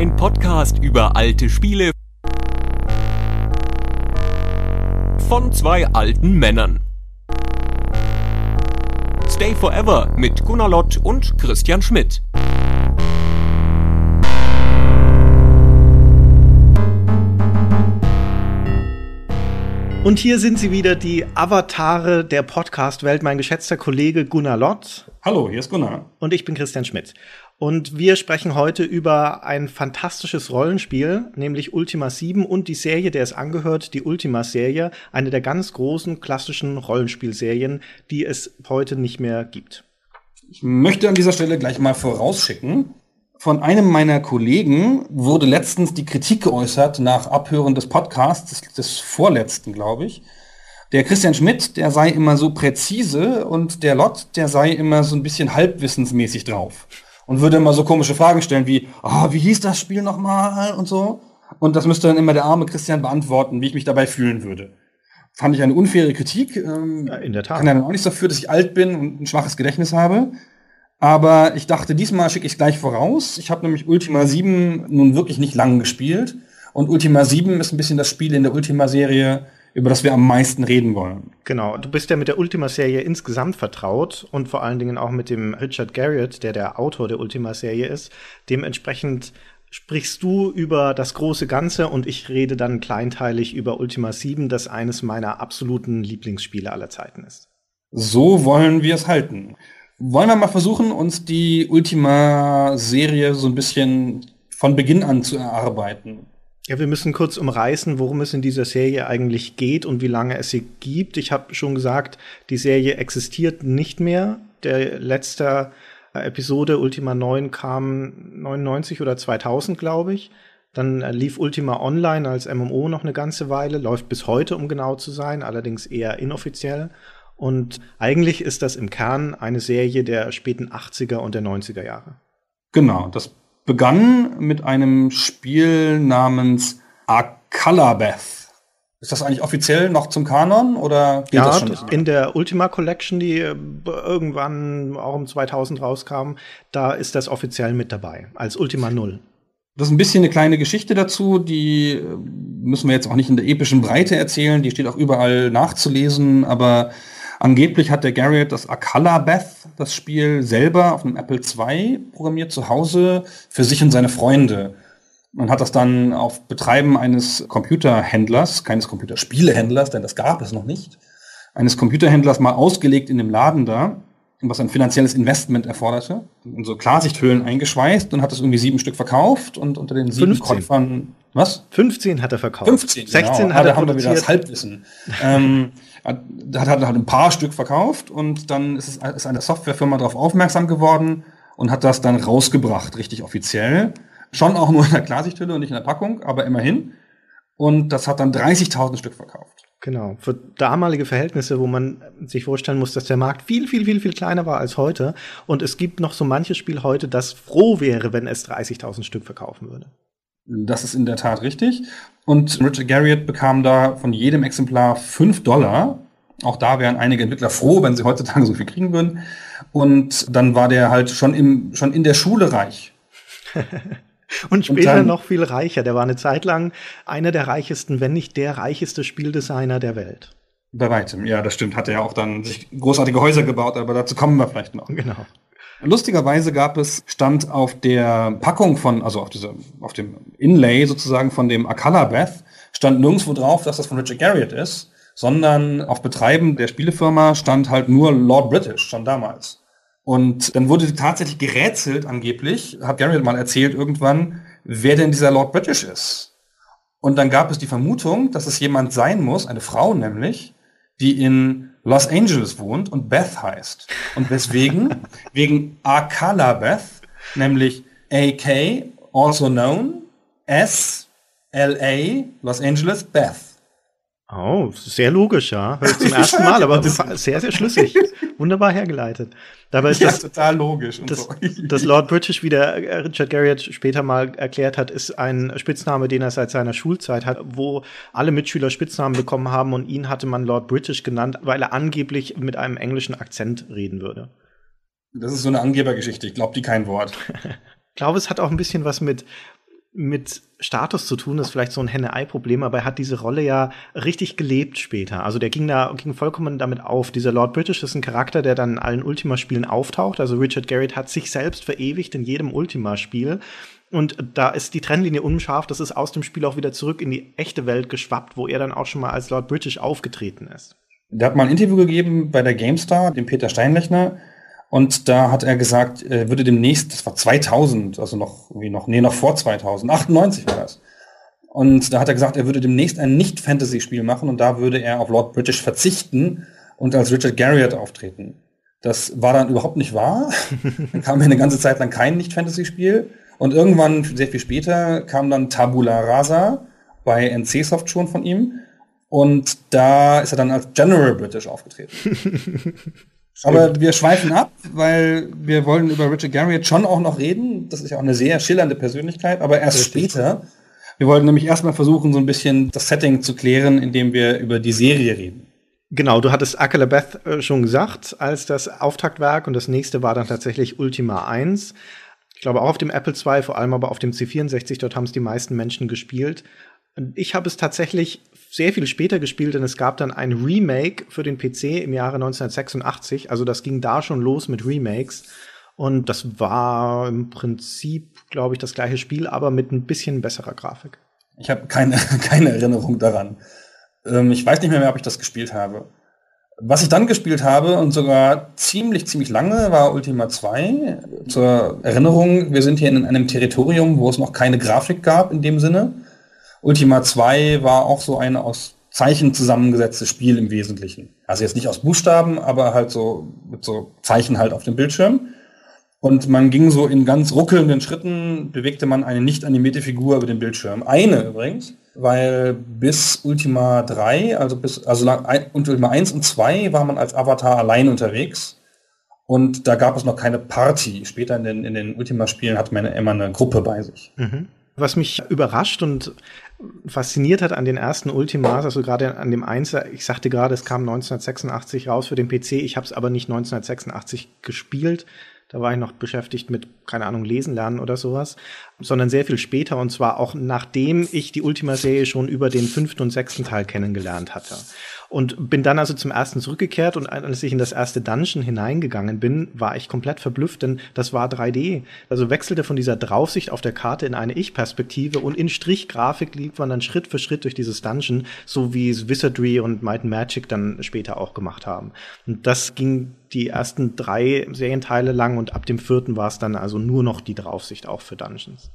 Ein Podcast über alte Spiele von zwei alten Männern. Stay Forever mit Gunnar Lott und Christian Schmidt. Und hier sind sie wieder, die Avatare der Podcast-Welt. Mein geschätzter Kollege Gunnar Lott. Hallo, hier ist Gunnar. Und ich bin Christian Schmidt. Und wir sprechen heute über ein fantastisches Rollenspiel, nämlich Ultima 7 und die Serie, der es angehört, die Ultima-Serie, eine der ganz großen klassischen Rollenspielserien, die es heute nicht mehr gibt. Ich möchte an dieser Stelle gleich mal vorausschicken, von einem meiner Kollegen wurde letztens die Kritik geäußert nach Abhören des Podcasts, des, des vorletzten, glaube ich. Der Christian Schmidt, der sei immer so präzise und der Lott, der sei immer so ein bisschen halbwissensmäßig drauf. Und würde immer so komische Fragen stellen wie, oh, wie hieß das Spiel nochmal und so. Und das müsste dann immer der arme Christian beantworten, wie ich mich dabei fühlen würde. Fand ich eine unfaire Kritik. Ähm, ja, in der Tat. Kann ja dann auch nichts dafür, dass ich alt bin und ein schwaches Gedächtnis habe. Aber ich dachte, diesmal schicke ich es gleich voraus. Ich habe nämlich Ultima 7 nun wirklich nicht lang gespielt. Und Ultima 7 ist ein bisschen das Spiel in der Ultima-Serie, über das wir am meisten reden wollen. Genau, du bist ja mit der Ultima-Serie insgesamt vertraut und vor allen Dingen auch mit dem Richard Garriott, der der Autor der Ultima-Serie ist. Dementsprechend sprichst du über das große Ganze und ich rede dann kleinteilig über Ultima 7, das eines meiner absoluten Lieblingsspiele aller Zeiten ist. So wollen wir es halten. Wollen wir mal versuchen, uns die Ultima-Serie so ein bisschen von Beginn an zu erarbeiten? Ja, wir müssen kurz umreißen, worum es in dieser Serie eigentlich geht und wie lange es sie gibt. Ich habe schon gesagt, die Serie existiert nicht mehr. Der letzte Episode Ultima 9 kam 99 oder 2000, glaube ich. Dann lief Ultima Online als MMO noch eine ganze Weile, läuft bis heute, um genau zu sein, allerdings eher inoffiziell. Und eigentlich ist das im Kern eine Serie der späten 80er und der 90er Jahre. Genau, das begann mit einem Spiel namens Akalabeth. Ist das eigentlich offiziell noch zum Kanon oder geht ja, das schon? in der Ultima Collection, die äh, irgendwann auch um 2000 rauskam, da ist das offiziell mit dabei als Ultima 0. Das ist ein bisschen eine kleine Geschichte dazu, die äh, müssen wir jetzt auch nicht in der epischen Breite erzählen, die steht auch überall nachzulesen, aber Angeblich hat der Garrett das Akalabeth, das Spiel, selber auf einem Apple II programmiert zu Hause für sich und seine Freunde. Man hat das dann auf Betreiben eines Computerhändlers, keines Computerspielehändlers, denn das gab es noch nicht, eines Computerhändlers mal ausgelegt in dem Laden da, was ein finanzielles Investment erforderte, in so Klarsichthüllen eingeschweißt und hat das irgendwie sieben Stück verkauft und unter den sieben 15. Käufern, was? 15 hat er verkauft. 15, 16 genau. hat er haben wir wieder das Halbwissen. ähm, hat, hat, hat ein paar Stück verkauft und dann ist, es, ist eine Softwarefirma darauf aufmerksam geworden und hat das dann rausgebracht, richtig offiziell. Schon auch nur in der Klarsichthülle und nicht in der Packung, aber immerhin. Und das hat dann 30.000 Stück verkauft. Genau. Für damalige Verhältnisse, wo man sich vorstellen muss, dass der Markt viel, viel, viel, viel kleiner war als heute. Und es gibt noch so manches Spiel heute, das froh wäre, wenn es 30.000 Stück verkaufen würde. Das ist in der Tat richtig. Und Richard Garriott bekam da von jedem Exemplar 5 Dollar. Auch da wären einige Entwickler froh, wenn sie heutzutage so viel kriegen würden. Und dann war der halt schon, im, schon in der Schule reich. Und später und dann, noch viel reicher. Der war eine Zeit lang einer der reichsten, wenn nicht der reicheste Spieldesigner der Welt. Bei weitem, ja, das stimmt. Hat er ja auch dann sich großartige Häuser gebaut, aber dazu kommen wir vielleicht noch. Genau. Lustigerweise gab es, stand auf der Packung von, also auf, dieser, auf dem Inlay sozusagen von dem Akalabeth, stand nirgendwo drauf, dass das von Richard Garriott ist, sondern auf Betreiben der Spielefirma stand halt nur Lord British, schon damals. Und dann wurde tatsächlich gerätselt, angeblich, hat Garriott mal erzählt irgendwann, wer denn dieser Lord British ist. Und dann gab es die Vermutung, dass es jemand sein muss, eine Frau nämlich, die in Los Angeles wohnt und Beth heißt. Und weswegen? Wegen Akala Beth, nämlich AK, also known as LA, Los Angeles, Beth. Oh, sehr logisch, ja. Zum ersten Mal, aber sehr, sehr schlüssig. Wunderbar hergeleitet. Dabei ist ja, das, total logisch. das, so. das Lord British, wie der Richard Garriott später mal erklärt hat, ist ein Spitzname, den er seit seiner Schulzeit hat, wo alle Mitschüler Spitznamen bekommen haben und ihn hatte man Lord British genannt, weil er angeblich mit einem englischen Akzent reden würde. Das ist so eine Angebergeschichte. Ich glaube die kein Wort. ich glaube, es hat auch ein bisschen was mit mit Status zu tun, das ist vielleicht so ein Henne-Ei-Problem, aber er hat diese Rolle ja richtig gelebt später. Also der ging da ging vollkommen damit auf. Dieser Lord British ist ein Charakter, der dann in allen Ultima-Spielen auftaucht. Also Richard Garriott hat sich selbst verewigt in jedem Ultima-Spiel. Und da ist die Trennlinie unscharf, das ist aus dem Spiel auch wieder zurück in die echte Welt geschwappt, wo er dann auch schon mal als Lord British aufgetreten ist. Der hat mal ein Interview gegeben bei der GameStar, dem Peter Steinlechner, und da hat er gesagt, er würde demnächst, das war 2000, also noch, wie noch, nee, noch vor 2000, 98 war das. Und da hat er gesagt, er würde demnächst ein Nicht-Fantasy-Spiel machen und da würde er auf Lord British verzichten und als Richard Garriott auftreten. Das war dann überhaupt nicht wahr. dann kam eine ganze Zeit lang kein Nicht-Fantasy-Spiel. Und irgendwann, sehr viel später, kam dann Tabula Rasa bei NC-Soft schon von ihm. Und da ist er dann als General British aufgetreten. Aber wir schweifen ab, weil wir wollen über Richard Garriott schon auch noch reden. Das ist ja auch eine sehr schillernde Persönlichkeit, aber erst Richtig. später. Wir wollten nämlich erstmal versuchen, so ein bisschen das Setting zu klären, indem wir über die Serie reden. Genau, du hattest Akelebeth äh, schon gesagt als das Auftaktwerk und das nächste war dann tatsächlich Ultima 1. Ich glaube auch auf dem Apple II, vor allem aber auf dem C64, dort haben es die meisten Menschen gespielt. Ich habe es tatsächlich sehr viel später gespielt, denn es gab dann ein Remake für den PC im Jahre 1986. Also das ging da schon los mit Remakes. Und das war im Prinzip, glaube ich, das gleiche Spiel, aber mit ein bisschen besserer Grafik. Ich habe keine, keine Erinnerung daran. Ähm, ich weiß nicht mehr, mehr, ob ich das gespielt habe. Was ich dann gespielt habe und sogar ziemlich, ziemlich lange war Ultima 2. Zur Erinnerung, wir sind hier in einem Territorium, wo es noch keine Grafik gab in dem Sinne. Ultima 2 war auch so ein aus Zeichen zusammengesetztes Spiel im Wesentlichen. Also jetzt nicht aus Buchstaben, aber halt so mit so Zeichen halt auf dem Bildschirm. Und man ging so in ganz ruckelnden Schritten, bewegte man eine nicht animierte Figur über den Bildschirm. Eine übrigens, weil bis Ultima 3, also bis, also Ultima 1 und 2 war man als Avatar allein unterwegs. Und da gab es noch keine Party. Später in den, in den Ultima-Spielen hatte man immer eine Gruppe bei sich. Mhm. Was mich überrascht und fasziniert hat an den ersten Ultimas, also gerade an dem Einser, ich sagte gerade, es kam 1986 raus für den PC, ich habe es aber nicht 1986 gespielt, da war ich noch beschäftigt mit, keine Ahnung, Lesen lernen oder sowas, sondern sehr viel später und zwar auch nachdem ich die Ultima-Serie schon über den fünften und sechsten Teil kennengelernt hatte. Und bin dann also zum ersten zurückgekehrt und als ich in das erste Dungeon hineingegangen bin, war ich komplett verblüfft, denn das war 3D. Also wechselte von dieser Draufsicht auf der Karte in eine Ich-Perspektive und in Strichgrafik lief man dann Schritt für Schritt durch dieses Dungeon, so wie es Wizardry und Might and Magic dann später auch gemacht haben. Und das ging die ersten drei Serienteile lang und ab dem vierten war es dann also nur noch die Draufsicht auch für Dungeons.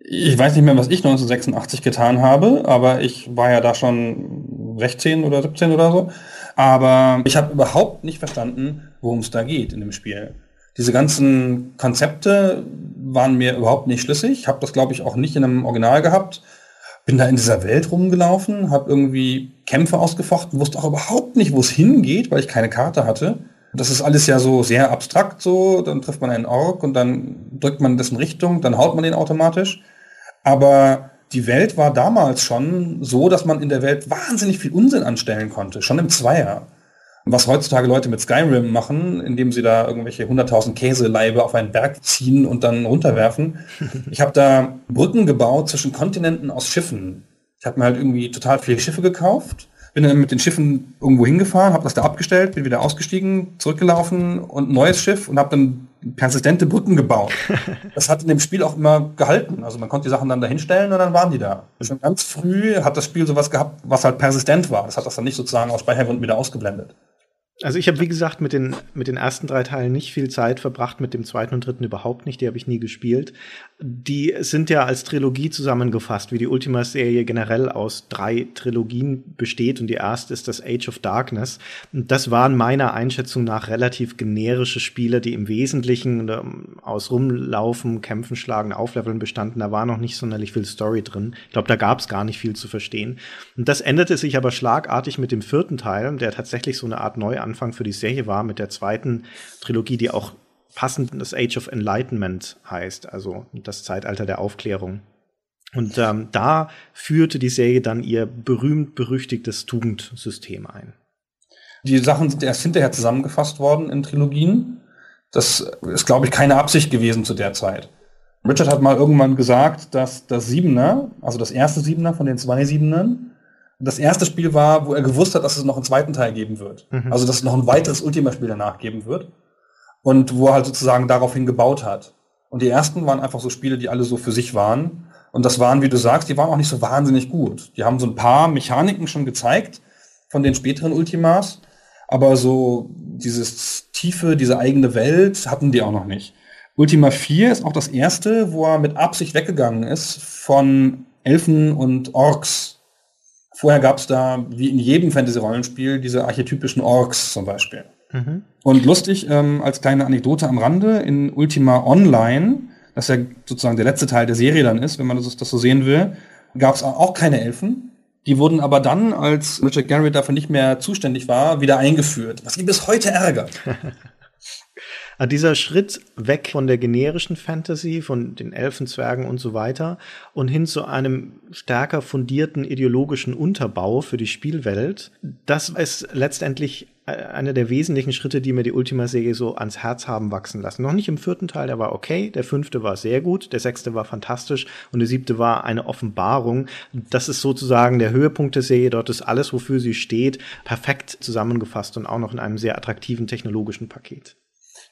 Ich weiß nicht mehr, was ich 1986 getan habe, aber ich war ja da schon 16 oder 17 oder so. Aber ich habe überhaupt nicht verstanden, worum es da geht in dem Spiel. Diese ganzen Konzepte waren mir überhaupt nicht schlüssig. Ich habe das, glaube ich, auch nicht in einem Original gehabt. Bin da in dieser Welt rumgelaufen, habe irgendwie Kämpfe ausgefochten, wusste auch überhaupt nicht, wo es hingeht, weil ich keine Karte hatte. Das ist alles ja so sehr abstrakt so, dann trifft man einen Ork und dann drückt man dessen Richtung, dann haut man den automatisch. Aber die Welt war damals schon so, dass man in der Welt wahnsinnig viel Unsinn anstellen konnte, schon im Zweier. Was heutzutage Leute mit Skyrim machen, indem sie da irgendwelche 100.000 Käseleibe auf einen Berg ziehen und dann runterwerfen. Ich habe da Brücken gebaut zwischen Kontinenten aus Schiffen. Ich habe mir halt irgendwie total viele Schiffe gekauft bin dann mit den Schiffen irgendwo hingefahren, habe das da abgestellt, bin wieder ausgestiegen, zurückgelaufen und ein neues Schiff und habe dann persistente Brücken gebaut. Das hat in dem Spiel auch immer gehalten. Also man konnte die Sachen dann da hinstellen und dann waren die da. Schon ganz früh hat das Spiel sowas gehabt, was halt persistent war. Das hat das dann nicht sozusagen aus Speichergründen wieder ausgeblendet. Also ich habe, wie gesagt, mit den, mit den ersten drei Teilen nicht viel Zeit verbracht, mit dem zweiten und dritten überhaupt nicht, die habe ich nie gespielt. Die sind ja als Trilogie zusammengefasst, wie die Ultima-Serie generell aus drei Trilogien besteht und die erste ist das Age of Darkness. Und das waren meiner Einschätzung nach relativ generische Spiele, die im Wesentlichen ähm, aus Rumlaufen, Kämpfen, Schlagen, Aufleveln bestanden. Da war noch nicht sonderlich viel Story drin. Ich glaube, da gab es gar nicht viel zu verstehen. Und das änderte sich aber schlagartig mit dem vierten Teil, der tatsächlich so eine Art Neuanfang Anfang für die Serie war, mit der zweiten Trilogie, die auch passend das Age of Enlightenment heißt, also das Zeitalter der Aufklärung. Und ähm, da führte die Serie dann ihr berühmt-berüchtigtes Tugendsystem ein. Die Sachen sind erst hinterher zusammengefasst worden in Trilogien. Das ist, glaube ich, keine Absicht gewesen zu der Zeit. Richard hat mal irgendwann gesagt, dass das Siebener, also das erste Siebener von den zwei Siebenern, das erste Spiel war, wo er gewusst hat, dass es noch einen zweiten Teil geben wird. Mhm. Also dass es noch ein weiteres Ultima-Spiel danach geben wird. Und wo er halt sozusagen daraufhin gebaut hat. Und die ersten waren einfach so Spiele, die alle so für sich waren. Und das waren, wie du sagst, die waren auch nicht so wahnsinnig gut. Die haben so ein paar Mechaniken schon gezeigt von den späteren Ultimas. Aber so dieses Tiefe, diese eigene Welt hatten die auch noch nicht. Ultima 4 ist auch das erste, wo er mit Absicht weggegangen ist von Elfen und Orks. Vorher gab es da, wie in jedem Fantasy-Rollenspiel, diese archetypischen Orks zum Beispiel. Mhm. Und lustig, ähm, als kleine Anekdote am Rande, in Ultima Online, das ja sozusagen der letzte Teil der Serie dann ist, wenn man das, das so sehen will, gab es auch keine Elfen. Die wurden aber dann, als Richard Garrett dafür nicht mehr zuständig war, wieder eingeführt, was ihn bis heute ärgert. Ah, dieser Schritt weg von der generischen Fantasy, von den Elfenzwergen und so weiter und hin zu einem stärker fundierten ideologischen Unterbau für die Spielwelt, das ist letztendlich einer der wesentlichen Schritte, die mir die Ultima-Serie so ans Herz haben wachsen lassen. Noch nicht im vierten Teil, der war okay, der fünfte war sehr gut, der sechste war fantastisch und der siebte war eine Offenbarung. Das ist sozusagen der Höhepunkt der Serie. Dort ist alles, wofür sie steht, perfekt zusammengefasst und auch noch in einem sehr attraktiven technologischen Paket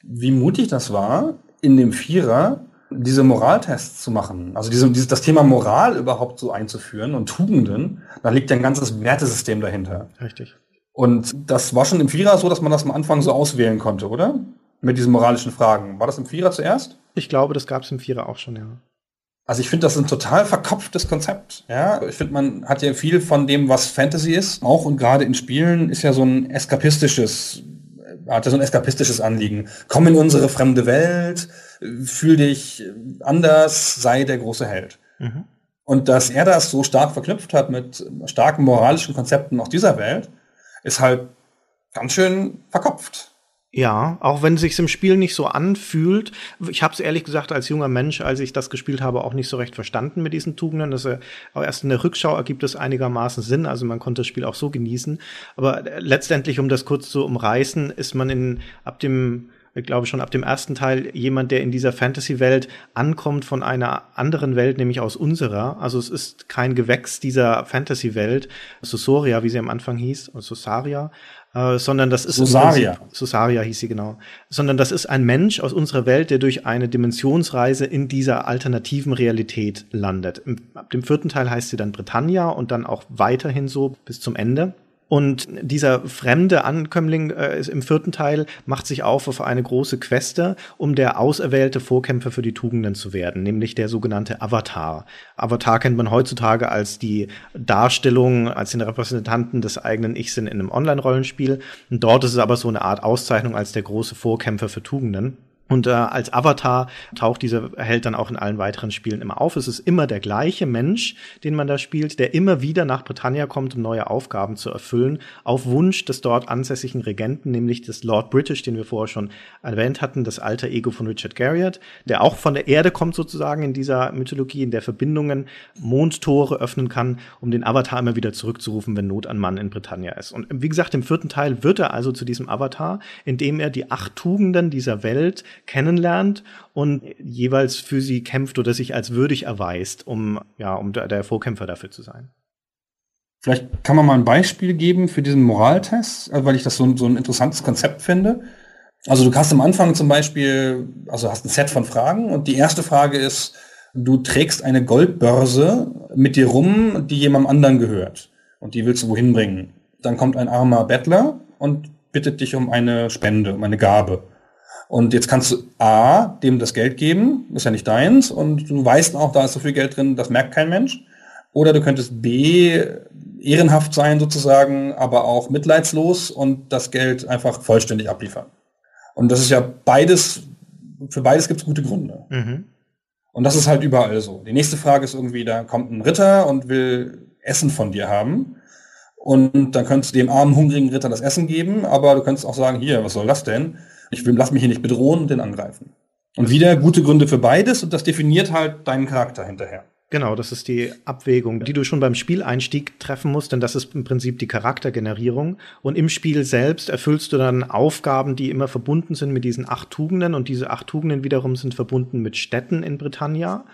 wie mutig das war, in dem Vierer diese Moraltests zu machen. Also diese, dieses, das Thema Moral überhaupt so einzuführen und Tugenden, da liegt ja ein ganzes Wertesystem dahinter. Richtig. Und das war schon im Vierer so, dass man das am Anfang so auswählen konnte, oder? Mit diesen moralischen Fragen. War das im Vierer zuerst? Ich glaube, das gab es im Vierer auch schon, ja. Also ich finde das ein total verkopftes Konzept. Ja, ich finde, man hat ja viel von dem, was Fantasy ist, auch und gerade in Spielen ist ja so ein eskapistisches hatte so ein eskapistisches Anliegen. Komm in unsere fremde Welt, fühl dich anders, sei der große Held. Mhm. Und dass er das so stark verknüpft hat mit starken moralischen Konzepten auch dieser Welt, ist halt ganz schön verkopft. Ja, auch wenn es sich im Spiel nicht so anfühlt. Ich habe es ehrlich gesagt als junger Mensch, als ich das gespielt habe, auch nicht so recht verstanden mit diesen Tugenden. Das äh, auch erst in der Rückschau ergibt es einigermaßen Sinn. Also man konnte das Spiel auch so genießen. Aber letztendlich, um das kurz zu umreißen, ist man in ab dem ich glaube schon ab dem ersten Teil jemand, der in dieser Fantasy-Welt ankommt von einer anderen Welt, nämlich aus unserer. Also es ist kein Gewächs dieser Fantasy-Welt, Susoria, wie sie am Anfang hieß, Susaria, äh, sondern das ist Susaria. Susaria hieß sie genau, sondern das ist ein Mensch aus unserer Welt, der durch eine Dimensionsreise in dieser alternativen Realität landet. Im, ab dem vierten Teil heißt sie dann Britannia und dann auch weiterhin so bis zum Ende. Und dieser fremde Ankömmling äh, im vierten Teil macht sich auf auf eine große Queste, um der auserwählte Vorkämpfer für die Tugenden zu werden, nämlich der sogenannte Avatar. Avatar kennt man heutzutage als die Darstellung, als den Repräsentanten des eigenen Ichs in einem Online-Rollenspiel. Dort ist es aber so eine Art Auszeichnung als der große Vorkämpfer für Tugenden. Und äh, als Avatar taucht dieser Held dann auch in allen weiteren Spielen immer auf. Es ist immer der gleiche Mensch, den man da spielt, der immer wieder nach Britannia kommt, um neue Aufgaben zu erfüllen, auf Wunsch des dort ansässigen Regenten, nämlich des Lord British, den wir vorher schon erwähnt hatten, das alter Ego von Richard Garriott, der auch von der Erde kommt sozusagen in dieser Mythologie, in der Verbindungen Mondtore öffnen kann, um den Avatar immer wieder zurückzurufen, wenn Not an Mann in Britannia ist. Und wie gesagt, im vierten Teil wird er also zu diesem Avatar, indem er die acht Tugenden dieser Welt kennenlernt und jeweils für sie kämpft oder sich als würdig erweist, um, ja, um der Vorkämpfer dafür zu sein. Vielleicht kann man mal ein Beispiel geben für diesen Moraltest, also weil ich das so, so ein interessantes Konzept finde. Also du hast am Anfang zum Beispiel, also hast ein Set von Fragen und die erste Frage ist, du trägst eine Goldbörse mit dir rum, die jemandem anderen gehört und die willst du wohin bringen. Dann kommt ein armer Bettler und bittet dich um eine Spende, um eine Gabe. Und jetzt kannst du A, dem das Geld geben, ist ja nicht deins, und du weißt auch, da ist so viel Geld drin, das merkt kein Mensch. Oder du könntest B, ehrenhaft sein sozusagen, aber auch mitleidslos und das Geld einfach vollständig abliefern. Und das ist ja beides, für beides gibt es gute Gründe. Mhm. Und das ist halt überall so. Die nächste Frage ist irgendwie, da kommt ein Ritter und will Essen von dir haben. Und dann könntest du dem armen, hungrigen Ritter das Essen geben, aber du könntest auch sagen, hier, was soll das denn? Ich will, lass mich hier nicht bedrohen und den angreifen. Und wieder gute Gründe für beides und das definiert halt deinen Charakter hinterher. Genau, das ist die Abwägung, die du schon beim Spieleinstieg treffen musst, denn das ist im Prinzip die Charaktergenerierung. Und im Spiel selbst erfüllst du dann Aufgaben, die immer verbunden sind mit diesen acht Tugenden. Und diese acht Tugenden wiederum sind verbunden mit Städten in Britannia.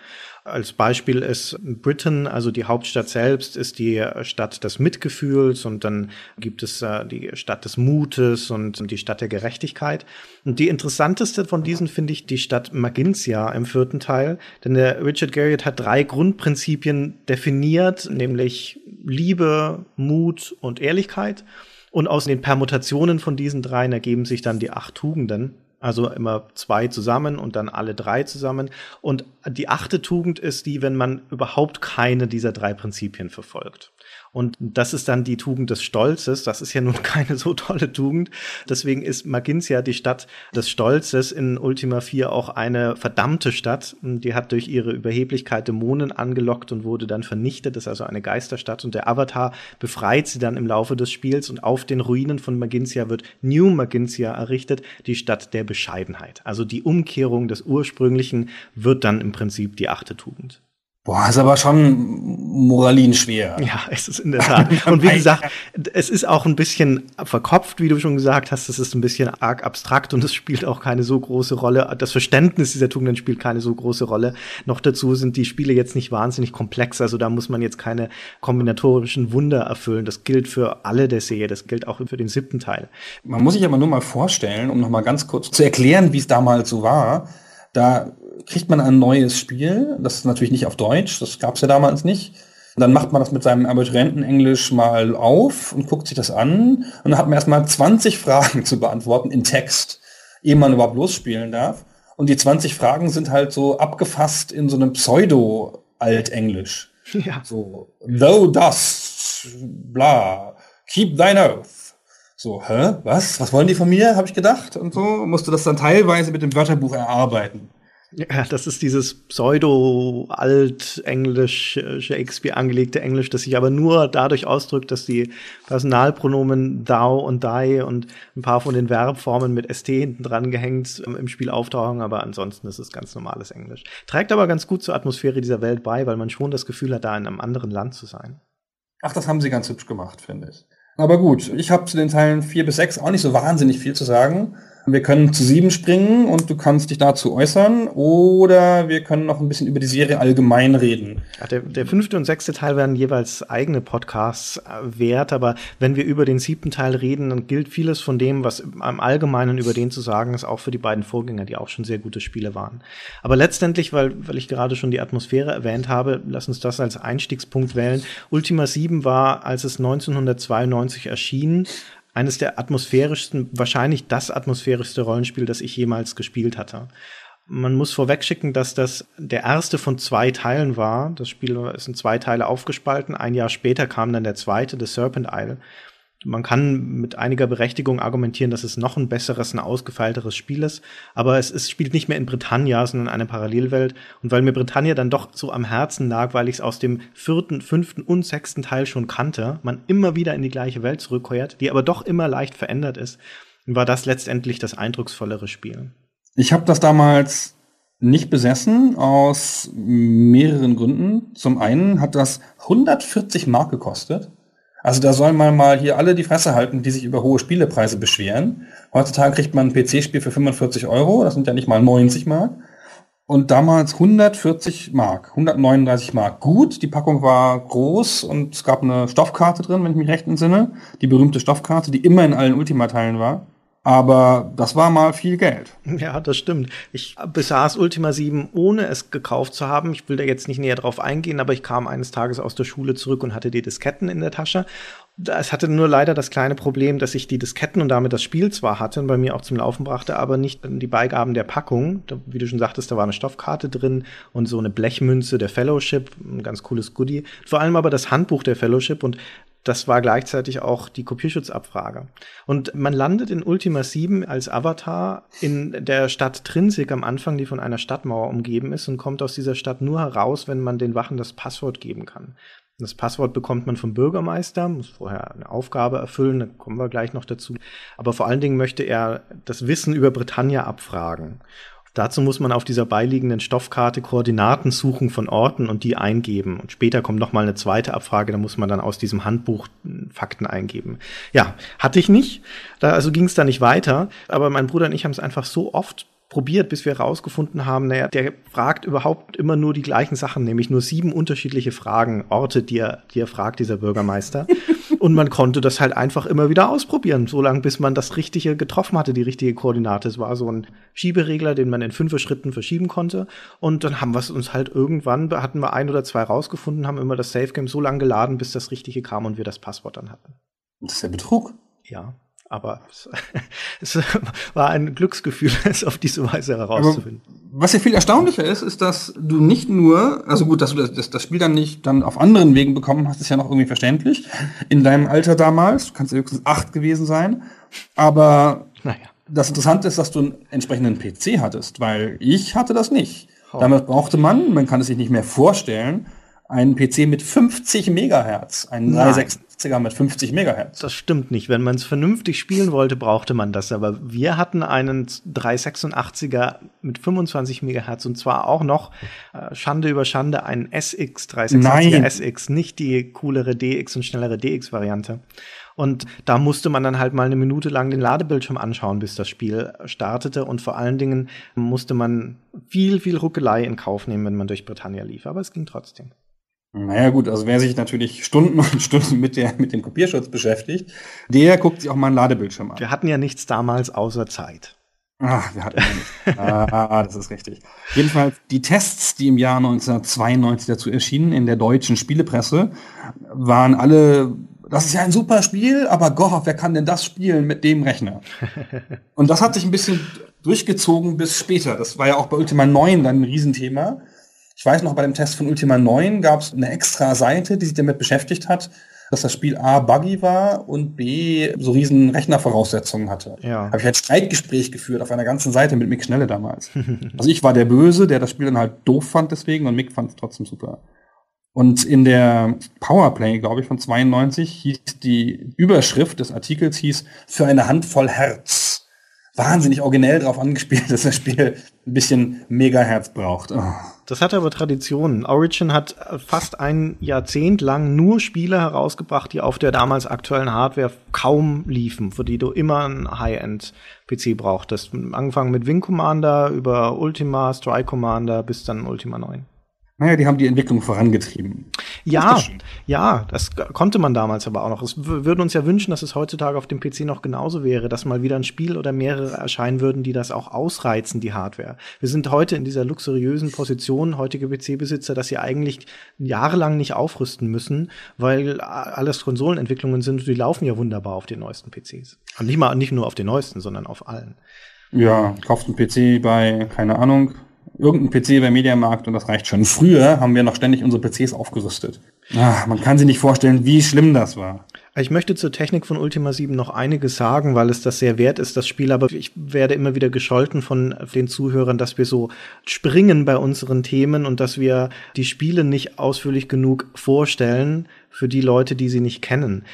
Als Beispiel ist Britain, also die Hauptstadt selbst, ist die Stadt des Mitgefühls und dann gibt es äh, die Stadt des Mutes und die Stadt der Gerechtigkeit. Und die interessanteste von diesen finde ich die Stadt Magincia im vierten Teil, denn der Richard Garriott hat drei Grundprinzipien definiert, nämlich Liebe, Mut und Ehrlichkeit. Und aus den Permutationen von diesen dreien ergeben sich dann die acht Tugenden. Also immer zwei zusammen und dann alle drei zusammen. Und die achte Tugend ist die, wenn man überhaupt keine dieser drei Prinzipien verfolgt. Und das ist dann die Tugend des Stolzes. Das ist ja nun keine so tolle Tugend. Deswegen ist Magincia die Stadt des Stolzes in Ultima 4 auch eine verdammte Stadt. Die hat durch ihre Überheblichkeit Dämonen angelockt und wurde dann vernichtet. Das ist also eine Geisterstadt. Und der Avatar befreit sie dann im Laufe des Spiels. Und auf den Ruinen von Magincia wird New Magincia errichtet, die Stadt der Bescheidenheit. Also die Umkehrung des Ursprünglichen wird dann im Prinzip die achte Tugend. Boah, ist aber schon moralin schwer. Ja, es ist in der Tat. Und wie gesagt, es ist auch ein bisschen verkopft, wie du schon gesagt hast. Es ist ein bisschen arg abstrakt und es spielt auch keine so große Rolle. Das Verständnis dieser Tugenden spielt keine so große Rolle. Noch dazu sind die Spiele jetzt nicht wahnsinnig komplex. Also da muss man jetzt keine kombinatorischen Wunder erfüllen. Das gilt für alle der Serie. Das gilt auch für den siebten Teil. Man muss sich aber nur mal vorstellen, um noch mal ganz kurz zu erklären, wie es damals so war. Da kriegt man ein neues Spiel. Das ist natürlich nicht auf Deutsch, das gab es ja damals nicht. dann macht man das mit seinem Abiturientenenglisch mal auf und guckt sich das an. Und dann hat man erstmal 20 Fragen zu beantworten in Text, ehe man überhaupt losspielen darf. Und die 20 Fragen sind halt so abgefasst in so einem Pseudo-Altenglisch. Ja. So, thou dost, bla, keep thine oath. So, hä, was? Was wollen die von mir? Habe ich gedacht und so. Musste das dann teilweise mit dem Wörterbuch erarbeiten. Ja, das ist dieses pseudo-alt-englisch, Shakespeare angelegte Englisch, das sich aber nur dadurch ausdrückt, dass die Personalpronomen thou und thy und ein paar von den Verbformen mit st hinten dran gehängt im Spiel auftauchen, aber ansonsten ist es ganz normales Englisch. Trägt aber ganz gut zur Atmosphäre dieser Welt bei, weil man schon das Gefühl hat, da in einem anderen Land zu sein. Ach, das haben sie ganz hübsch gemacht, finde ich. Aber gut, ich habe zu den Teilen vier bis sechs auch nicht so wahnsinnig viel zu sagen. Wir können zu sieben springen und du kannst dich dazu äußern oder wir können noch ein bisschen über die Serie allgemein reden. Ja, der, der fünfte und sechste Teil werden jeweils eigene Podcasts äh, wert, aber wenn wir über den siebten Teil reden, dann gilt vieles von dem, was im Allgemeinen über den zu sagen ist, auch für die beiden Vorgänger, die auch schon sehr gute Spiele waren. Aber letztendlich, weil, weil ich gerade schon die Atmosphäre erwähnt habe, lass uns das als Einstiegspunkt wählen. Ultima 7 war, als es 1992 erschien, eines der atmosphärischsten, wahrscheinlich das atmosphärischste Rollenspiel, das ich jemals gespielt hatte. Man muss vorwegschicken, dass das der erste von zwei Teilen war. Das Spiel ist in zwei Teile aufgespalten. Ein Jahr später kam dann der zweite, The Serpent Isle. Man kann mit einiger Berechtigung argumentieren, dass es noch ein besseres, ein ausgefeilteres Spiel ist, aber es ist, spielt nicht mehr in Britannia, sondern in einer Parallelwelt. Und weil mir Britannia dann doch so am Herzen lag, weil ich es aus dem vierten, fünften und sechsten Teil schon kannte, man immer wieder in die gleiche Welt zurückkehrt, die aber doch immer leicht verändert ist, war das letztendlich das eindrucksvollere Spiel. Ich habe das damals nicht besessen aus mehreren Gründen. Zum einen hat das 140 Mark gekostet. Also da soll man mal hier alle die Fresse halten, die sich über hohe Spielepreise beschweren. Heutzutage kriegt man ein PC-Spiel für 45 Euro, das sind ja nicht mal 90 Mark. Und damals 140 Mark, 139 Mark. Gut, die Packung war groß und es gab eine Stoffkarte drin, wenn ich mich recht entsinne. Die berühmte Stoffkarte, die immer in allen Ultima-Teilen war. Aber das war mal viel Geld. Ja, das stimmt. Ich besaß Ultima 7, ohne es gekauft zu haben. Ich will da jetzt nicht näher drauf eingehen, aber ich kam eines Tages aus der Schule zurück und hatte die Disketten in der Tasche. Es hatte nur leider das kleine Problem, dass ich die Disketten und damit das Spiel zwar hatte und bei mir auch zum Laufen brachte, aber nicht die Beigaben der Packung. Wie du schon sagtest, da war eine Stoffkarte drin und so eine Blechmünze der Fellowship, ein ganz cooles Goodie. Vor allem aber das Handbuch der Fellowship und das war gleichzeitig auch die Kopierschutzabfrage. Und man landet in Ultima 7 als Avatar in der Stadt Trinsik am Anfang, die von einer Stadtmauer umgeben ist und kommt aus dieser Stadt nur heraus, wenn man den Wachen das Passwort geben kann. Das Passwort bekommt man vom Bürgermeister, muss vorher eine Aufgabe erfüllen, da kommen wir gleich noch dazu. Aber vor allen Dingen möchte er das Wissen über Britannia abfragen Dazu muss man auf dieser beiliegenden Stoffkarte Koordinaten suchen von Orten und die eingeben. Und später kommt noch mal eine zweite Abfrage, da muss man dann aus diesem Handbuch Fakten eingeben. Ja, hatte ich nicht. Da, also ging es da nicht weiter. Aber mein Bruder und ich haben es einfach so oft probiert, bis wir herausgefunden haben, naja, der fragt überhaupt immer nur die gleichen Sachen, nämlich nur sieben unterschiedliche Fragen, Orte, die er, die er fragt, dieser Bürgermeister. Und man konnte das halt einfach immer wieder ausprobieren, so lange, bis man das Richtige getroffen hatte, die richtige Koordinate. Es war so ein Schieberegler, den man in fünf Schritten verschieben konnte. Und dann haben wir es uns halt irgendwann, hatten wir ein oder zwei rausgefunden, haben immer das Safe Game so lange geladen, bis das Richtige kam und wir das Passwort dann hatten. Das ist ja Betrug. Ja aber es, es, war ein Glücksgefühl, es auf diese Weise herauszufinden. Aber was ja viel erstaunlicher ist, ist, dass du nicht nur, also gut, dass du das, das, Spiel dann nicht dann auf anderen Wegen bekommen hast, ist ja noch irgendwie verständlich. In deinem Alter damals, du kannst ja höchstens acht gewesen sein, aber naja. das Interessante ist, dass du einen entsprechenden PC hattest, weil ich hatte das nicht. Oh. Damals brauchte man, man kann es sich nicht mehr vorstellen, einen PC mit 50 Megahertz, einen 386er mit 50 Megahertz. Das stimmt nicht. Wenn man es vernünftig spielen wollte, brauchte man das. Aber wir hatten einen 386er mit 25 Megahertz und zwar auch noch äh, Schande über Schande einen SX 386er Nein. SX, nicht die coolere DX und schnellere DX Variante. Und da musste man dann halt mal eine Minute lang den Ladebildschirm anschauen, bis das Spiel startete. Und vor allen Dingen musste man viel, viel Ruckelei in Kauf nehmen, wenn man durch Britannia lief. Aber es ging trotzdem. Naja gut, also wer sich natürlich Stunden und Stunden mit, der, mit dem Kopierschutz beschäftigt, der guckt sich auch mal einen Ladebildschirm an. Wir hatten ja nichts damals außer Zeit. Ach, wir hatten ja nichts. ah, das ist richtig. Jedenfalls, die Tests, die im Jahr 1992 dazu erschienen in der deutschen Spielepresse, waren alle, das ist ja ein super Spiel, aber Gott, wer kann denn das spielen mit dem Rechner? Und das hat sich ein bisschen durchgezogen bis später. Das war ja auch bei Ultima 9 dann ein Riesenthema ich weiß noch, bei dem Test von Ultima 9 gab es eine extra Seite, die sich damit beschäftigt hat, dass das Spiel A buggy war und B so riesen Rechnervoraussetzungen hatte. Ja. Habe ich halt Streitgespräch geführt auf einer ganzen Seite mit Mick Schnelle damals. also ich war der Böse, der das Spiel dann halt doof fand deswegen und Mick fand es trotzdem super. Und in der Powerplay, glaube ich, von 92 hieß die Überschrift des Artikels hieß für eine Handvoll Herz. Wahnsinnig originell drauf angespielt, dass das Spiel ein bisschen Megaherz braucht. Oh. Das hat aber Traditionen. Origin hat fast ein Jahrzehnt lang nur Spiele herausgebracht, die auf der damals aktuellen Hardware kaum liefen, für die du immer einen High-End-PC brauchtest. Angefangen mit Wing Commander über Ultima, Strike Commander bis dann Ultima 9. Naja, die haben die Entwicklung vorangetrieben. Ja, das ja, das konnte man damals aber auch noch. Es würde uns ja wünschen, dass es heutzutage auf dem PC noch genauso wäre, dass mal wieder ein Spiel oder mehrere erscheinen würden, die das auch ausreizen, die Hardware. Wir sind heute in dieser luxuriösen Position, heutige PC-Besitzer, dass sie eigentlich jahrelang nicht aufrüsten müssen, weil alles Konsolenentwicklungen sind die laufen ja wunderbar auf den neuesten PCs. Und nicht mal, nicht nur auf den neuesten, sondern auf allen. Ja, kauft einen PC bei, keine Ahnung, irgendein PC beim Mediamarkt und das reicht schon. Früher haben wir noch ständig unsere PCs aufgerüstet. Ach, man kann sich nicht vorstellen, wie schlimm das war. Ich möchte zur Technik von Ultima 7 noch einiges sagen, weil es das sehr wert ist, das Spiel. Aber ich werde immer wieder gescholten von den Zuhörern, dass wir so springen bei unseren Themen und dass wir die Spiele nicht ausführlich genug vorstellen für die Leute, die sie nicht kennen.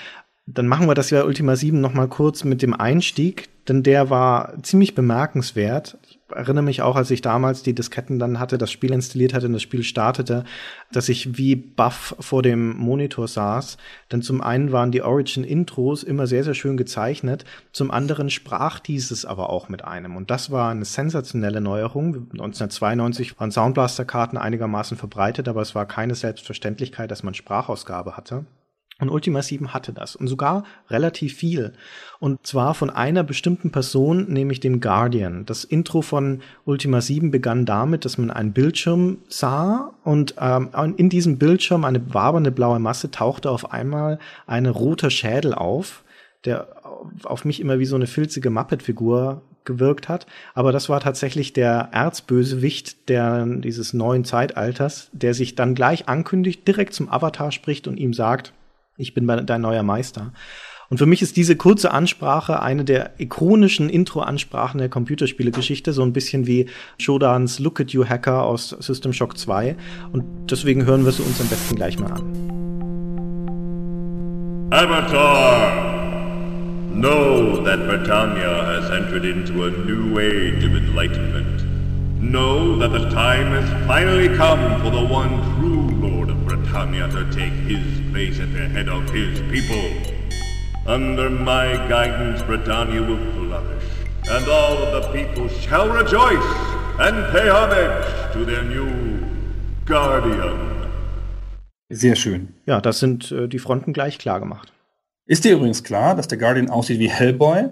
Dann machen wir das ja Ultima 7 noch mal kurz mit dem Einstieg, denn der war ziemlich bemerkenswert erinnere mich auch, als ich damals die Disketten dann hatte, das Spiel installiert hatte und das Spiel startete, dass ich wie Buff vor dem Monitor saß. Denn zum einen waren die Origin-Intros immer sehr, sehr schön gezeichnet. Zum anderen sprach dieses aber auch mit einem. Und das war eine sensationelle Neuerung. 1992 waren Soundblaster-Karten einigermaßen verbreitet, aber es war keine Selbstverständlichkeit, dass man Sprachausgabe hatte. Und Ultima 7 hatte das und sogar relativ viel. Und zwar von einer bestimmten Person, nämlich dem Guardian. Das Intro von Ultima 7 begann damit, dass man einen Bildschirm sah und ähm, in diesem Bildschirm eine wabernde blaue Masse tauchte auf einmal ein roter Schädel auf, der auf mich immer wie so eine filzige Muppet-Figur gewirkt hat. Aber das war tatsächlich der Erzbösewicht der, dieses neuen Zeitalters, der sich dann gleich ankündigt, direkt zum Avatar spricht und ihm sagt, ich bin dein neuer Meister. Und für mich ist diese kurze Ansprache eine der ikonischen Intro-Ansprachen der Computerspielegeschichte, so ein bisschen wie Shodans Look at You Hacker aus System Shock 2. Und deswegen hören wir sie uns am besten gleich mal an. Avatar! Know that Britannia has entered into a new age of enlightenment. Know that the time has finally come for the one true Of Britannia to take his place at the head of his people. Under my guidance, Britannia will flourish, and all of the people shall rejoice and pay homage to their new Guardian. Sehr schön. Ja, das sind äh, die Fronten gleich klar gemacht. Ist dir übrigens klar, dass der Guardian aussieht wie Hellboy?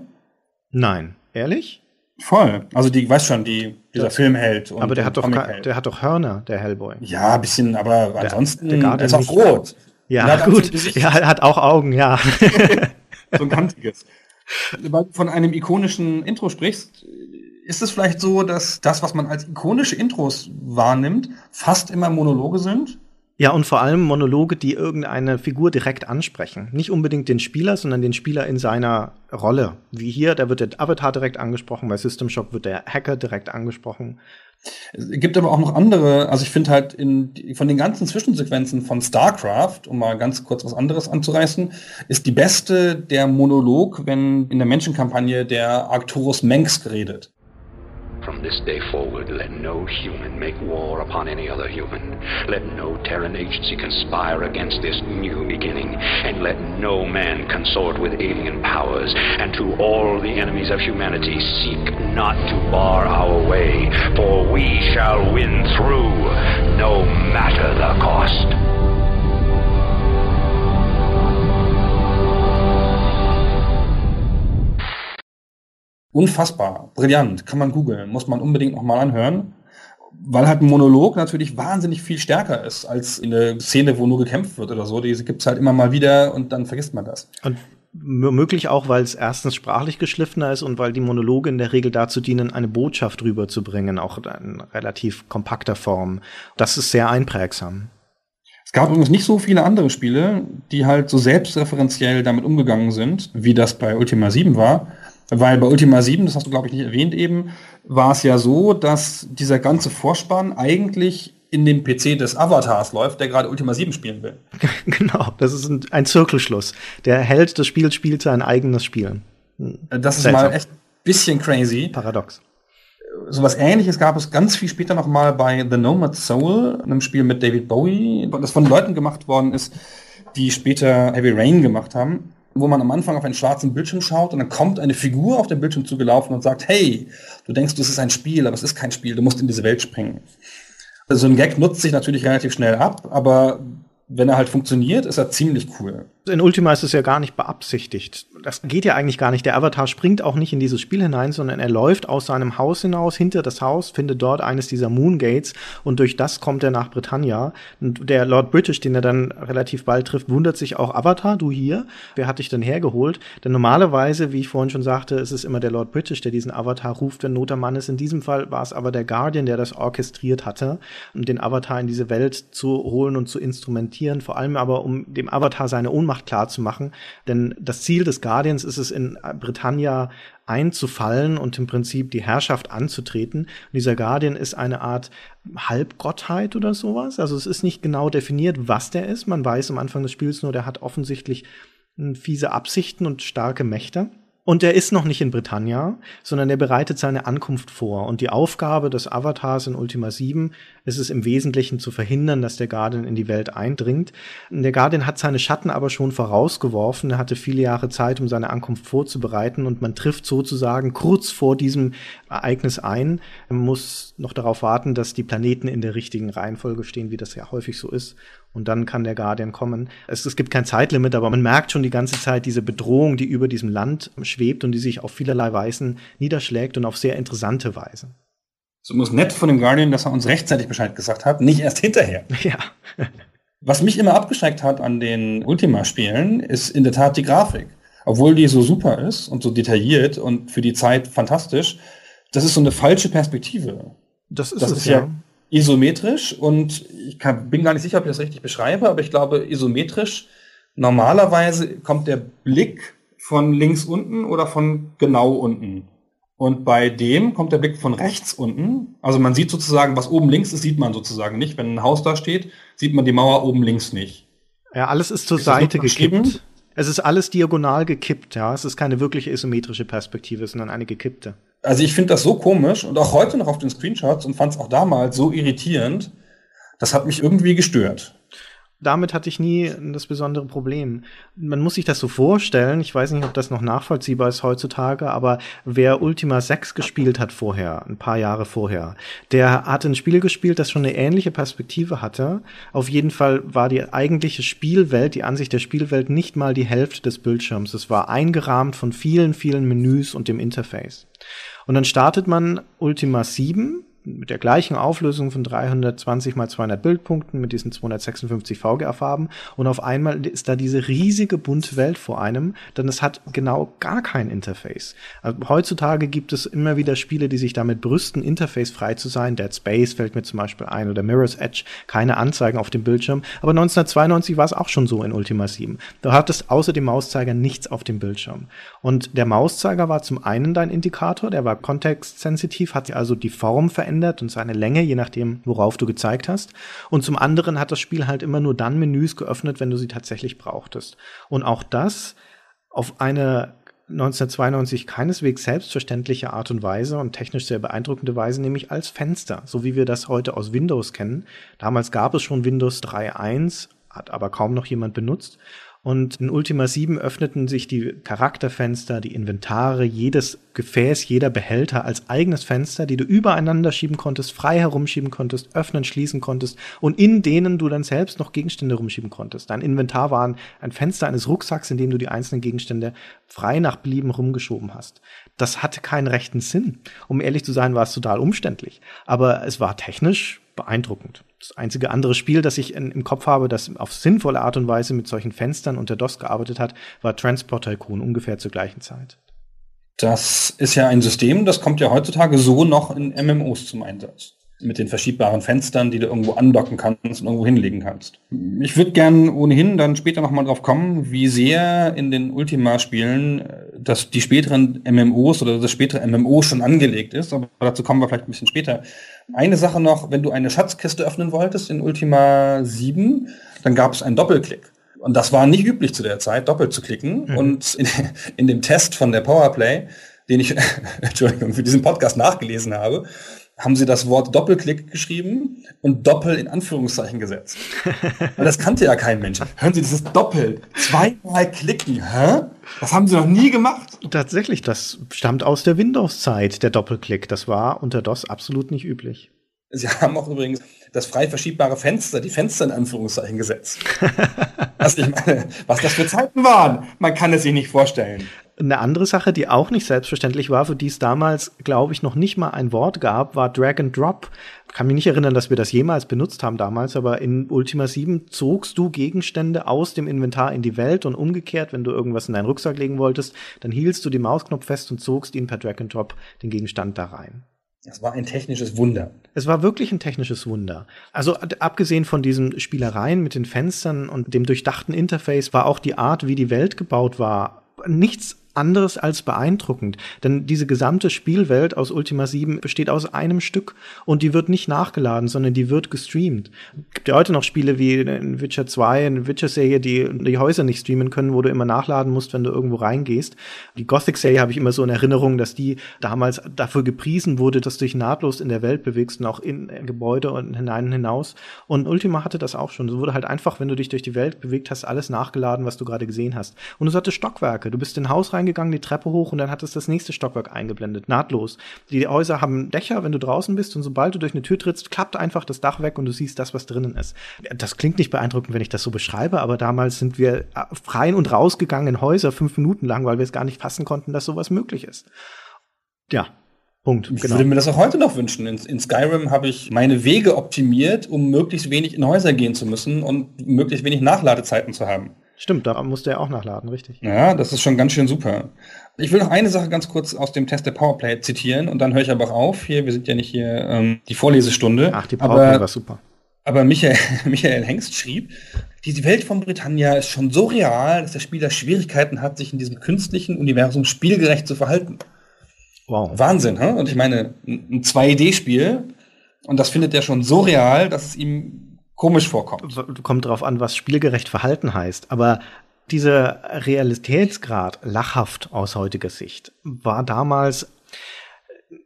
Nein. Ehrlich? Voll. Also die, weißt schon, die, dieser Das- Filmheld. Und aber der hat, doch, der hat doch Hörner, der Hellboy. Ja, ein bisschen, aber ansonsten der Guardian er ist auch rot. Ja, gut. Ja, er hat auch Augen, ja. so ein kantiges. Weil du von einem ikonischen Intro sprichst, ist es vielleicht so, dass das, was man als ikonische Intros wahrnimmt, fast immer Monologe sind? Ja, und vor allem Monologe, die irgendeine Figur direkt ansprechen. Nicht unbedingt den Spieler, sondern den Spieler in seiner Rolle. Wie hier, da wird der Avatar direkt angesprochen, bei System Shock wird der Hacker direkt angesprochen. Es gibt aber auch noch andere, also ich finde halt in, von den ganzen Zwischensequenzen von StarCraft, um mal ganz kurz was anderes anzureißen, ist die beste der Monolog, wenn in der Menschenkampagne der Arcturus Mengs redet. From this day forward, let no human make war upon any other human. Let no Terran agency conspire against this new beginning. And let no man consort with alien powers. And to all the enemies of humanity, seek not to bar our way, for we shall win through, no matter the cost. Unfassbar, brillant, kann man googeln, muss man unbedingt nochmal anhören. Weil halt ein Monolog natürlich wahnsinnig viel stärker ist als in der Szene, wo nur gekämpft wird oder so. Diese gibt's halt immer mal wieder und dann vergisst man das. Und womöglich auch, weil es erstens sprachlich geschliffener ist und weil die Monologe in der Regel dazu dienen, eine Botschaft rüberzubringen, auch in relativ kompakter Form. Das ist sehr einprägsam. Es gab übrigens nicht so viele andere Spiele, die halt so selbstreferenziell damit umgegangen sind, wie das bei Ultima 7 war. Weil bei Ultima 7, das hast du glaube ich nicht erwähnt eben, war es ja so, dass dieser ganze Vorspann eigentlich in dem PC des Avatars läuft, der gerade Ultima 7 spielen will. genau, das ist ein, ein Zirkelschluss. Der Held des Spiels spielt sein eigenes Spiel. Das ist Seltsam. mal echt ein bisschen crazy. Paradox. Sowas ähnliches gab es ganz viel später noch mal bei The Nomad Soul, einem Spiel mit David Bowie, das von Leuten gemacht worden ist, die später Heavy Rain gemacht haben, wo man am Anfang auf einen schwarzen Bildschirm schaut und dann kommt eine Figur auf den Bildschirm zugelaufen und sagt, hey, du denkst, das ist ein Spiel, aber es ist kein Spiel, du musst in diese Welt springen. Also so ein Gag nutzt sich natürlich relativ schnell ab, aber wenn er halt funktioniert, ist er ziemlich cool. In Ultima ist es ja gar nicht beabsichtigt. Das geht ja eigentlich gar nicht. Der Avatar springt auch nicht in dieses Spiel hinein, sondern er läuft aus seinem Haus hinaus, hinter das Haus, findet dort eines dieser Moongates und durch das kommt er nach Britannia. Und der Lord British, den er dann relativ bald trifft, wundert sich auch, Avatar, du hier? Wer hat dich denn hergeholt? Denn normalerweise, wie ich vorhin schon sagte, ist es immer der Lord British, der diesen Avatar ruft, wenn Not am Mann ist. In diesem Fall war es aber der Guardian, der das orchestriert hatte, um den Avatar in diese Welt zu holen und zu instrumentieren, vor allem aber um dem Avatar seine Ohnmacht klar zu machen. Denn das Ziel des Guardians ist es, in Britannia einzufallen und im Prinzip die Herrschaft anzutreten. Und dieser Guardian ist eine Art Halbgottheit oder sowas. Also es ist nicht genau definiert, was der ist. Man weiß am Anfang des Spiels nur, der hat offensichtlich hm, fiese Absichten und starke Mächte. Und er ist noch nicht in Britannia, sondern er bereitet seine Ankunft vor. Und die Aufgabe des Avatars in Ultima 7 ist es im Wesentlichen zu verhindern, dass der Guardian in die Welt eindringt. Der Guardian hat seine Schatten aber schon vorausgeworfen. Er hatte viele Jahre Zeit, um seine Ankunft vorzubereiten. Und man trifft sozusagen kurz vor diesem Ereignis ein. Man muss noch darauf warten, dass die Planeten in der richtigen Reihenfolge stehen, wie das ja häufig so ist. Und dann kann der Guardian kommen. Es, es gibt kein Zeitlimit, aber man merkt schon die ganze Zeit diese Bedrohung, die über diesem Land schwebt und die sich auf vielerlei Weisen niederschlägt und auf sehr interessante Weise. So muss nett von dem Guardian, dass er uns rechtzeitig Bescheid gesagt hat, nicht erst hinterher. Ja. Was mich immer abgeschreckt hat an den Ultima-Spielen, ist in der Tat die Grafik. Obwohl die so super ist und so detailliert und für die Zeit fantastisch, das ist so eine falsche Perspektive. Das ist Das es ist ja. ja isometrisch und ich kann, bin gar nicht sicher, ob ich das richtig beschreibe, aber ich glaube, isometrisch, normalerweise kommt der Blick von links unten oder von genau unten. Und bei dem kommt der Blick von rechts unten. Also man sieht sozusagen, was oben links ist, sieht man sozusagen nicht. Wenn ein Haus da steht, sieht man die Mauer oben links nicht. Ja, alles ist zur Ist Seite gekippt. Es ist alles diagonal gekippt, ja. Es ist keine wirkliche isometrische Perspektive, sondern eine gekippte. Also ich finde das so komisch und auch heute noch auf den Screenshots und fand es auch damals so irritierend. Das hat mich irgendwie gestört damit hatte ich nie das besondere Problem. Man muss sich das so vorstellen, ich weiß nicht, ob das noch nachvollziehbar ist heutzutage, aber wer Ultima 6 gespielt hat vorher, ein paar Jahre vorher, der hat ein Spiel gespielt, das schon eine ähnliche Perspektive hatte. Auf jeden Fall war die eigentliche Spielwelt, die Ansicht der Spielwelt nicht mal die Hälfte des Bildschirms. Es war eingerahmt von vielen, vielen Menüs und dem Interface. Und dann startet man Ultima 7 mit der gleichen Auflösung von 320 mal 200 Bildpunkten mit diesen 256 VGA-Farben und auf einmal ist da diese riesige bunte Welt vor einem, denn es hat genau gar kein Interface. Also heutzutage gibt es immer wieder Spiele, die sich damit brüsten, interfacefrei zu sein. Dead Space fällt mir zum Beispiel ein oder Mirror's Edge, keine Anzeigen auf dem Bildschirm. Aber 1992 war es auch schon so in Ultima 7. Da hattest außer dem Mauszeiger nichts auf dem Bildschirm. Und der Mauszeiger war zum einen dein Indikator, der war kontextsensitiv, hat also die Form verändert verändert und seine Länge, je nachdem, worauf du gezeigt hast. Und zum anderen hat das Spiel halt immer nur dann Menüs geöffnet, wenn du sie tatsächlich brauchtest. Und auch das auf eine 1992 keineswegs selbstverständliche Art und Weise und technisch sehr beeindruckende Weise, nämlich als Fenster, so wie wir das heute aus Windows kennen. Damals gab es schon Windows 3.1, hat aber kaum noch jemand benutzt. Und in Ultima 7 öffneten sich die Charakterfenster, die Inventare, jedes Gefäß, jeder Behälter als eigenes Fenster, die du übereinander schieben konntest, frei herumschieben konntest, öffnen, schließen konntest und in denen du dann selbst noch Gegenstände rumschieben konntest. Dein Inventar war ein Fenster eines Rucksacks, in dem du die einzelnen Gegenstände frei nach Belieben rumgeschoben hast. Das hatte keinen rechten Sinn. Um ehrlich zu sein, war es total umständlich. Aber es war technisch beeindruckend. Das einzige andere Spiel, das ich in, im Kopf habe, das auf sinnvolle Art und Weise mit solchen Fenstern unter DOS gearbeitet hat, war Transport Tycoon ungefähr zur gleichen Zeit. Das ist ja ein System, das kommt ja heutzutage so noch in MMOs zum Einsatz. Mit den verschiebbaren Fenstern, die du irgendwo andocken kannst und irgendwo hinlegen kannst. Ich würde gern ohnehin dann später nochmal drauf kommen, wie sehr in den Ultima-Spielen äh, dass die späteren MMOs oder das spätere MMO schon angelegt ist, aber dazu kommen wir vielleicht ein bisschen später. Eine Sache noch, wenn du eine Schatzkiste öffnen wolltest in Ultima 7, dann gab es einen Doppelklick. Und das war nicht üblich zu der Zeit, doppelt zu klicken. Mhm. Und in, in, dem Test von der Powerplay, den ich, Entschuldigung, für diesen Podcast nachgelesen habe, haben sie das Wort Doppelklick geschrieben und Doppel in Anführungszeichen gesetzt. Weil das kannte ja kein Mensch. Hören Sie dieses Doppel, zweimal klicken, hä? Das haben sie noch nie gemacht. Tatsächlich, das stammt aus der Windows-Zeit, der Doppelklick. Das war unter DOS absolut nicht üblich. Sie haben auch übrigens das frei verschiebbare Fenster, die Fenster in Anführungszeichen gesetzt. also ich meine, was das für Zeiten waren, man kann es sich nicht vorstellen. Eine andere Sache, die auch nicht selbstverständlich war, für die es damals, glaube ich, noch nicht mal ein Wort gab, war Drag and Drop. Ich kann mich nicht erinnern, dass wir das jemals benutzt haben damals, aber in Ultima 7 zogst du Gegenstände aus dem Inventar in die Welt und umgekehrt, wenn du irgendwas in deinen Rucksack legen wolltest, dann hielst du den Mausknopf fest und zogst ihn per Drag and Drop den Gegenstand da rein. Es war ein technisches Wunder. Es war wirklich ein technisches Wunder. Also abgesehen von diesen Spielereien mit den Fenstern und dem durchdachten Interface war auch die Art, wie die Welt gebaut war, nichts anderes als beeindruckend. Denn diese gesamte Spielwelt aus Ultima 7 besteht aus einem Stück und die wird nicht nachgeladen, sondern die wird gestreamt. Es gibt ja heute noch Spiele wie in Witcher 2, eine Witcher-Serie, die die Häuser nicht streamen können, wo du immer nachladen musst, wenn du irgendwo reingehst. Die Gothic-Serie habe ich immer so in Erinnerung, dass die damals dafür gepriesen wurde, dass du dich nahtlos in der Welt bewegst und auch in Gebäude und hinein und hinaus. Und Ultima hatte das auch schon. Es wurde halt einfach, wenn du dich durch die Welt bewegt hast, alles nachgeladen, was du gerade gesehen hast. Und es hatte Stockwerke. Du bist in Haus rein reingegangen, die Treppe hoch und dann hat es das nächste Stockwerk eingeblendet, nahtlos. Die Häuser haben Dächer, wenn du draußen bist und sobald du durch eine Tür trittst, klappt einfach das Dach weg und du siehst das, was drinnen ist. Das klingt nicht beeindruckend, wenn ich das so beschreibe, aber damals sind wir rein und rausgegangen in Häuser fünf Minuten lang, weil wir es gar nicht fassen konnten, dass sowas möglich ist. Ja, Punkt. Ich genau. würde mir das auch heute noch wünschen. In, in Skyrim habe ich meine Wege optimiert, um möglichst wenig in Häuser gehen zu müssen und möglichst wenig Nachladezeiten zu haben. Stimmt, da musste er auch nachladen, richtig. Ja, das ist schon ganz schön super. Ich will noch eine Sache ganz kurz aus dem Test der Powerplay zitieren und dann höre ich aber auch auf. Hier, wir sind ja nicht hier ähm, die Vorlesestunde. Ach, die Powerplay aber, war super. Aber Michael, Michael Hengst schrieb, die Welt von Britannia ist schon so real, dass der Spieler Schwierigkeiten hat, sich in diesem künstlichen Universum spielgerecht zu verhalten. Wow. Wahnsinn, hm? Und ich meine, ein 2D-Spiel, und das findet er schon so real, dass es ihm komisch vorkommt. Kommt darauf an, was spielgerecht Verhalten heißt. Aber dieser Realitätsgrad, lachhaft aus heutiger Sicht, war damals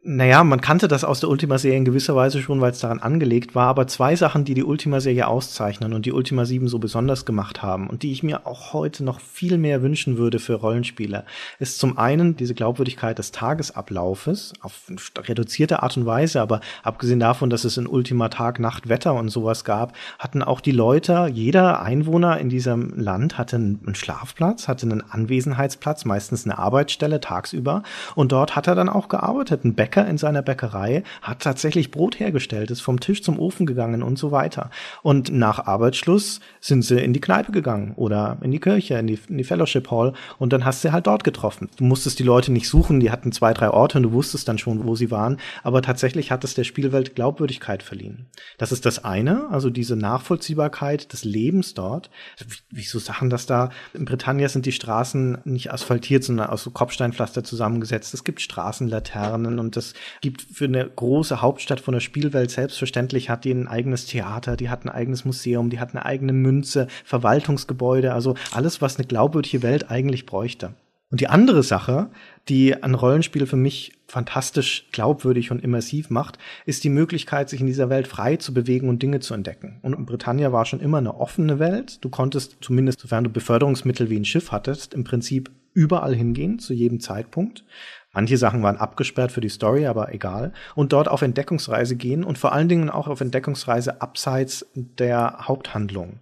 Naja, man kannte das aus der Ultima-Serie in gewisser Weise schon, weil es daran angelegt war, aber zwei Sachen, die die Ultima-Serie auszeichnen und die Ultima 7 so besonders gemacht haben und die ich mir auch heute noch viel mehr wünschen würde für Rollenspieler, ist zum einen diese Glaubwürdigkeit des Tagesablaufes auf reduzierte Art und Weise, aber abgesehen davon, dass es in Ultima Tag, Nacht, Wetter und sowas gab, hatten auch die Leute, jeder Einwohner in diesem Land hatte einen Schlafplatz, hatte einen Anwesenheitsplatz, meistens eine Arbeitsstelle tagsüber und dort hat er dann auch gearbeitet ein Bäcker in seiner Bäckerei hat tatsächlich Brot hergestellt, ist vom Tisch zum Ofen gegangen und so weiter. Und nach Arbeitsschluss sind sie in die Kneipe gegangen oder in die Kirche, in die, in die Fellowship Hall und dann hast du halt dort getroffen. Du musstest die Leute nicht suchen, die hatten zwei, drei Orte und du wusstest dann schon, wo sie waren, aber tatsächlich hat es der Spielwelt Glaubwürdigkeit verliehen. Das ist das eine, also diese Nachvollziehbarkeit des Lebens dort. Wieso Sachen, dass da in Britannia sind die Straßen nicht asphaltiert, sondern aus so Kopfsteinpflaster zusammengesetzt. Es gibt Straßenlaternen und das gibt für eine große Hauptstadt von der Spielwelt selbstverständlich hat die ein eigenes Theater, die hat ein eigenes Museum, die hat eine eigene Münze, Verwaltungsgebäude, also alles, was eine glaubwürdige Welt eigentlich bräuchte. Und die andere Sache, die ein Rollenspiel für mich fantastisch glaubwürdig und immersiv macht, ist die Möglichkeit, sich in dieser Welt frei zu bewegen und Dinge zu entdecken. Und Britannia war schon immer eine offene Welt. Du konntest, zumindest sofern du Beförderungsmittel wie ein Schiff hattest, im Prinzip überall hingehen, zu jedem Zeitpunkt. Manche Sachen waren abgesperrt für die Story, aber egal. Und dort auf Entdeckungsreise gehen und vor allen Dingen auch auf Entdeckungsreise abseits der Haupthandlung.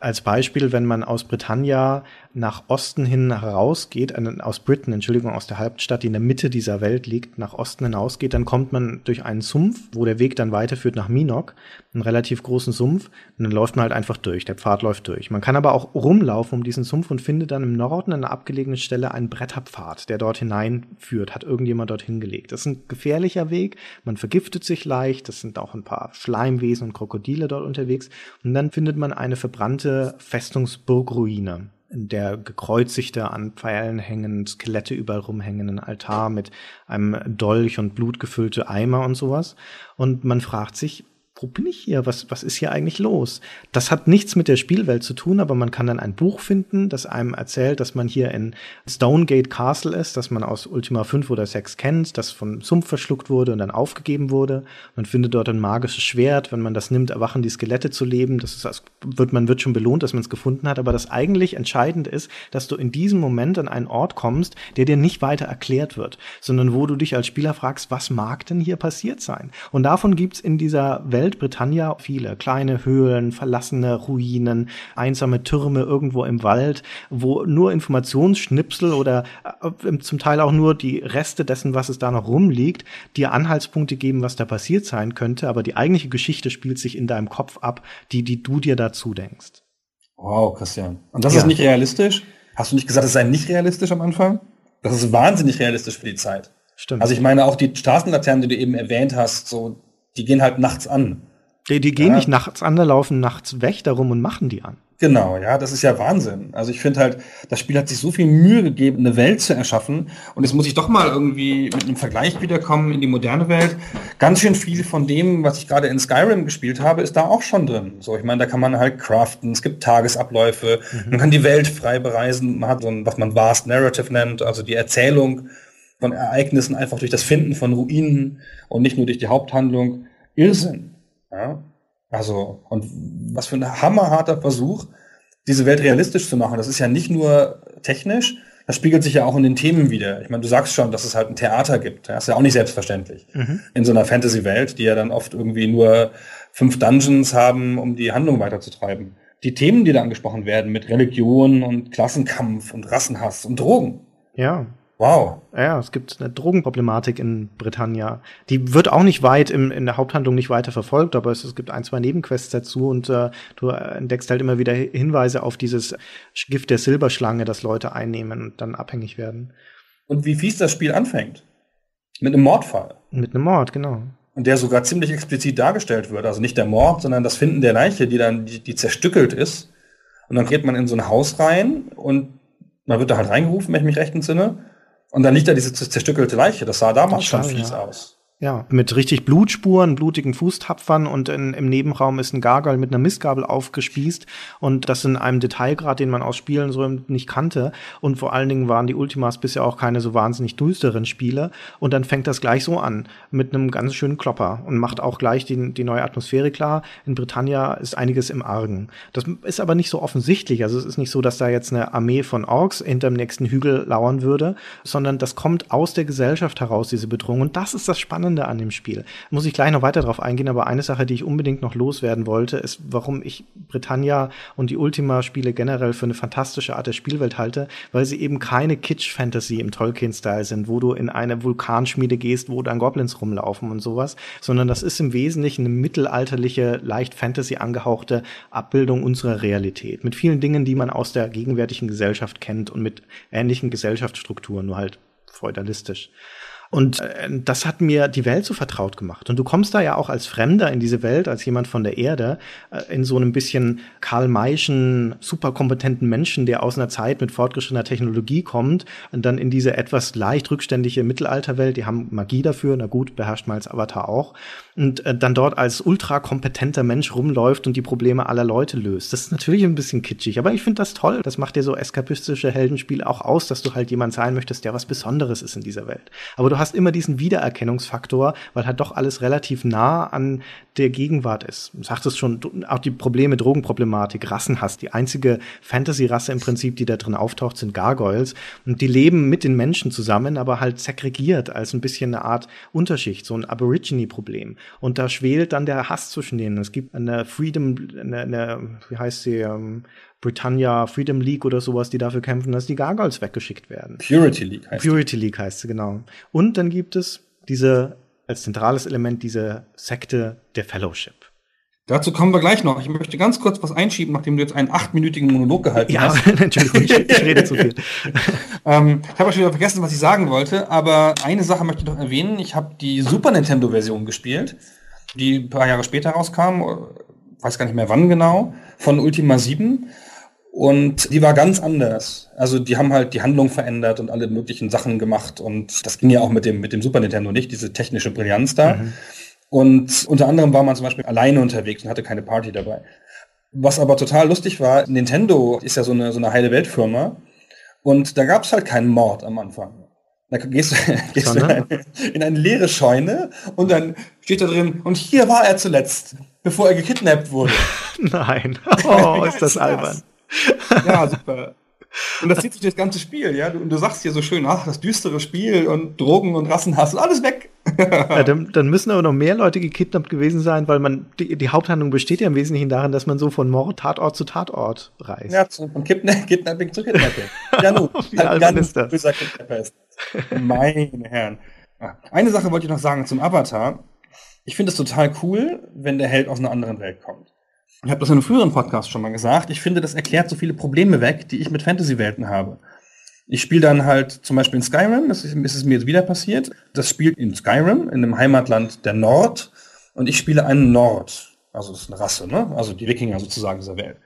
Als Beispiel, wenn man aus Britannia nach Osten hin herausgeht, aus Britain, Entschuldigung, aus der Hauptstadt, die in der Mitte dieser Welt liegt, nach Osten hinausgeht, dann kommt man durch einen Sumpf, wo der Weg dann weiterführt nach Minok, einen relativ großen Sumpf, und dann läuft man halt einfach durch, der Pfad läuft durch. Man kann aber auch rumlaufen um diesen Sumpf und findet dann im Norden an einer abgelegenen Stelle einen Bretterpfad, der dort hineinführt, hat irgendjemand dorthin gelegt. Das ist ein gefährlicher Weg, man vergiftet sich leicht, das sind auch ein paar Schleimwesen und Krokodile dort unterwegs, und dann findet man eine verbrannte Festungsburgruine in der gekreuzigte an Pfeilen hängen, Skelette überall rumhängen, ein Altar mit einem Dolch und blutgefüllte Eimer und sowas. Und man fragt sich, wo bin ich hier? Was, was ist hier eigentlich los? Das hat nichts mit der Spielwelt zu tun, aber man kann dann ein Buch finden, das einem erzählt, dass man hier in Stonegate Castle ist, das man aus Ultima 5 oder 6 kennt, das vom Sumpf verschluckt wurde und dann aufgegeben wurde. Man findet dort ein magisches Schwert. Wenn man das nimmt, erwachen die Skelette zu leben. Das ist, das wird, man wird schon belohnt, dass man es gefunden hat. Aber das eigentlich Entscheidende ist, dass du in diesem Moment an einen Ort kommst, der dir nicht weiter erklärt wird, sondern wo du dich als Spieler fragst, was mag denn hier passiert sein? Und davon gibt's in dieser Welt Welt Britannia viele kleine Höhlen, verlassene Ruinen, einsame Türme irgendwo im Wald, wo nur Informationsschnipsel oder äh, zum Teil auch nur die Reste dessen, was es da noch rumliegt, dir Anhaltspunkte geben, was da passiert sein könnte, aber die eigentliche Geschichte spielt sich in deinem Kopf ab, die, die du dir dazu denkst. Wow, Christian. Und das ja. ist nicht realistisch? Hast du nicht gesagt, es sei nicht realistisch am Anfang? Das ist wahnsinnig realistisch für die Zeit. Stimmt. Also ich meine auch die Straßenlaternen, die du eben erwähnt hast, so die gehen halt nachts an. Die, die gehen ja. nicht nachts an, da laufen nachts weg darum und machen die an. Genau, ja, das ist ja Wahnsinn. Also ich finde halt, das Spiel hat sich so viel Mühe gegeben, eine Welt zu erschaffen. Und jetzt muss ich doch mal irgendwie mit einem Vergleich wiederkommen in die moderne Welt. Ganz schön viel von dem, was ich gerade in Skyrim gespielt habe, ist da auch schon drin. So, ich meine, da kann man halt craften, es gibt Tagesabläufe, mhm. man kann die Welt frei bereisen, man hat so ein, was man Vast Narrative nennt, also die Erzählung von Ereignissen einfach durch das Finden von Ruinen und nicht nur durch die Haupthandlung. Irrsinn. Ja? Also, und was für ein hammerharter Versuch, diese Welt realistisch zu machen. Das ist ja nicht nur technisch, das spiegelt sich ja auch in den Themen wieder. Ich meine, du sagst schon, dass es halt ein Theater gibt. Das ist ja auch nicht selbstverständlich. Mhm. In so einer Fantasy-Welt, die ja dann oft irgendwie nur fünf Dungeons haben, um die Handlung weiterzutreiben. Die Themen, die da angesprochen werden, mit Religion und Klassenkampf und Rassenhass und Drogen. Ja. Wow. Ja, es gibt eine Drogenproblematik in Britannia. Die wird auch nicht weit im, in der Haupthandlung nicht weiter verfolgt, aber es, es gibt ein, zwei Nebenquests dazu und äh, du entdeckst halt immer wieder Hinweise auf dieses Gift der Silberschlange, das Leute einnehmen und dann abhängig werden. Und wie fies das Spiel anfängt? Mit einem Mordfall. Mit einem Mord, genau. Und der sogar ziemlich explizit dargestellt wird. Also nicht der Mord, sondern das Finden der Leiche, die dann, die, die zerstückelt ist. Und dann geht man in so ein Haus rein und man wird da halt reingerufen, wenn ich mich recht entsinne. Und dann liegt da diese zerstückelte Leiche. Das sah damals Total, schon fies ja. aus. Ja, mit richtig Blutspuren, blutigen Fußtapfern und in, im Nebenraum ist ein Gargoyle mit einer Mistgabel aufgespießt und das in einem Detailgrad, den man aus Spielen so nicht kannte. Und vor allen Dingen waren die Ultimas bisher auch keine so wahnsinnig düsteren Spiele. Und dann fängt das gleich so an mit einem ganz schönen Klopper und macht auch gleich die, die neue Atmosphäre klar. In Britannia ist einiges im Argen. Das ist aber nicht so offensichtlich, also es ist nicht so, dass da jetzt eine Armee von Orks hinterm nächsten Hügel lauern würde, sondern das kommt aus der Gesellschaft heraus, diese Bedrohung. Und das ist das Spannende Spannende an dem Spiel. Muss ich gleich noch weiter drauf eingehen, aber eine Sache, die ich unbedingt noch loswerden wollte, ist, warum ich Britannia und die Ultima-Spiele generell für eine fantastische Art der Spielwelt halte, weil sie eben keine Kitsch-Fantasy im Tolkien-Style sind, wo du in eine Vulkanschmiede gehst, wo dann Goblins rumlaufen und sowas, sondern das ist im Wesentlichen eine mittelalterliche, leicht Fantasy angehauchte Abbildung unserer Realität. Mit vielen Dingen, die man aus der gegenwärtigen Gesellschaft kennt und mit ähnlichen Gesellschaftsstrukturen, nur halt feudalistisch. Und äh, das hat mir die Welt so vertraut gemacht. Und du kommst da ja auch als Fremder in diese Welt, als jemand von der Erde, äh, in so einem bisschen Karl-Mayschen, superkompetenten Menschen, der aus einer Zeit mit fortgeschrittener Technologie kommt und dann in diese etwas leicht rückständige Mittelalterwelt, die haben Magie dafür, na gut, beherrscht man als Avatar auch, und äh, dann dort als ultrakompetenter Mensch rumläuft und die Probleme aller Leute löst. Das ist natürlich ein bisschen kitschig, aber ich finde das toll. Das macht dir so eskapistische Heldenspiele auch aus, dass du halt jemand sein möchtest, der was Besonderes ist in dieser Welt. Aber du du hast immer diesen Wiedererkennungsfaktor, weil halt doch alles relativ nah an der Gegenwart ist. Du sagtest schon, auch die Probleme, Drogenproblematik, Rassenhass. Die einzige Fantasy-Rasse im Prinzip, die da drin auftaucht, sind Gargoyles. Und die leben mit den Menschen zusammen, aber halt segregiert als ein bisschen eine Art Unterschicht, so ein Aborigine-Problem. Und da schwelt dann der Hass zwischen denen. Es gibt eine Freedom, eine, eine wie heißt sie, ähm, Britannia Freedom League oder sowas, die dafür kämpfen, dass die Gargoyles weggeschickt werden. Purity League heißt Purity die. League heißt sie, genau. Und dann gibt es diese, als zentrales Element, diese Sekte der Fellowship. Dazu kommen wir gleich noch. Ich möchte ganz kurz was einschieben, nachdem du jetzt einen achtminütigen Monolog gehalten ja, hast. Entschuldigung, ich, ich rede zu viel. ähm, ich habe schon wieder vergessen, was ich sagen wollte, aber eine Sache möchte ich noch erwähnen. Ich habe die Super Nintendo-Version gespielt, die ein paar Jahre später rauskam, weiß gar nicht mehr wann genau, von Ultima 7. Und die war ganz anders. Also die haben halt die Handlung verändert und alle möglichen Sachen gemacht. Und das ging ja auch mit dem, mit dem Super Nintendo nicht, diese technische Brillanz da. Mhm. Und unter anderem war man zum Beispiel alleine unterwegs und hatte keine Party dabei. Was aber total lustig war, Nintendo ist ja so eine, so eine heile Weltfirma. Und da gab es halt keinen Mord am Anfang. Da gehst, gehst du in eine, in eine leere Scheune und dann steht da drin, und hier war er zuletzt, bevor er gekidnappt wurde. Nein. Oh, ist das albern ja, super. Und das zieht sich das ganze Spiel, ja. Und du sagst hier so schön, ach, das düstere Spiel und Drogen und Rassenhass und alles weg. ja, dann, dann, müssen aber noch mehr Leute gekidnappt gewesen sein, weil man, die, die, Haupthandlung besteht ja im Wesentlichen darin, dass man so von Mord, Tatort zu Tatort reist. Ja, von Kidnapping zu Kidnapping. Ja, nun, Wie halt ganz ist das? böser Kidnapper ist. Meine Herren. Eine Sache wollte ich noch sagen zum Avatar. Ich finde es total cool, wenn der Held aus einer anderen Welt kommt ich habe das in einem früheren Podcast schon mal gesagt, ich finde, das erklärt so viele Probleme weg, die ich mit Fantasy-Welten habe. Ich spiele dann halt zum Beispiel in Skyrim, das ist, ist es mir jetzt wieder passiert. Das spielt in Skyrim, in einem Heimatland der Nord, und ich spiele einen Nord. Also das ist eine Rasse, ne? Also die Wikinger sozusagen dieser Welt.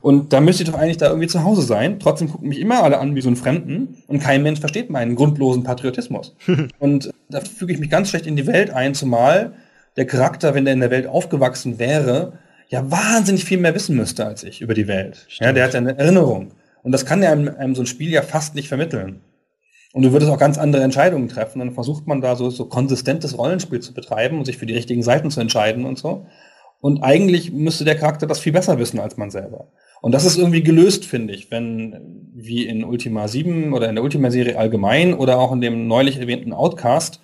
Und da müsste ich doch eigentlich da irgendwie zu Hause sein. Trotzdem gucken mich immer alle an wie so einen Fremden und kein Mensch versteht meinen grundlosen Patriotismus. und da füge ich mich ganz schlecht in die Welt ein, zumal der Charakter, wenn der in der Welt aufgewachsen wäre, ja wahnsinnig viel mehr wissen müsste als ich über die Welt. Stimmt. Ja, der hat ja eine Erinnerung. Und das kann ja einem, einem so ein Spiel ja fast nicht vermitteln. Und du würdest auch ganz andere Entscheidungen treffen. Dann versucht man da so, so konsistentes Rollenspiel zu betreiben und sich für die richtigen Seiten zu entscheiden und so. Und eigentlich müsste der Charakter das viel besser wissen als man selber. Und das ist irgendwie gelöst, finde ich, wenn, wie in Ultima 7 oder in der Ultima-Serie allgemein oder auch in dem neulich erwähnten Outcast,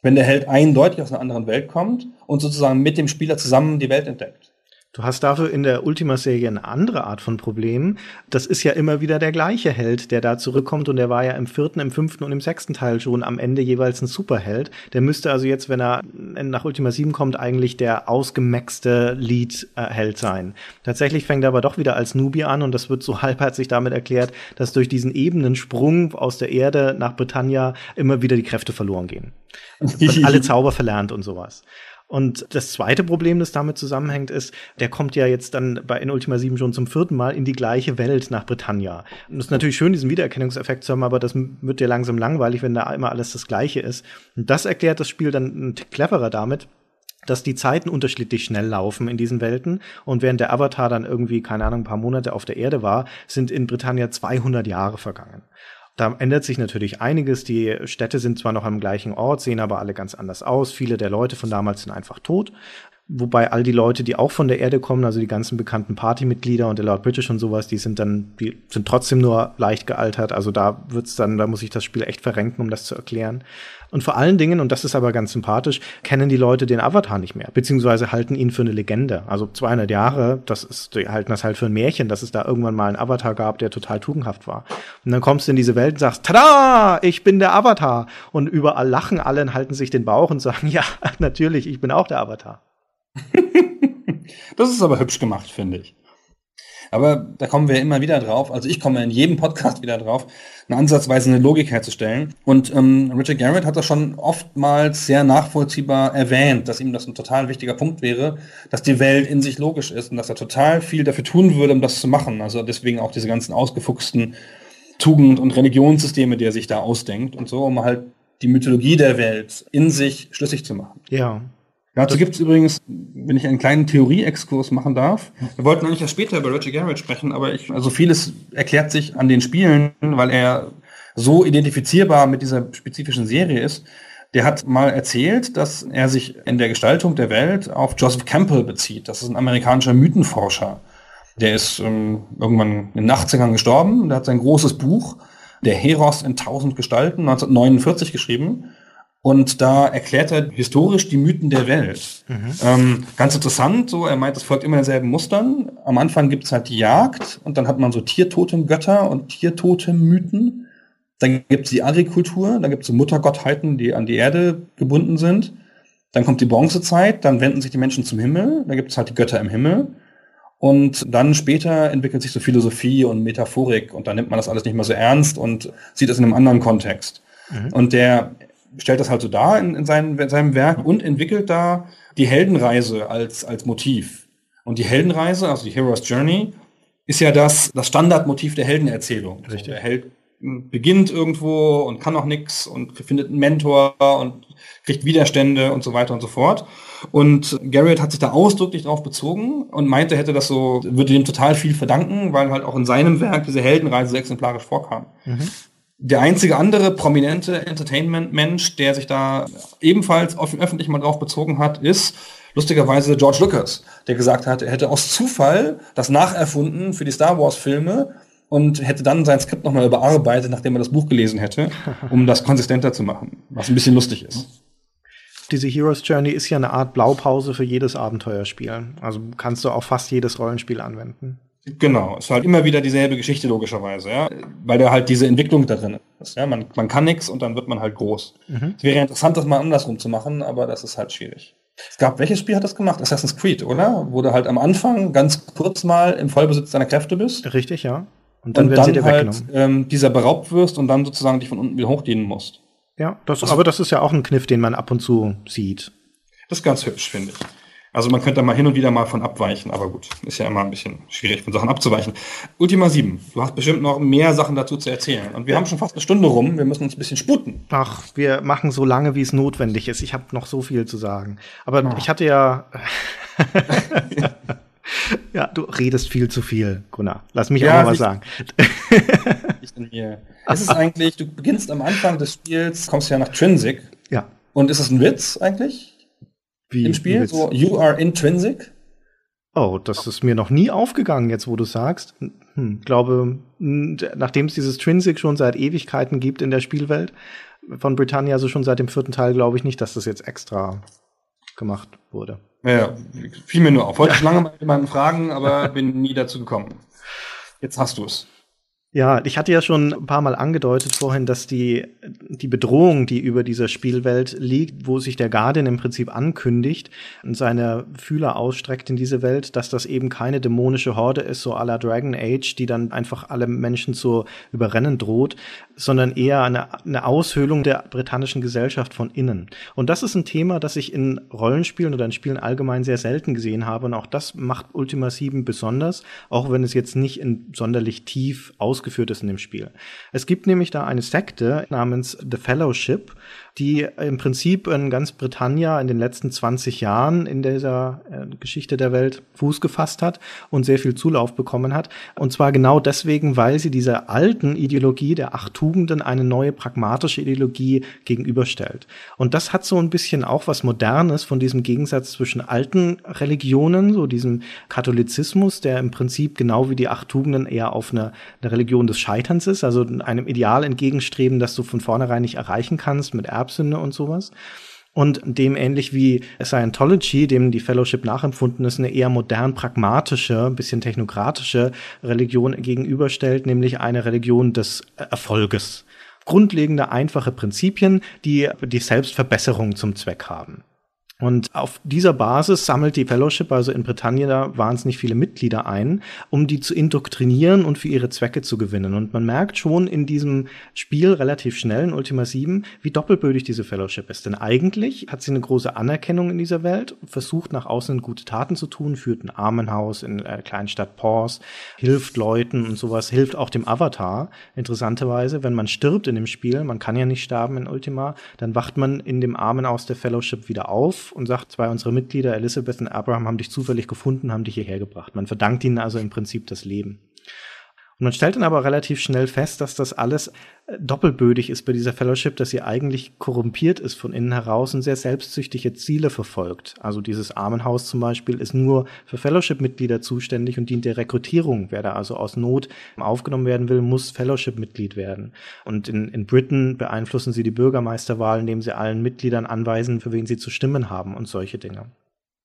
wenn der Held eindeutig aus einer anderen Welt kommt und sozusagen mit dem Spieler zusammen die Welt entdeckt. Du hast dafür in der Ultima-Serie eine andere Art von Problem. Das ist ja immer wieder der gleiche Held, der da zurückkommt und der war ja im vierten, im fünften und im sechsten Teil schon am Ende jeweils ein Superheld. Der müsste also jetzt, wenn er nach Ultima 7 kommt, eigentlich der ausgemaxte Lead-Held sein. Tatsächlich fängt er aber doch wieder als Nubi an und das wird so halbherzig damit erklärt, dass durch diesen ebenen Sprung aus der Erde nach Britannia immer wieder die Kräfte verloren gehen. Alle Zauber verlernt und sowas. Und das zweite Problem, das damit zusammenhängt, ist, der kommt ja jetzt dann bei in Ultima 7 schon zum vierten Mal in die gleiche Welt nach Britannia. Und es ist natürlich schön, diesen Wiedererkennungseffekt zu haben, aber das wird dir langsam langweilig, wenn da immer alles das Gleiche ist. Und das erklärt das Spiel dann cleverer damit, dass die Zeiten unterschiedlich schnell laufen in diesen Welten und während der Avatar dann irgendwie, keine Ahnung, ein paar Monate auf der Erde war, sind in Britannia 200 Jahre vergangen. Da ändert sich natürlich einiges. Die Städte sind zwar noch am gleichen Ort, sehen aber alle ganz anders aus. Viele der Leute von damals sind einfach tot. Wobei all die Leute, die auch von der Erde kommen, also die ganzen bekannten Partymitglieder und der Lord British und sowas, die sind dann, die sind trotzdem nur leicht gealtert. Also da wird's dann, da muss ich das Spiel echt verrenken, um das zu erklären. Und vor allen Dingen, und das ist aber ganz sympathisch, kennen die Leute den Avatar nicht mehr, beziehungsweise halten ihn für eine Legende. Also 200 Jahre, das ist, die halten das halt für ein Märchen, dass es da irgendwann mal einen Avatar gab, der total tugendhaft war. Und dann kommst du in diese Welt und sagst, tada, ich bin der Avatar. Und überall lachen alle und halten sich den Bauch und sagen, ja, natürlich, ich bin auch der Avatar. das ist aber hübsch gemacht, finde ich. Aber da kommen wir immer wieder drauf, also ich komme in jedem Podcast wieder drauf, eine ansatzweise eine Logik herzustellen. Und ähm, Richard Garrett hat das schon oftmals sehr nachvollziehbar erwähnt, dass ihm das ein total wichtiger Punkt wäre, dass die Welt in sich logisch ist und dass er total viel dafür tun würde, um das zu machen. Also deswegen auch diese ganzen ausgefuchsten Tugend- und Religionssysteme, die er sich da ausdenkt und so, um halt die Mythologie der Welt in sich schlüssig zu machen. Ja. Dazu gibt es übrigens, wenn ich einen kleinen Theorie-Exkurs machen darf. Wir wollten eigentlich ja später über Richard Garrett sprechen, aber ich, also vieles erklärt sich an den Spielen, weil er so identifizierbar mit dieser spezifischen Serie ist. Der hat mal erzählt, dass er sich in der Gestaltung der Welt auf Joseph Campbell bezieht. Das ist ein amerikanischer Mythenforscher. Der ist ähm, irgendwann in den 80ern gestorben. Der hat sein großes Buch, Der Heros in tausend Gestalten, 1949 geschrieben. Und da erklärt er historisch die Mythen der Welt. Mhm. Ähm, ganz interessant, so, er meint, es folgt immer denselben Mustern. Am Anfang gibt es halt die Jagd und dann hat man so Tiertotem-Götter und Tiertotem-Mythen. Dann gibt es die Agrikultur, dann gibt es so Muttergottheiten, die an die Erde gebunden sind. Dann kommt die Bronzezeit, dann wenden sich die Menschen zum Himmel, dann gibt es halt die Götter im Himmel. Und dann später entwickelt sich so Philosophie und Metaphorik und dann nimmt man das alles nicht mehr so ernst und sieht es in einem anderen Kontext. Mhm. Und der stellt das halt so dar in, in, seinem, in seinem Werk und entwickelt da die Heldenreise als, als Motiv. Und die Heldenreise, also die Hero's Journey, ist ja das, das Standardmotiv der Heldenerzählung. Richtig. Also der Held beginnt irgendwo und kann noch nichts und findet einen Mentor und kriegt Widerstände und so weiter und so fort. Und Garrett hat sich da ausdrücklich darauf bezogen und meinte, hätte das so, würde dem total viel verdanken, weil halt auch in seinem Werk diese Heldenreise so exemplarisch vorkam. Mhm. Der einzige andere prominente Entertainment-Mensch, der sich da ebenfalls öffentlich mal drauf bezogen hat, ist lustigerweise George Lucas, der gesagt hat, er hätte aus Zufall das nacherfunden für die Star Wars-Filme und hätte dann sein Skript nochmal überarbeitet, nachdem er das Buch gelesen hätte, um das konsistenter zu machen, was ein bisschen lustig ist. Diese Hero's Journey ist ja eine Art Blaupause für jedes Abenteuerspiel. Also kannst du auch fast jedes Rollenspiel anwenden. Genau, ist halt immer wieder dieselbe Geschichte logischerweise, ja, weil da halt diese Entwicklung da drin ist. Ja, man, man kann nichts und dann wird man halt groß. Mhm. Es wäre interessant, das mal andersrum zu machen, aber das ist halt schwierig. Es gab, welches Spiel hat das gemacht? Assassin's Creed, oder? Wo du halt am Anfang ganz kurz mal im Vollbesitz deiner Kräfte bist. Richtig, ja. Und dann, und dann halt ähm, dieser beraubt wirst und dann sozusagen dich von unten wieder hochdienen musst. Ja, das, also, aber das ist ja auch ein Kniff, den man ab und zu sieht. Das ist ganz hübsch, finde ich. Also man könnte da mal hin und wieder mal von abweichen, aber gut, ist ja immer ein bisschen schwierig, von Sachen abzuweichen. Ultima 7, du hast bestimmt noch mehr Sachen dazu zu erzählen. Und wir haben schon fast eine Stunde rum, wir müssen uns ein bisschen sputen. Ach, wir machen so lange, wie es notwendig ist. Ich habe noch so viel zu sagen. Aber oh. ich hatte ja. ja, du redest viel zu viel, Gunnar. Lass mich ja, auch mal was sagen. es ist eigentlich, du beginnst am Anfang des Spiels, kommst ja nach Trinsic. Ja. Und ist es ein Witz eigentlich? Wie, im Spiel? So, you are intrinsic? Oh, das ist mir noch nie aufgegangen, jetzt wo du sagst. Hm, glaube, nachdem es dieses Trinsic schon seit Ewigkeiten gibt in der Spielwelt von Britannia, also schon seit dem vierten Teil, glaube ich nicht, dass das jetzt extra gemacht wurde. Ja, fiel mir nur auf. Wollte ich lange mal jemanden fragen, aber bin nie dazu gekommen. Jetzt hast du es. Ja, ich hatte ja schon ein paar Mal angedeutet vorhin, dass die, die Bedrohung, die über dieser Spielwelt liegt, wo sich der Guardian im Prinzip ankündigt und seine Fühler ausstreckt in diese Welt, dass das eben keine dämonische Horde ist, so à la Dragon Age, die dann einfach alle Menschen zu überrennen droht, sondern eher eine, eine Aushöhlung der britannischen Gesellschaft von innen. Und das ist ein Thema, das ich in Rollenspielen oder in Spielen allgemein sehr selten gesehen habe. Und auch das macht Ultima 7 besonders, auch wenn es jetzt nicht in sonderlich tief aus ausgeführt ist in dem Spiel. Es gibt nämlich da eine Sekte namens The Fellowship, die im Prinzip in ganz Britannia in den letzten 20 Jahren in dieser äh, Geschichte der Welt Fuß gefasst hat und sehr viel Zulauf bekommen hat. Und zwar genau deswegen, weil sie dieser alten Ideologie der acht Tugenden eine neue pragmatische Ideologie gegenüberstellt. Und das hat so ein bisschen auch was Modernes von diesem Gegensatz zwischen alten Religionen, so diesem Katholizismus, der im Prinzip genau wie die acht Tugenden eher auf eine, eine Religion des Scheiterns ist, also einem Ideal entgegenstreben, das du von vornherein nicht erreichen kannst mit Erbsünde und sowas. Und dem ähnlich wie Scientology, dem die Fellowship nachempfunden ist, eine eher modern pragmatische, bisschen technokratische Religion gegenüberstellt, nämlich eine Religion des Erfolges. Grundlegende, einfache Prinzipien, die die Selbstverbesserung zum Zweck haben. Und auf dieser Basis sammelt die Fellowship also in Britannien wahnsinnig viele Mitglieder ein, um die zu indoktrinieren und für ihre Zwecke zu gewinnen. Und man merkt schon in diesem Spiel relativ schnell in Ultima 7, wie doppelbödig diese Fellowship ist. Denn eigentlich hat sie eine große Anerkennung in dieser Welt, versucht nach außen gute Taten zu tun, führt ein Armenhaus in der kleinen Stadt Paws, hilft Leuten und sowas, hilft auch dem Avatar. Interessanterweise, wenn man stirbt in dem Spiel, man kann ja nicht sterben in Ultima, dann wacht man in dem Armenhaus der Fellowship wieder auf und sagt, zwei unserer Mitglieder, Elizabeth und Abraham, haben dich zufällig gefunden, haben dich hierher gebracht. Man verdankt ihnen also im Prinzip das Leben. Und man stellt dann aber relativ schnell fest, dass das alles äh, doppelbödig ist bei dieser Fellowship, dass sie eigentlich korrumpiert ist von innen heraus und sehr selbstsüchtige Ziele verfolgt. Also dieses Armenhaus zum Beispiel ist nur für Fellowship-Mitglieder zuständig und dient der Rekrutierung. Wer da also aus Not aufgenommen werden will, muss Fellowship-Mitglied werden. Und in, in Britain beeinflussen sie die Bürgermeisterwahl, indem sie allen Mitgliedern anweisen, für wen sie zu stimmen haben und solche Dinge.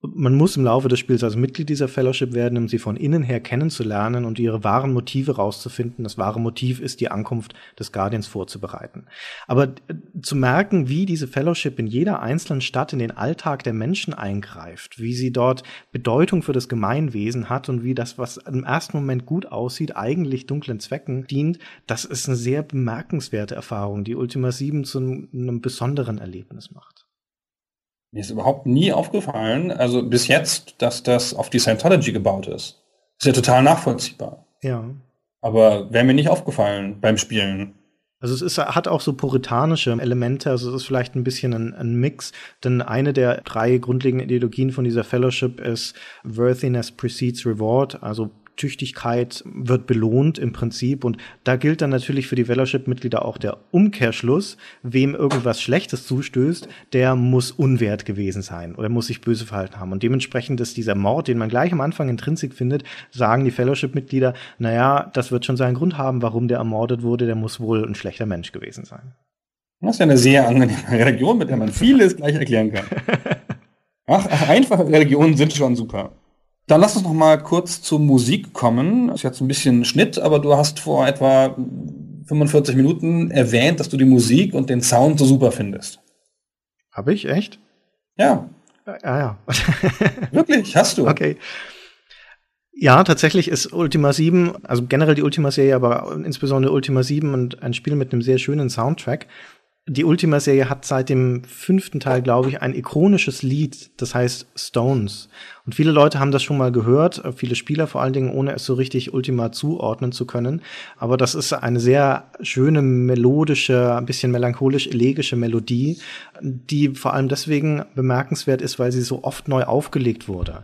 Man muss im Laufe des Spiels also Mitglied dieser Fellowship werden, um sie von innen her kennenzulernen und ihre wahren Motive rauszufinden. Das wahre Motiv ist, die Ankunft des Guardians vorzubereiten. Aber äh, zu merken, wie diese Fellowship in jeder einzelnen Stadt in den Alltag der Menschen eingreift, wie sie dort Bedeutung für das Gemeinwesen hat und wie das, was im ersten Moment gut aussieht, eigentlich dunklen Zwecken dient, das ist eine sehr bemerkenswerte Erfahrung, die Ultima 7 zu einem besonderen Erlebnis macht. Mir ist überhaupt nie aufgefallen, also bis jetzt, dass das auf die Scientology gebaut ist. Ist ja total nachvollziehbar. Ja. Aber wäre mir nicht aufgefallen beim Spielen. Also es ist, hat auch so puritanische Elemente, also es ist vielleicht ein bisschen ein, ein, Mix, denn eine der drei grundlegenden Ideologien von dieser Fellowship ist Worthiness precedes Reward, also Tüchtigkeit wird belohnt im Prinzip. Und da gilt dann natürlich für die Fellowship-Mitglieder auch der Umkehrschluss. Wem irgendwas Schlechtes zustößt, der muss unwert gewesen sein oder muss sich böse verhalten haben. Und dementsprechend ist dieser Mord, den man gleich am Anfang intrinsik findet, sagen die Fellowship-Mitglieder, naja, das wird schon seinen Grund haben, warum der ermordet wurde, der muss wohl ein schlechter Mensch gewesen sein. Das ist ja eine sehr angenehme Religion, mit der man vieles gleich erklären kann. Ach, einfache Religionen sind schon super. Dann lass uns noch mal kurz zur Musik kommen. Ist jetzt ein bisschen Schnitt, aber du hast vor etwa 45 Minuten erwähnt, dass du die Musik und den Sound so super findest. Habe ich, echt? Ja. Ja, ja. Wirklich, hast du. Okay. Ja, tatsächlich ist Ultima 7, also generell die Ultima-Serie, aber insbesondere Ultima 7 ein Spiel mit einem sehr schönen Soundtrack die Ultima-Serie hat seit dem fünften Teil, glaube ich, ein ikonisches Lied, das heißt Stones. Und viele Leute haben das schon mal gehört, viele Spieler vor allen Dingen, ohne es so richtig Ultima zuordnen zu können. Aber das ist eine sehr schöne, melodische, ein bisschen melancholisch-elegische Melodie, die vor allem deswegen bemerkenswert ist, weil sie so oft neu aufgelegt wurde.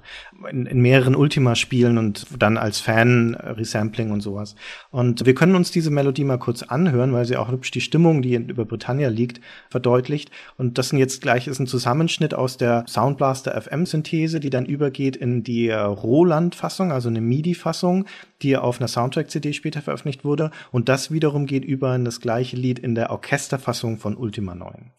In, in mehreren Ultima-Spielen und dann als Fan-Resampling und sowas. Und wir können uns diese Melodie mal kurz anhören, weil sie auch hübsch die Stimmung, die über Britannia liegt, verdeutlicht. Und das sind jetzt gleich ist ein Zusammenschnitt aus der Soundblaster FM-Synthese, die dann übergeht in die äh, Roland-Fassung, also eine MIDI-Fassung, die auf einer Soundtrack-CD später veröffentlicht wurde. Und das wiederum geht über in das gleiche Lied in der Orchesterfassung von Ultima 9.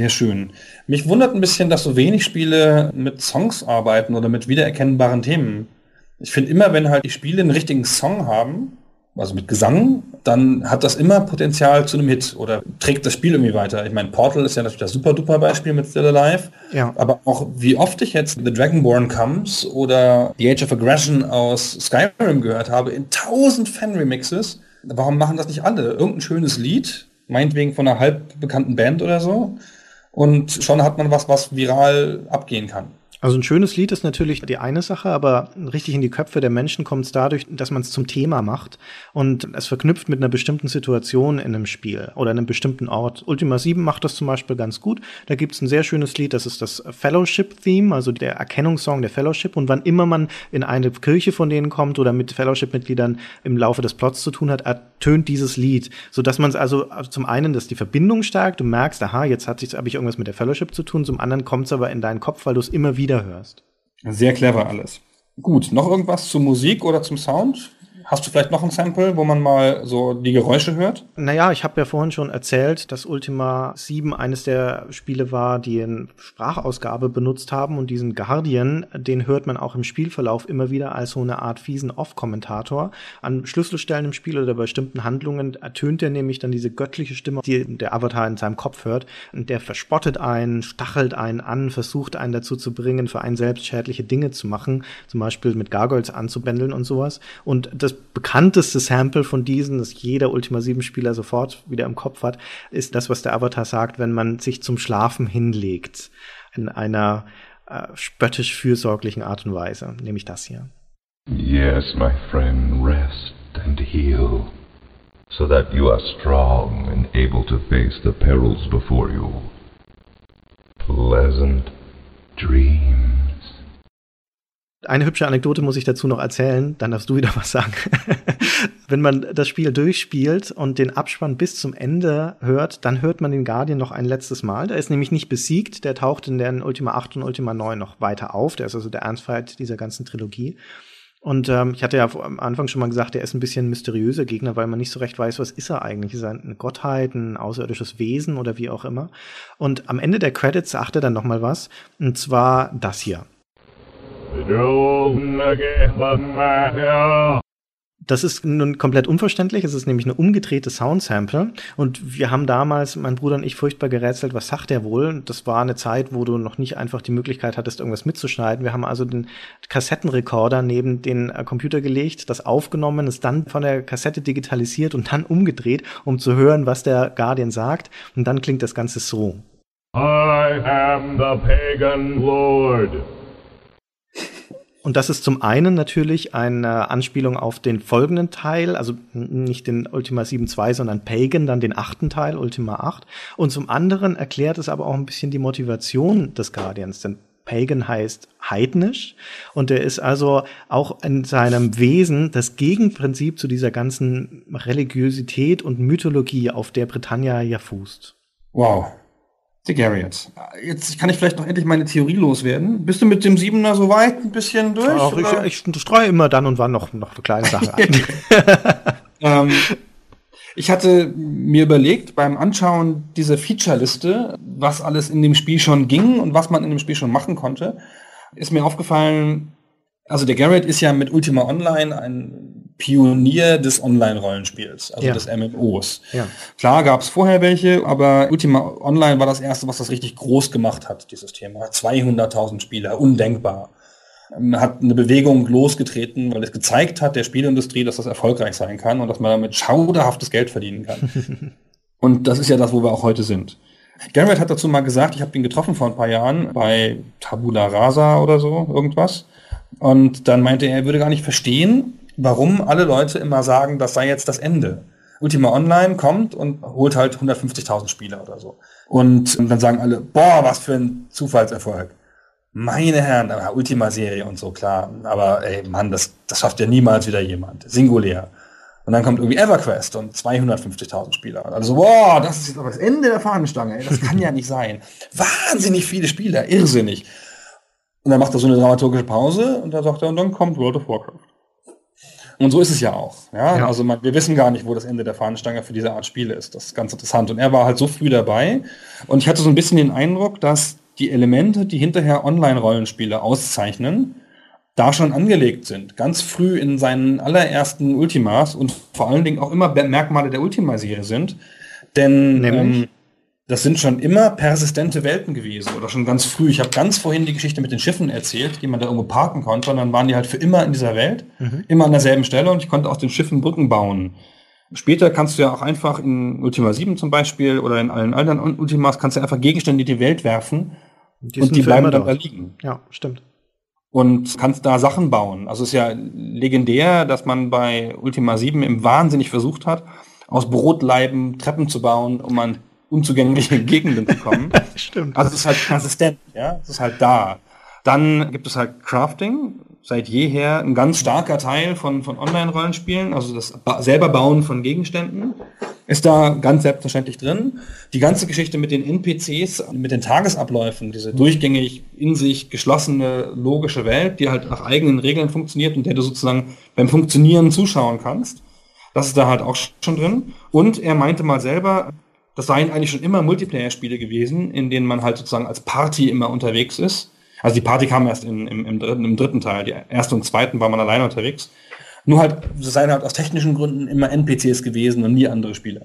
Sehr schön. Mich wundert ein bisschen, dass so wenig Spiele mit Songs arbeiten oder mit wiedererkennbaren Themen. Ich finde immer, wenn halt die Spiele einen richtigen Song haben, also mit Gesang, dann hat das immer Potenzial zu einem Hit oder trägt das Spiel irgendwie weiter. Ich meine, Portal ist ja natürlich das super duper Beispiel mit Still Alive. Ja. Aber auch wie oft ich jetzt The Dragonborn Comes oder The Age of Aggression aus Skyrim gehört habe, in tausend Fan-Remixes. Warum machen das nicht alle? Irgendein schönes Lied, meinetwegen von einer halb bekannten Band oder so. Und schon hat man was, was viral abgehen kann. Also ein schönes Lied ist natürlich die eine Sache, aber richtig in die Köpfe der Menschen kommt es dadurch, dass man es zum Thema macht und es verknüpft mit einer bestimmten Situation in einem Spiel oder einem bestimmten Ort. Ultima 7 macht das zum Beispiel ganz gut. Da gibt es ein sehr schönes Lied, das ist das Fellowship-Theme, also der Erkennungssong der Fellowship. Und wann immer man in eine Kirche von denen kommt oder mit Fellowship-Mitgliedern im Laufe des Plots zu tun hat, ertönt dieses Lied, sodass man es also zum einen, dass die Verbindung stärkt, du merkst, aha, jetzt habe ich irgendwas mit der Fellowship zu tun, zum anderen kommt es aber in deinen Kopf, weil du es immer wieder hörst. Sehr clever alles. Gut, noch irgendwas zur Musik oder zum Sound? Hast du vielleicht noch ein Sample, wo man mal so die Geräusche hört? Naja, ich habe ja vorhin schon erzählt, dass Ultima 7 eines der Spiele war, die eine Sprachausgabe benutzt haben und diesen Guardian, den hört man auch im Spielverlauf immer wieder als so eine Art fiesen Off-Kommentator. An Schlüsselstellen im Spiel oder bei bestimmten Handlungen ertönt er nämlich dann diese göttliche Stimme, die der Avatar in seinem Kopf hört und der verspottet einen, stachelt einen an, versucht einen dazu zu bringen, für einen selbst schädliche Dinge zu machen, zum Beispiel mit Gargoyles anzubändeln und sowas. Und das bekannteste Sample von diesen, das jeder Ultima 7 Spieler sofort wieder im Kopf hat, ist das, was der Avatar sagt, wenn man sich zum Schlafen hinlegt. In einer äh, spöttisch fürsorglichen Art und Weise. Nämlich das hier. Yes, my friend, rest and heal, so that you are strong and able to face the perils before you. Pleasant dreams. Eine hübsche Anekdote muss ich dazu noch erzählen, dann darfst du wieder was sagen. Wenn man das Spiel durchspielt und den Abspann bis zum Ende hört, dann hört man den Guardian noch ein letztes Mal. Der ist nämlich nicht besiegt, der taucht in den Ultima 8 und Ultima 9 noch weiter auf. Der ist also der Ernstfeind dieser ganzen Trilogie. Und ähm, ich hatte ja am Anfang schon mal gesagt, der ist ein bisschen mysteriöser Gegner, weil man nicht so recht weiß, was ist er eigentlich? Ist er eine Gottheit, ein außerirdisches Wesen oder wie auch immer? Und am Ende der Credits sagt er dann noch mal was, und zwar das hier. Das ist nun komplett unverständlich. Es ist nämlich eine umgedrehte Soundsample. Und wir haben damals, mein Bruder und ich, furchtbar gerätselt, was sagt der wohl? Das war eine Zeit, wo du noch nicht einfach die Möglichkeit hattest, irgendwas mitzuschneiden. Wir haben also den Kassettenrekorder neben den äh, Computer gelegt, das aufgenommen, es dann von der Kassette digitalisiert und dann umgedreht, um zu hören, was der Guardian sagt. Und dann klingt das Ganze so. I am the pagan lord. Und das ist zum einen natürlich eine Anspielung auf den folgenden Teil, also nicht den Ultima 7.2, sondern Pagan, dann den achten Teil, Ultima 8. Und zum anderen erklärt es aber auch ein bisschen die Motivation des Guardians, denn Pagan heißt heidnisch und er ist also auch in seinem Wesen das Gegenprinzip zu dieser ganzen Religiosität und Mythologie, auf der Britannia ja fußt. Wow. The Garriott. Jetzt kann ich vielleicht noch endlich meine Theorie loswerden. Bist du mit dem Siebener so weit ein bisschen durch? Ach, ich, ich streue immer dann und wann noch, noch kleine Sachen ein. ähm, ich hatte mir überlegt, beim Anschauen dieser Feature-Liste, was alles in dem Spiel schon ging und was man in dem Spiel schon machen konnte, ist mir aufgefallen, also der Garrett ist ja mit Ultima Online ein Pionier des Online-Rollenspiels, also Ja. des MMOs. Ja. Klar gab es vorher welche, aber Ultima Online war das erste, was das richtig groß gemacht hat, dieses Thema. 200.000 Spieler, undenkbar. Ähm, Hat eine Bewegung losgetreten, weil es gezeigt hat der Spielindustrie, dass das erfolgreich sein kann und dass man damit schauderhaftes Geld verdienen kann. und das ist ja das, wo wir auch heute sind. Garrett hat dazu mal gesagt, ich habe ihn getroffen vor ein paar Jahren bei Tabula Rasa oder so, irgendwas. Und dann meinte er, er würde gar nicht verstehen, warum alle Leute immer sagen, das sei jetzt das Ende. Ultima Online kommt und holt halt 150.000 Spieler oder so. Und dann sagen alle, boah, was für ein Zufallserfolg. Meine Herren, aber Ultima-Serie und so, klar. Aber ey, Mann, das, das schafft ja niemals wieder jemand. Singulär. Und dann kommt irgendwie EverQuest und 250.000 Spieler. Also, boah, das ist jetzt aber das Ende der Fahnenstange. Ey. Das kann ja nicht sein. Wahnsinnig viele Spieler, irrsinnig. Und dann macht er so eine dramaturgische Pause und dann sagt er, und dann kommt World of Warcraft. Und so ist es ja auch. Ja? Ja. Also man, wir wissen gar nicht, wo das Ende der Fahnenstange für diese Art Spiele ist. Das ist ganz interessant. Und er war halt so früh dabei. Und ich hatte so ein bisschen den Eindruck, dass die Elemente, die hinterher Online-Rollenspiele auszeichnen, da schon angelegt sind. Ganz früh in seinen allerersten Ultimas und vor allen Dingen auch immer Merkmale der Ultima-Serie sind. Denn Nämlich? ähm, das sind schon immer persistente Welten gewesen oder schon ganz früh. Ich habe ganz vorhin die Geschichte mit den Schiffen erzählt, die man da irgendwo parken konnte und dann waren die halt für immer in dieser Welt, immer an derselben Stelle und ich konnte aus den Schiffen Brücken bauen. Später kannst du ja auch einfach in Ultima 7 zum Beispiel oder in allen anderen Ultimas kannst du einfach Gegenstände in die Welt werfen Die und die bleiben dann da liegen Ja, stimmt. und kannst da Sachen bauen. Also es ist ja legendär, dass man bei Ultima 7 im wahnsinnig versucht hat, aus Brotleiben Treppen zu bauen, um an unzugängliche Gegenden zu kommen. Stimmt. Also es ist halt persistent, ja, es ist halt da. Dann gibt es halt Crafting, seit jeher ein ganz starker Teil von, von Online-Rollenspielen, also das ba selber Bauen von Gegenständen ist da ganz selbstverständlich drin. Die ganze Geschichte mit den NPCs, mit den Tagesabläufen, diese durchgängig in sich geschlossene, logische Welt, die halt nach eigenen Regeln funktioniert und der du sozusagen beim Funktionieren zuschauen kannst, das ist da halt auch schon drin. Und er meinte mal selber, das seien eigentlich schon immer Multiplayer-Spiele gewesen, in denen man halt sozusagen als Party immer unterwegs ist. Also die Party kam erst in, im, im, dritten, im dritten Teil, die erste und zweiten war man alleine unterwegs. Nur halt, das seien halt aus technischen Gründen immer NPCs gewesen und nie andere Spieler.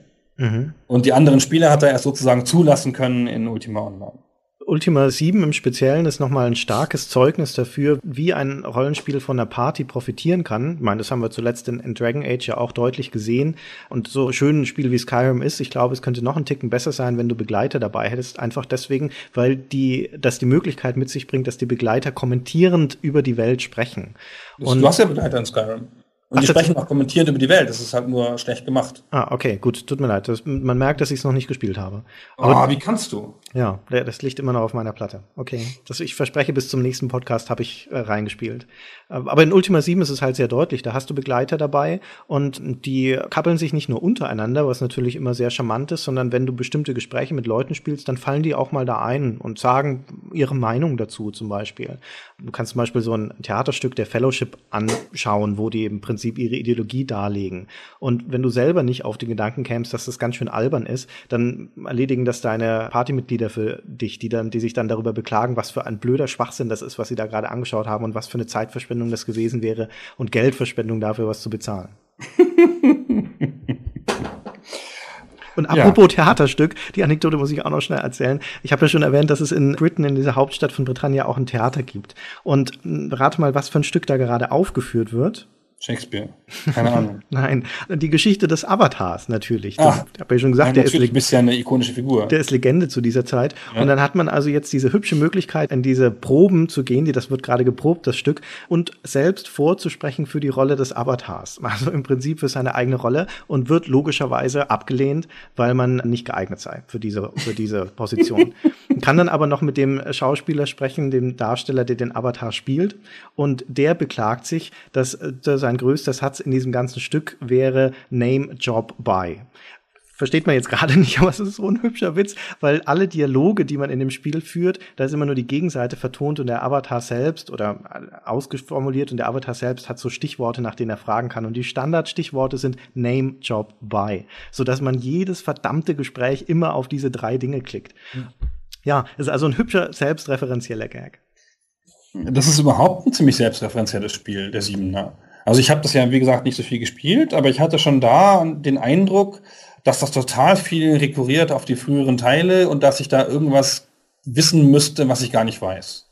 Und die anderen Spieler hat er erst sozusagen zulassen können in Ultima Online. Ultima 7 im Speziellen ist nochmal ein starkes Zeugnis dafür, wie ein Rollenspiel von einer Party profitieren kann. Ich meine, das haben wir zuletzt in, in Dragon Age ja auch deutlich gesehen. Und so schön ein Spiel wie Skyrim ist, ich glaube, es könnte noch einen Ticken besser sein, wenn du Begleiter dabei hättest. Einfach deswegen, weil die, das die Möglichkeit mit sich bringt, dass die Begleiter kommentierend über die Welt sprechen. Und du hast ja Begleiter in Skyrim. Und die Ach, das- sprechen auch kommentierend über die Welt. Das ist halt nur schlecht gemacht. Ah, okay, gut, tut mir leid. Das, man merkt, dass ich es noch nicht gespielt habe. Aber wie kannst du? Ja, das liegt immer noch auf meiner Platte. Okay. Das, ich verspreche, bis zum nächsten Podcast habe ich äh, reingespielt. Äh, Aber in Ultima 7 ist es halt sehr deutlich. Da hast du Begleiter dabei und die kappeln sich nicht nur untereinander, was natürlich immer sehr charmant ist, sondern wenn du bestimmte Gespräche mit Leuten spielst, dann fallen die auch mal da ein und sagen ihre Meinung dazu zum Beispiel. Du kannst zum Beispiel so ein Theaterstück der Fellowship anschauen, wo die im Prinzip ihre Ideologie darlegen. Und wenn du selber nicht auf den Gedanken kämst, dass das ganz schön albern ist, dann erledigen das deine Partymitglieder für dich, die dann, die sich dann darüber beklagen, was für ein blöder Schwachsinn das ist, was sie da gerade angeschaut haben und was für eine Zeitverschwendung das gewesen wäre und Geldverschwendung dafür, was zu bezahlen. Und apropos Theaterstück, die Anekdote muss ich auch noch schnell erzählen. Ich habe ja schon erwähnt, dass es in Britain, in dieser Hauptstadt von Britannia, auch ein Theater gibt. Und mh, rate mal, was für ein Stück da gerade aufgeführt wird. Shakespeare. Keine Ahnung. Nein, die Geschichte des Avatars natürlich. Ah. ich habe ja schon gesagt, Nein, der ist, bist ja eine ikonische Figur. der ist Legende zu dieser Zeit. Und dann hat man also jetzt diese hübsche Möglichkeit, in diese Proben zu gehen, die das wird gerade geprobt, das Stück, und selbst vorzusprechen für die Rolle des Avatars. Also im Prinzip für seine eigene Rolle und wird logischerweise abgelehnt, weil man nicht geeignet sei für diese, für diese Position. Kann dann aber noch mit dem Schauspieler sprechen, dem Darsteller, der den Avatar spielt. Und der beklagt sich, dass äh, sein größter Satz in diesem ganzen Stück wäre Name Job By versteht man jetzt gerade nicht, aber es ist so ein hübscher Witz, weil alle Dialoge, die man in dem Spiel führt, da ist immer nur die Gegenseite vertont und der Avatar selbst oder ausgeformuliert und der Avatar selbst hat so Stichworte, nach denen er fragen kann. Und die Standardstichworte sind Name, Job, Buy, sodass man jedes verdammte Gespräch immer auf diese drei Dinge klickt. Ja, ist also ein hübscher, selbstreferenzieller Gag. Das ist überhaupt ein ziemlich selbstreferenzielles Spiel, der Siebener. Also ich habe das ja, wie gesagt, nicht so viel gespielt, aber ich hatte schon da den Eindruck, dass das total viel rekurriert auf die früheren Teile und dass ich da irgendwas wissen müsste, was ich gar nicht weiß.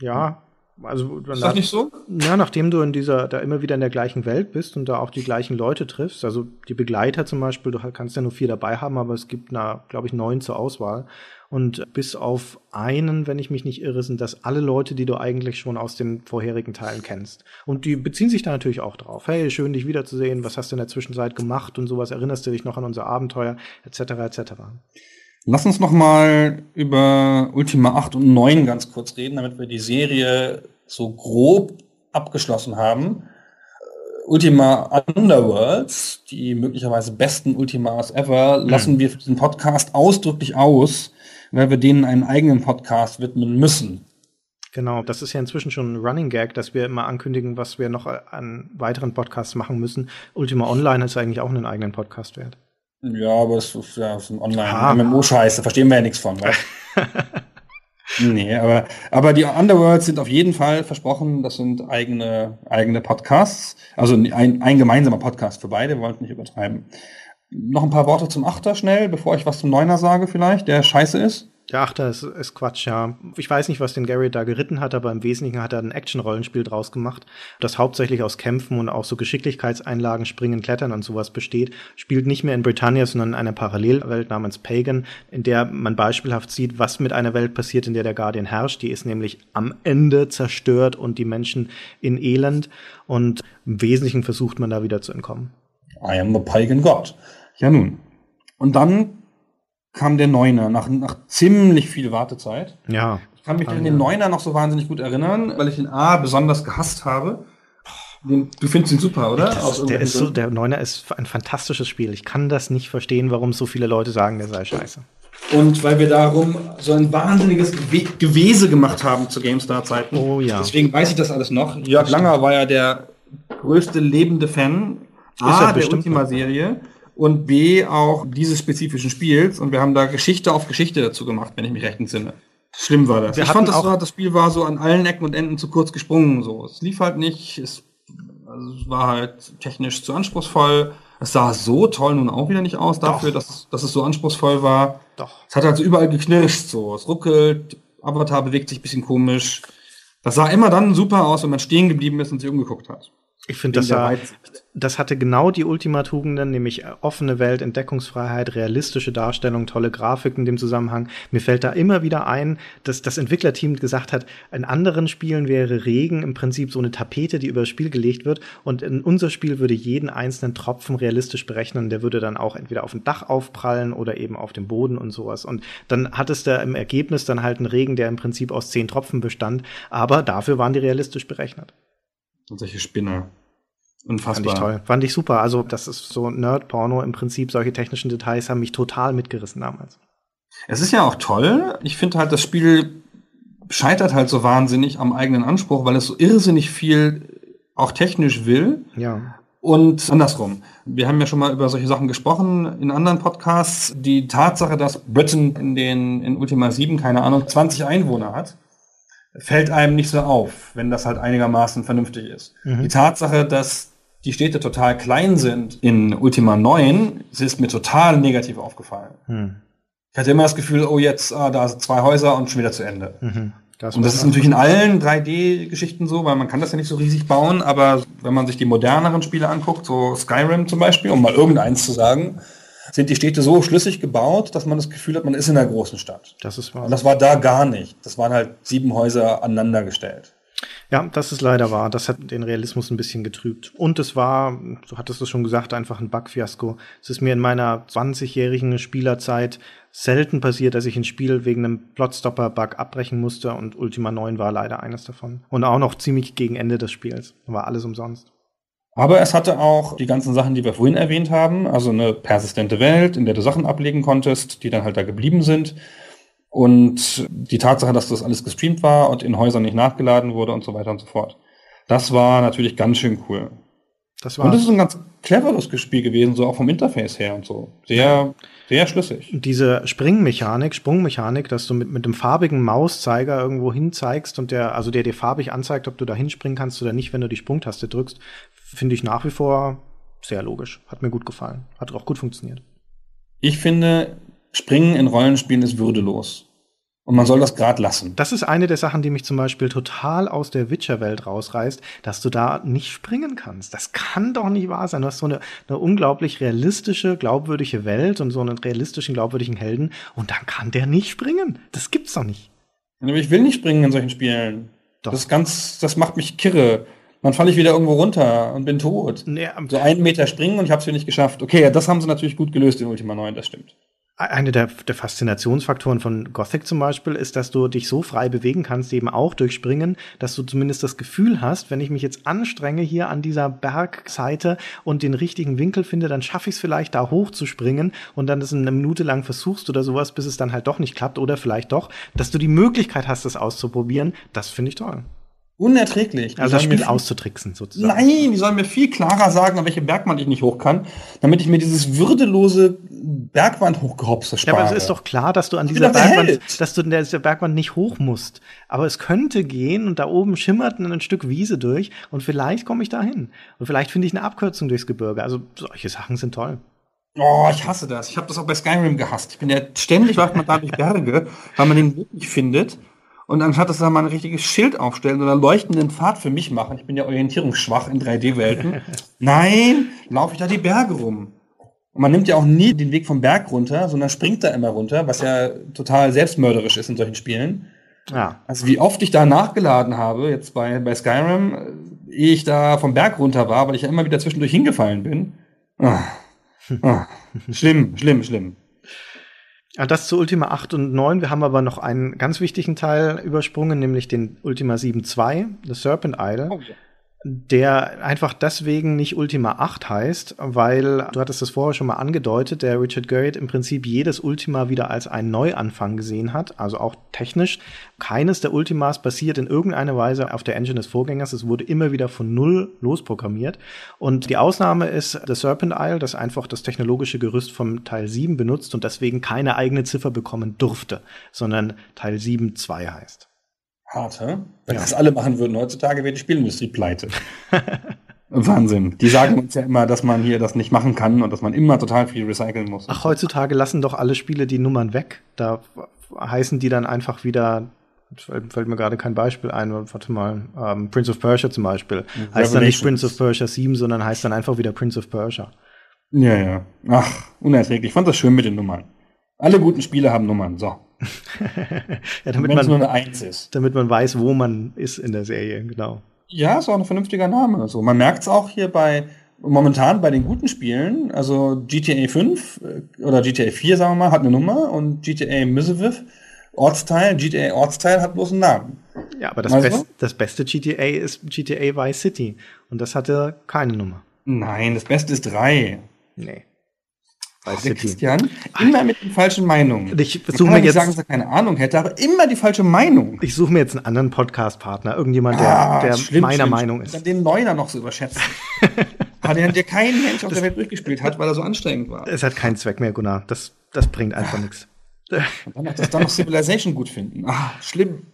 Ja, also Ist das nicht so? Ja, nachdem du in dieser, da immer wieder in der gleichen Welt bist und da auch die gleichen Leute triffst, also die Begleiter zum Beispiel, du kannst ja nur vier dabei haben, aber es gibt, na, glaube ich, neun zur Auswahl. Und bis auf einen, wenn ich mich nicht irre, sind das alle Leute, die du eigentlich schon aus den vorherigen Teilen kennst. Und die beziehen sich da natürlich auch drauf. Hey, schön dich wiederzusehen, was hast du in der Zwischenzeit gemacht und sowas, erinnerst du dich noch an unser Abenteuer, etc., etc. Lass uns noch mal über Ultima 8 und 9 ganz kurz reden, damit wir die Serie so grob abgeschlossen haben. Äh, Ultima Underworlds, die möglicherweise besten Ultimas ever, lassen wir für diesen Podcast ausdrücklich aus, weil wir denen einen eigenen Podcast widmen müssen. Genau, das ist ja inzwischen schon ein Running Gag, dass wir immer ankündigen, was wir noch an weiteren Podcasts machen müssen. Ultima Online ist eigentlich auch einen eigenen Podcast wert. Ja, aber das ist ja ist ein Online-MMO-Scheiß, da verstehen wir ja nichts von. Nee, aber, aber die Underworlds sind auf jeden Fall versprochen, das sind eigene, eigene Podcasts. Also ein, ein gemeinsamer Podcast für beide, wir wollten nicht übertreiben. Noch ein paar Worte zum Achter schnell, bevor ich was zum Neuner sage vielleicht, der scheiße ist. Der Achter ist, ist Quatsch, ja. Ich weiß nicht, was den Gary da geritten hat, aber im Wesentlichen hat er ein Action-Rollenspiel draus gemacht, das hauptsächlich aus Kämpfen und auch so Geschicklichkeitseinlagen, Springen, Klettern und sowas besteht. Spielt nicht mehr in Britannia, sondern in einer Parallelwelt namens Pagan, in der man beispielhaft sieht, was mit einer Welt passiert, in der der Guardian herrscht. Die ist nämlich am Ende zerstört und die Menschen in Elend. Und im Wesentlichen versucht man da wieder zu entkommen. I am the Pagan God. Ja nun. Und dann kam der Neuner nach, nach ziemlich viel Wartezeit. Ja. Ich kann mich an den Neuner noch so wahnsinnig gut erinnern, weil ich den A besonders gehasst habe. Den, du findest ihn super, oder? Das, der, ist so, der Neuner ist ein fantastisches Spiel. Ich kann das nicht verstehen, warum so viele Leute sagen, der sei scheiße. Und weil wir darum so ein wahnsinniges Gew Gewese gemacht haben zu GameStar-Zeiten. Oh ja. Deswegen weiß ich das alles noch. Jörg Langer war ja der größte lebende Fan A, der Ultima-Serie und B auch dieses spezifischen Spiels. Und wir haben da Geschichte auf Geschichte dazu gemacht, wenn ich mich recht entsinne. Schlimm war das. Wir ich fand, das, war, das Spiel war so an allen Ecken und Enden zu kurz gesprungen. So. Es lief halt nicht, es, also es war halt technisch zu anspruchsvoll. Es sah so toll nun auch wieder nicht aus dafür, dass, es- dass es so anspruchsvoll war. Doch. Es hat halt so überall geknirscht, so. Es ruckelt, Avatar bewegt sich ein bisschen komisch. Das sah immer dann super aus, wenn man stehen geblieben ist und sich umgeguckt hat. Ich finde, das, sah- Weitsicht. Das hatte genau die Ultima-Tugenden, nämlich äh, offene Welt, Entdeckungsfreiheit, realistische Darstellung, tolle Grafik in dem Zusammenhang. Mir fällt da immer wieder ein, dass das Entwicklerteam gesagt hat, in anderen Spielen wäre Regen im Prinzip so eine Tapete, die über das Spiel gelegt wird. Und in unser Spiel würde jeden einzelnen Tropfen realistisch berechnen. Der würde dann auch entweder auf dem Dach aufprallen oder eben auf dem Boden und sowas. Und dann hat es da im Ergebnis dann halt einen Regen, der im Prinzip aus zehn Tropfen bestand. Aber dafür waren die realistisch berechnet. Und solche Spinner. Fand Unfassbar. ich toll. Fand ich super. Also, das ist so Nerd-Porno. Im Prinzip, solche technischen Details haben mich total mitgerissen damals. Es ist ja auch toll. Ich finde halt, das Spiel scheitert halt so wahnsinnig am eigenen Anspruch, weil es so irrsinnig viel auch technisch will. Ja. Und andersrum. Wir haben ja schon mal über solche Sachen gesprochen in anderen Podcasts. Die Tatsache, dass Britain in den, in Ultima 7, keine Ahnung, 20 Einwohner hat, fällt einem nicht so auf, wenn das halt einigermaßen vernünftig ist. Die Tatsache, dass die Städte total klein sind in Ultima 9, das ist mir total negativ aufgefallen. Hm. Ich hatte immer das Gefühl, oh jetzt, ah, da sind zwei Häuser und schon wieder zu Ende. Mhm. Das Und das ist natürlich in allen 3D-Geschichten so, weil man kann das ja nicht so riesig bauen, aber wenn man sich die moderneren Spiele anguckt, so Skyrim zum Beispiel, um mal irgendeins zu sagen, sind die Städte so schlüssig gebaut, dass man das Gefühl hat, man ist in einer großen Stadt. das ist wahr. Und das war da gar nicht. Das waren halt sieben Häuser aneinandergestellt. Ja, das ist leider wahr. Das hat den Realismus ein bisschen getrübt. Und es war, du hattest es schon gesagt, einfach ein Bugfiasko. Es ist mir in meiner 20-jährigen Spielerzeit selten passiert, dass ich ein Spiel wegen einem Plotstopper-Bug abbrechen musste und Ultima 9 war leider eines davon. Und auch noch ziemlich gegen Ende des Spiels. War alles umsonst. Aber es hatte auch die ganzen Sachen, die wir vorhin erwähnt haben, also eine persistente Welt, in der du Sachen ablegen konntest, die dann halt da geblieben sind. Und die Tatsache, dass das alles gestreamt war und in Häusern nicht nachgeladen wurde und so weiter und so fort. Das war natürlich ganz schön cool. Das Und war es ist ein ganz cleveres Spiel gewesen, so auch vom Interface her und so. Sehr, sehr schlüssig. diese Springmechanik, Sprungmechanik, dass du mit, mit dem farbigen Mauszeiger irgendwo hin zeigst und der, also der dir farbig anzeigt, ob du da hinspringen kannst oder nicht, wenn du die Sprungtaste drückst, finde ich nach wie vor sehr logisch. Hat mir gut gefallen. Hat auch gut funktioniert. Ich finde, Springen in Rollenspielen ist würdelos. Und man soll das gerade lassen. Das ist eine der Sachen, die mich zum Beispiel total aus der Witcher-Welt rausreißt, dass du da nicht springen kannst. Das kann doch nicht wahr sein. Du hast so eine, eine unglaublich realistische, glaubwürdige Welt und so einen realistischen, glaubwürdigen Helden und dann kann der nicht springen. Das gibt's doch nicht. Aber ich will nicht springen in solchen Spielen. Doch. Das ist ganz, das macht mich kirre. Dann falle ich wieder irgendwo runter und bin tot. Nee, So einen Meter springen und ich habe es hier nicht geschafft. Okay, das haben sie natürlich gut gelöst in Ultima 9, das stimmt. Eine der, der, Faszinationsfaktoren von Gothic zum Beispiel ist, dass du dich so frei bewegen kannst, eben auch durch Springen, dass du zumindest das Gefühl hast, wenn ich mich jetzt anstrenge hier an dieser Bergseite und den richtigen Winkel finde, dann schaffe ich es vielleicht da hoch zu springen und dann das eine Minute lang versuchst oder sowas, bis es dann halt doch nicht klappt oder vielleicht doch, dass du die Möglichkeit hast, das auszuprobieren. Das finde ich toll. Unerträglich. Also das Spiel auszutricksen sozusagen. Nein, die sollen mir viel klarer sagen, an welche Bergwand ich nicht hoch kann, damit ich mir dieses würdelose Bergwand hochgehopse spare. Ja, aber es ist doch klar, dass du an dieser Bergwand, dass du in dieser Bergwand nicht hoch musst. Aber es könnte gehen und da oben schimmert ein Stück Wiese durch und vielleicht komme ich da hin. Und vielleicht finde ich eine Abkürzung durchs Gebirge. Also solche Sachen sind toll. Oh, ich hasse das. Ich habe das auch bei Skyrim gehasst. Ich bin ja ständig läuft man da durch Berge, weil man den Weg nicht findet. Und anstatt dass da mal ein richtiges Schild aufstellen oder einen leuchtenden Pfad für mich machen, ich bin ja orientierungsschwach in 3D-Welten, nein, laufe ich da die Berge rum. Und man nimmt ja auch nie den Weg vom Berg runter, sondern springt da immer runter, was ja total selbstmörderisch ist in solchen Spielen. Ja. Also wie oft ich da nachgeladen habe, jetzt bei, bei Skyrim, ehe ich da vom Berg runter war, weil ich ja immer wieder zwischendurch hingefallen bin. Ah. Ah. Schlimm, schlimm, schlimm. Ja, das zu Ultima 8 und 9. Wir haben aber noch einen ganz wichtigen Teil übersprungen, nämlich den Ultima 7.2, The Serpent Idol. Oh, ja der einfach deswegen nicht Ultima 8 heißt, weil, du hattest das vorher schon mal angedeutet, der Richard Garriott im Prinzip jedes Ultima wieder als einen Neuanfang gesehen hat, also auch technisch. Keines der Ultimas basiert in irgendeiner Weise auf der Engine des Vorgängers, es wurde immer wieder von Null losprogrammiert. Und die Ausnahme ist The Serpent Isle, das einfach das technologische Gerüst vom Teil 7 benutzt und deswegen keine eigene Ziffer bekommen durfte, sondern Teil 7.2 heißt. Hart, hä? Wenn ja. das alle machen würden heutzutage, wäre die Spielindustrie pleite. Wahnsinn. Die sagen uns ja immer, dass man hier das nicht machen kann und dass man immer total viel recyceln muss. Ach, heutzutage lassen doch alle Spiele die Nummern weg. Da heißen die dann einfach wieder, fällt mir gerade kein Beispiel ein, warte mal, ähm, Prince of Persia zum Beispiel. Heißt dann nicht Prince of Persia 7, sondern heißt dann einfach wieder Prince of Persia. Ja, ja. Ach, unerträglich. Ich fand das schön mit den Nummern. Alle guten Spiele haben Nummern, so. ja, damit man, nur eine Eins ist. Damit man weiß, wo man ist in der Serie, genau. Ja, ist auch ein vernünftiger Name. Also man merkt es auch hier bei momentan bei den guten Spielen, also GTA 5 äh, oder GTA 4, sagen wir mal, hat eine Nummer und GTA Missouri, Ortsteil, GTA Ortsteil hat bloß einen Namen. Ja, aber das, Best, das beste GTA ist GTA Vice City und das hatte keine Nummer. Nein, das Beste ist 3. Nee. Weißt der Christian, immer mit den falschen Meinungen. Ich suche mir jetzt sagen, dass er keine Ahnung hätte, aber immer die falsche Meinung. Ich suche mir jetzt einen anderen Podcast-Partner, irgendjemand, der, ah, der schlimm, meiner schlimm, Meinung ist. Den Neuner noch so überschätzen. hat er, der kein Mensch auf das, der Welt durchgespielt hat, weil er so anstrengend war. Es hat keinen Zweck mehr, Gunnar. Das, das bringt einfach nichts. Und dann noch, das dann noch Civilization gut finden. Ah, schlimm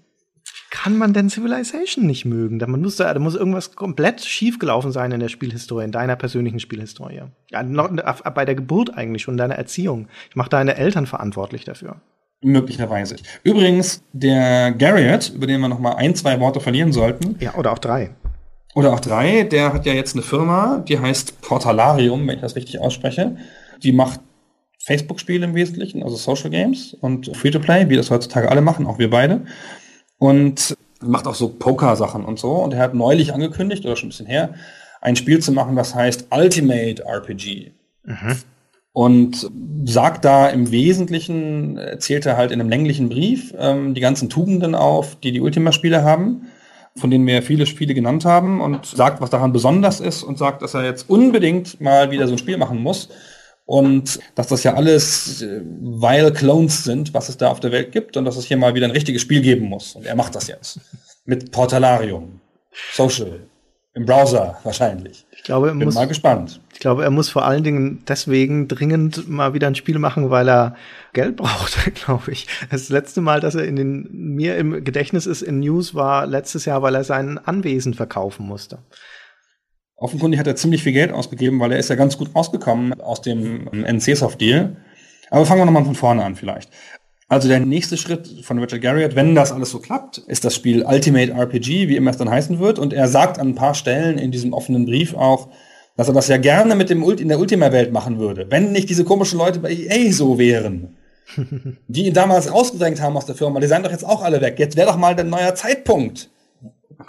kann man denn Civilization nicht mögen? Da muss, da muss irgendwas komplett schiefgelaufen sein in der Spielhistorie, in deiner persönlichen Spielhistorie. Ja, noch, bei der Geburt eigentlich schon, deiner Erziehung. Ich mache deine Eltern verantwortlich dafür. Möglicherweise. Übrigens, der Garriott, über den wir noch mal ein, zwei Worte verlieren sollten. Ja, oder auch drei. Oder auch drei. Der hat ja jetzt eine Firma, die heißt Portalarium, wenn ich das richtig ausspreche. Die macht Facebook-Spiele im Wesentlichen, also Social Games und Free-to-Play, wie das heutzutage alle machen, auch wir beide und macht auch so Poker-Sachen und so. Und er hat neulich angekündigt, oder schon ein bisschen her, ein Spiel zu machen, das heißt Ultimate RPG. Mhm. Und sagt da im Wesentlichen, erzählt er halt in einem länglichen Brief ähm, die ganzen Tugenden auf, die die Ultima-Spiele haben, von denen wir viele Spiele genannt haben und sagt, was daran besonders ist und sagt, dass er jetzt unbedingt mal wieder so ein Spiel machen muss, und dass das ja alles äh, weil Clones sind, was es da auf der Welt gibt und dass es hier mal wieder ein richtiges Spiel geben muss. Und er macht das jetzt. Mit Portalarium. Social. Im Browser wahrscheinlich. Ich glaube, er Bin muss, mal gespannt. Ich glaube, er muss vor allen Dingen deswegen dringend mal wieder ein Spiel machen, weil er Geld braucht, glaube ich. Das letzte Mal, dass er in den, mir im Gedächtnis ist in News war letztes Jahr, weil er sein Anwesen verkaufen musste. Offenkundig hat er ziemlich viel Geld ausgegeben, weil er ist ja ganz gut rausgekommen aus dem NC-Soft-Deal. Aber fangen wir nochmal von vorne an vielleicht. Also der nächste Schritt von Richard Garriott, wenn das alles so klappt, ist das Spiel Ultimate RPG, wie immer es dann heißen wird. Und er sagt an ein paar Stellen in diesem offenen Brief auch, dass er das ja gerne mit dem Ult in der Ultima-Welt machen würde, wenn nicht diese komischen Leute bei EA so wären. die ihn damals rausgedrängt haben aus der Firma, die seien doch jetzt auch alle weg. Jetzt wäre doch mal der neue Zeitpunkt.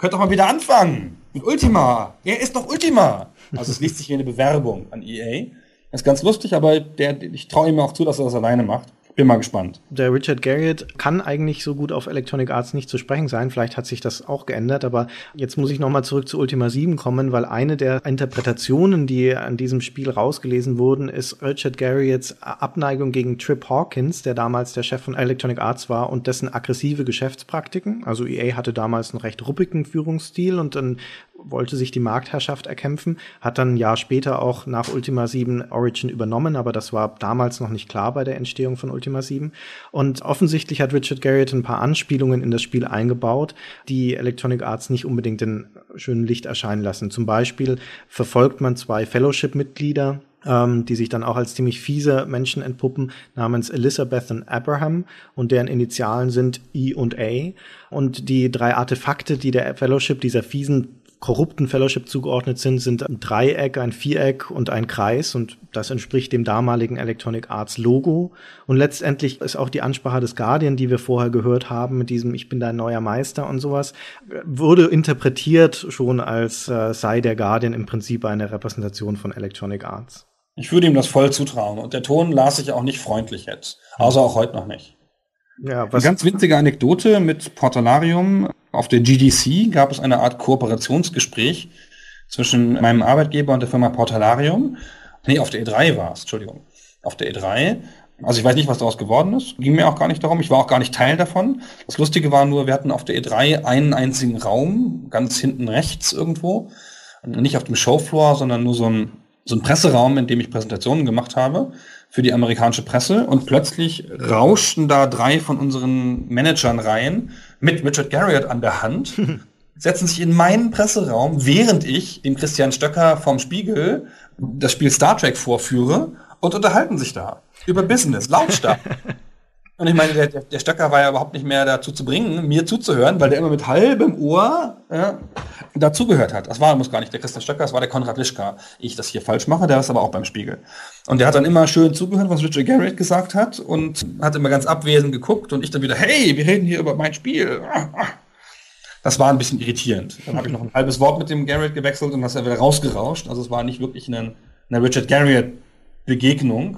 Man könnte doch mal wieder anfangen. Ultima. Er ist doch Ultima. Also es liest sich wie eine Bewerbung an EA. ist ganz lustig, aber der, ich traue ihm auch zu, dass er das alleine macht. Bin mal gespannt. Der Richard Garriott kann eigentlich so gut auf Electronic Arts nicht zu sprechen sein. Vielleicht hat sich das auch geändert, aber jetzt muss ich noch mal zurück zu Ultima 7 kommen, weil eine der Interpretationen, die an diesem Spiel rausgelesen wurden, ist Richard Garriotts Abneigung gegen Trip Hawkins, der damals der Chef von Electronic Arts war und dessen aggressive Geschäftspraktiken. Also EA hatte damals einen recht ruppigen Führungsstil und dann wollte sich die Marktherrschaft erkämpfen, hat dann ein Jahr später auch nach Ultima 7 Origin übernommen, aber das war damals noch nicht klar bei der Entstehung von Ultima 7. Und offensichtlich hat Richard Garriott ein paar Anspielungen in das Spiel eingebaut, die Electronic Arts nicht unbedingt in schönem Licht erscheinen lassen. Zum Beispiel verfolgt man zwei Fellowship-Mitglieder, ähm, die sich dann auch als ziemlich fiese Menschen entpuppen, namens Elizabeth und Abraham und deren Initialen sind E und A. Und die drei Artefakte, die der Fellowship, dieser fiesen korrupten Fellowship zugeordnet sind, sind ein Dreieck, ein Viereck und ein Kreis und das entspricht dem damaligen Electronic Arts Logo. Und letztendlich ist auch die Ansprache des Guardian, die wir vorher gehört haben, mit diesem Ich bin dein neuer Meister und sowas, wurde interpretiert schon als äh, sei der Guardian im Prinzip eine Repräsentation von Electronic Arts. Ich würde ihm das voll zutrauen. Und der Ton las sich auch nicht freundlich jetzt. Außer auch heute noch nicht. Ja, was Eine ganz winzige Anekdote mit Portalarium. Auf der GDC gab es eine Art Kooperationsgespräch zwischen meinem Arbeitgeber und der Firma Portalarium. Nee, auf der E3 war es, Entschuldigung. Auf der E3. Also ich weiß nicht, was daraus geworden ist. Ging mir auch gar nicht darum. Ich war auch gar nicht Teil davon. Das Lustige war nur, wir hatten auf der E3 einen einzigen Raum, ganz hinten rechts irgendwo. Nicht auf dem Showfloor, sondern nur so ein, so ein Presseraum, in dem ich Präsentationen gemacht habe für die amerikanische Presse und plötzlich rauschten da drei von unseren Managern rein mit Richard Garriott an der Hand, setzen sich in meinen Presseraum, während ich dem Christian Stöcker vom Spiegel das Spiel Star Trek vorführe und unterhalten sich da über Business, lautstark. Und ich meine, der, der Stöcker war ja überhaupt nicht mehr dazu zu bringen, mir zuzuhören, weil der immer mit halbem Ohr ja, dazugehört hat. Das war muss gar nicht der Christian Stöcker, das war der Konrad Lischka. Ich das hier falsch mache, der ist aber auch beim Spiegel. Und der hat dann immer schön zugehört, was Richard Garrett gesagt hat und hat immer ganz abwesend geguckt und ich dann wieder, hey, wir reden hier über mein Spiel. Das war ein bisschen irritierend. Dann habe ich noch ein halbes Wort mit dem Garrett gewechselt und das ist er wieder rausgerauscht. Also es war nicht wirklich eine, eine Richard Garrett Begegnung.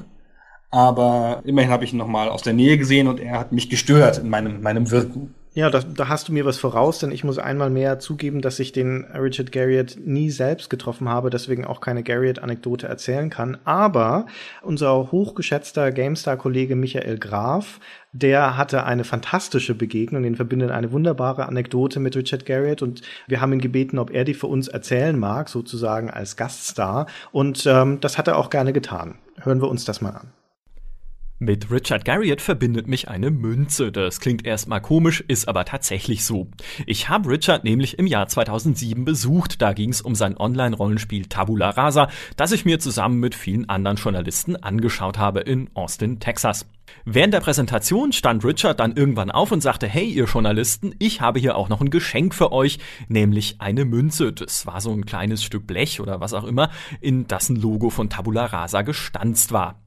Aber immerhin habe ich ihn nochmal aus der Nähe gesehen und er hat mich gestört in meinem, meinem Wirken. Ja, da, da hast du mir was voraus, denn ich muss einmal mehr zugeben, dass ich den Richard Garriott nie selbst getroffen habe, deswegen auch keine Garriott-Anekdote erzählen kann. Aber unser hochgeschätzter GameStar-Kollege Michael Graf, der hatte eine fantastische Begegnung, den verbindet eine wunderbare Anekdote mit Richard Garriott und wir haben ihn gebeten, ob er die für uns erzählen mag, sozusagen als Gaststar. Und ähm, das hat er auch gerne getan. Hören wir uns das mal an. Mit Richard Garriott verbindet mich eine Münze. Das klingt erstmal komisch, ist aber tatsächlich so. Ich habe Richard nämlich im Jahr 2007 besucht. Da ging es um sein Online-Rollenspiel Tabula Rasa, das ich mir zusammen mit vielen anderen Journalisten angeschaut habe in Austin, Texas. Während der Präsentation stand Richard dann irgendwann auf und sagte, hey ihr Journalisten, ich habe hier auch noch ein Geschenk für euch, nämlich eine Münze. Das war so ein kleines Stück Blech oder was auch immer, in dessen Logo von Tabula Rasa gestanzt war.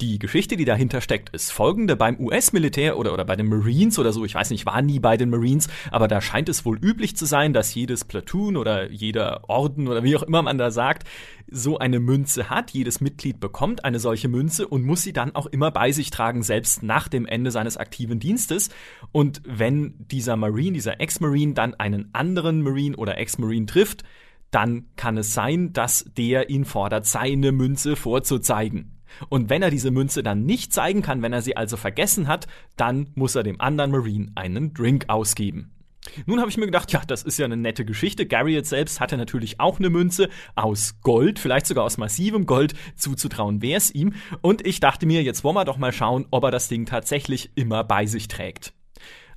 Die Geschichte, die dahinter steckt, ist folgende. Beim US-Militär oder, oder bei den Marines oder so, ich weiß nicht, war nie bei den Marines, aber da scheint es wohl üblich zu sein, dass jedes Platoon oder jeder Orden oder wie auch immer man da sagt, so eine Münze hat. Jedes Mitglied bekommt eine solche Münze und muss sie dann auch immer bei sich tragen, selbst nach dem Ende seines aktiven Dienstes. Und wenn dieser Marine, dieser Ex-Marine dann einen anderen Marine oder Ex-Marine trifft, dann kann es sein, dass der ihn fordert, seine Münze vorzuzeigen. Und wenn er diese Münze dann nicht zeigen kann, wenn er sie also vergessen hat, dann muss er dem anderen Marine einen Drink ausgeben. Nun habe ich mir gedacht, ja, das ist ja eine nette Geschichte. Garriott selbst hatte natürlich auch eine Münze aus Gold, vielleicht sogar aus massivem Gold, zuzutrauen wäre es ihm. Und ich dachte mir, jetzt wollen wir doch mal schauen, ob er das Ding tatsächlich immer bei sich trägt.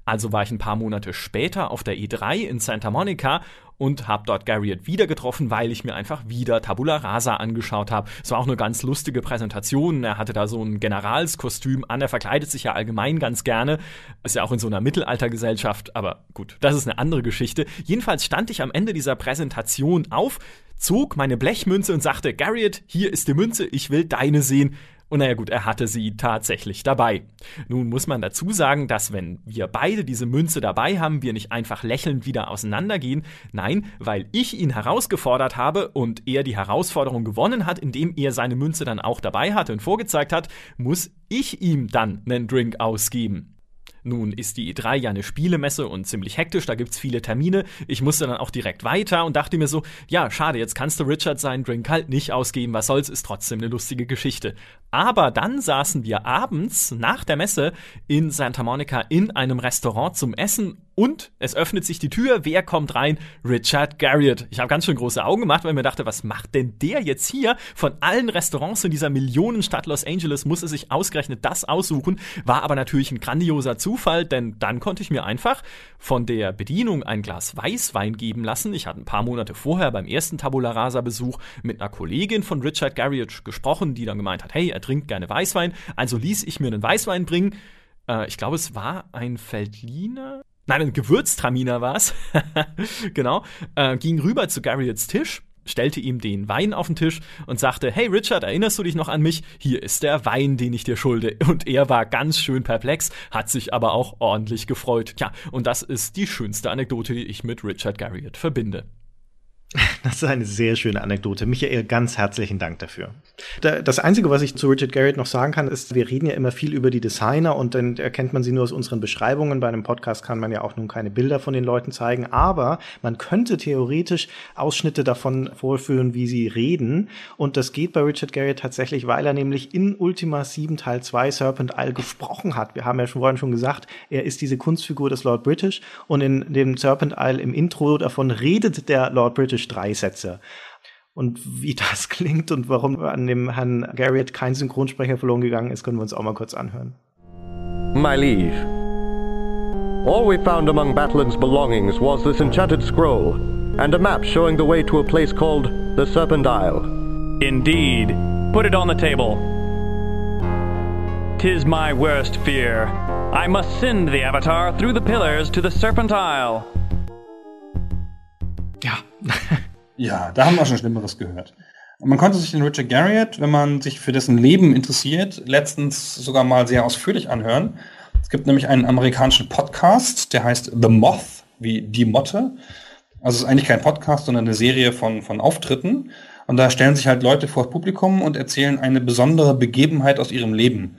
Also war ich ein paar Monate später auf der E3 in Santa Monica und habe dort Garriott wieder getroffen, weil ich mir einfach wieder Tabula Rasa angeschaut habe. Es war auch eine ganz lustige Präsentation. Er hatte da so ein Generalskostüm an. Er verkleidet sich ja allgemein ganz gerne. Ist ja auch in so einer Mittelaltergesellschaft, aber gut, das ist eine andere Geschichte. Jedenfalls stand ich am Ende dieser Präsentation auf, zog meine Blechmünze und sagte, Garriott, hier ist die Münze, ich will deine sehen. Und naja gut, er hatte sie tatsächlich dabei. Nun muss man dazu sagen, dass wenn wir beide diese Münze dabei haben, wir nicht einfach lächelnd wieder auseinandergehen. Nein, weil ich ihn herausgefordert habe und er die Herausforderung gewonnen hat, indem er seine Münze dann auch dabei hatte und vorgezeigt hat, muss ich ihm dann einen Drink ausgeben. Nun ist die E3 ja eine Spielemesse und ziemlich hektisch, da gibt's viele Termine. Ich musste dann auch direkt weiter und dachte mir so, ja, schade, jetzt kannst du Richard seinen Drink halt nicht ausgeben, was soll's, ist trotzdem eine lustige Geschichte. Aber dann saßen wir abends nach der Messe in Santa Monica in einem Restaurant zum Essen und es öffnet sich die Tür. Wer kommt rein? Richard Garriott. Ich habe ganz schön große Augen gemacht, weil mir dachte, was macht denn der jetzt hier? Von allen Restaurants in dieser Millionenstadt Los Angeles muss er sich ausgerechnet das aussuchen. War aber natürlich ein grandioser Zufall, denn dann konnte ich mir einfach von der Bedienung ein Glas Weißwein geben lassen. Ich hatte ein paar Monate vorher beim ersten Tabula Rasa Besuch mit einer Kollegin von Richard Garriott gesprochen, die dann gemeint hat, hey, er trinkt gerne Weißwein. Also ließ ich mir einen Weißwein bringen. Äh, ich glaube, es war ein Feldliner nein, ein Gewürztraminer war's, genau, äh, ging rüber zu Garriotts Tisch, stellte ihm den Wein auf den Tisch und sagte, hey Richard, erinnerst du dich noch an mich? Hier ist der Wein, den ich dir schulde. Und er war ganz schön perplex, hat sich aber auch ordentlich gefreut. Tja, und das ist die schönste Anekdote, die ich mit Richard Garriott verbinde. Das ist eine sehr schöne Anekdote. Michael, ganz herzlichen Dank dafür. Das Einzige, was ich zu Richard Garrett noch sagen kann, ist, wir reden ja immer viel über die Designer und dann erkennt man sie nur aus unseren Beschreibungen. Bei einem Podcast kann man ja auch nun keine Bilder von den Leuten zeigen, aber man könnte theoretisch Ausschnitte davon vorführen, wie sie reden. Und das geht bei Richard Garrett tatsächlich, weil er nämlich in Ultima 7 Teil 2 Serpent Isle gesprochen hat. Wir haben ja schon vorhin schon gesagt, er ist diese Kunstfigur des Lord British und in dem Serpent Isle im Intro davon redet der Lord British drei Sätze. Und wie das klingt und warum an dem Herrn Garrett kein Synchronsprecher verloren gegangen ist, können wir uns auch mal kurz anhören. My liege, all we found among Battlin's belongings was this enchanted scroll and a map showing the way to a place called the Serpent Isle. Indeed. Put it on the table. Tis my worst fear. I must send the Avatar through the pillars to the Serpent Isle. Ja. ja, da haben wir schon Schlimmeres gehört. Man konnte sich den Richard Garriott, wenn man sich für dessen Leben interessiert, letztens sogar mal sehr ausführlich anhören. Es gibt nämlich einen amerikanischen Podcast, der heißt The Moth, wie die Motte. Also es ist eigentlich kein Podcast, sondern eine Serie von, von Auftritten. Und da stellen sich halt Leute vor das Publikum und erzählen eine besondere Begebenheit aus ihrem Leben.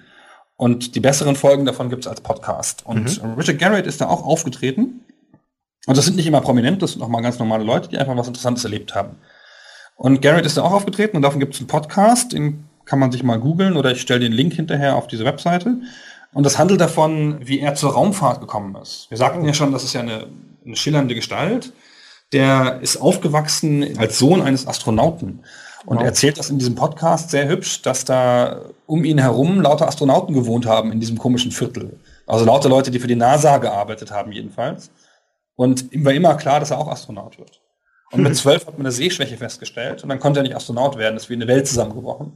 Und die besseren Folgen davon gibt es als Podcast. Und mhm. Richard Garriott ist da auch aufgetreten und das sind nicht immer Prominente, das sind auch mal ganz normale Leute, die einfach was Interessantes erlebt haben. Und Garrett ist da auch aufgetreten und davon gibt es einen Podcast, den kann man sich mal googeln oder ich stelle den Link hinterher auf diese Webseite. Und das handelt davon, wie er zur Raumfahrt gekommen ist. Wir sagten ja schon, das ist ja eine, eine schillernde Gestalt. Der ist aufgewachsen als Sohn eines Astronauten. Und wow. erzählt das in diesem Podcast sehr hübsch, dass da um ihn herum lauter Astronauten gewohnt haben in diesem komischen Viertel. Also lauter Leute, die für die NASA gearbeitet haben jedenfalls. Und ihm war immer klar, dass er auch Astronaut wird. Und mit zwölf hat man eine Sehschwäche festgestellt und dann konnte er nicht Astronaut werden, das ist wie eine Welt zusammengebrochen.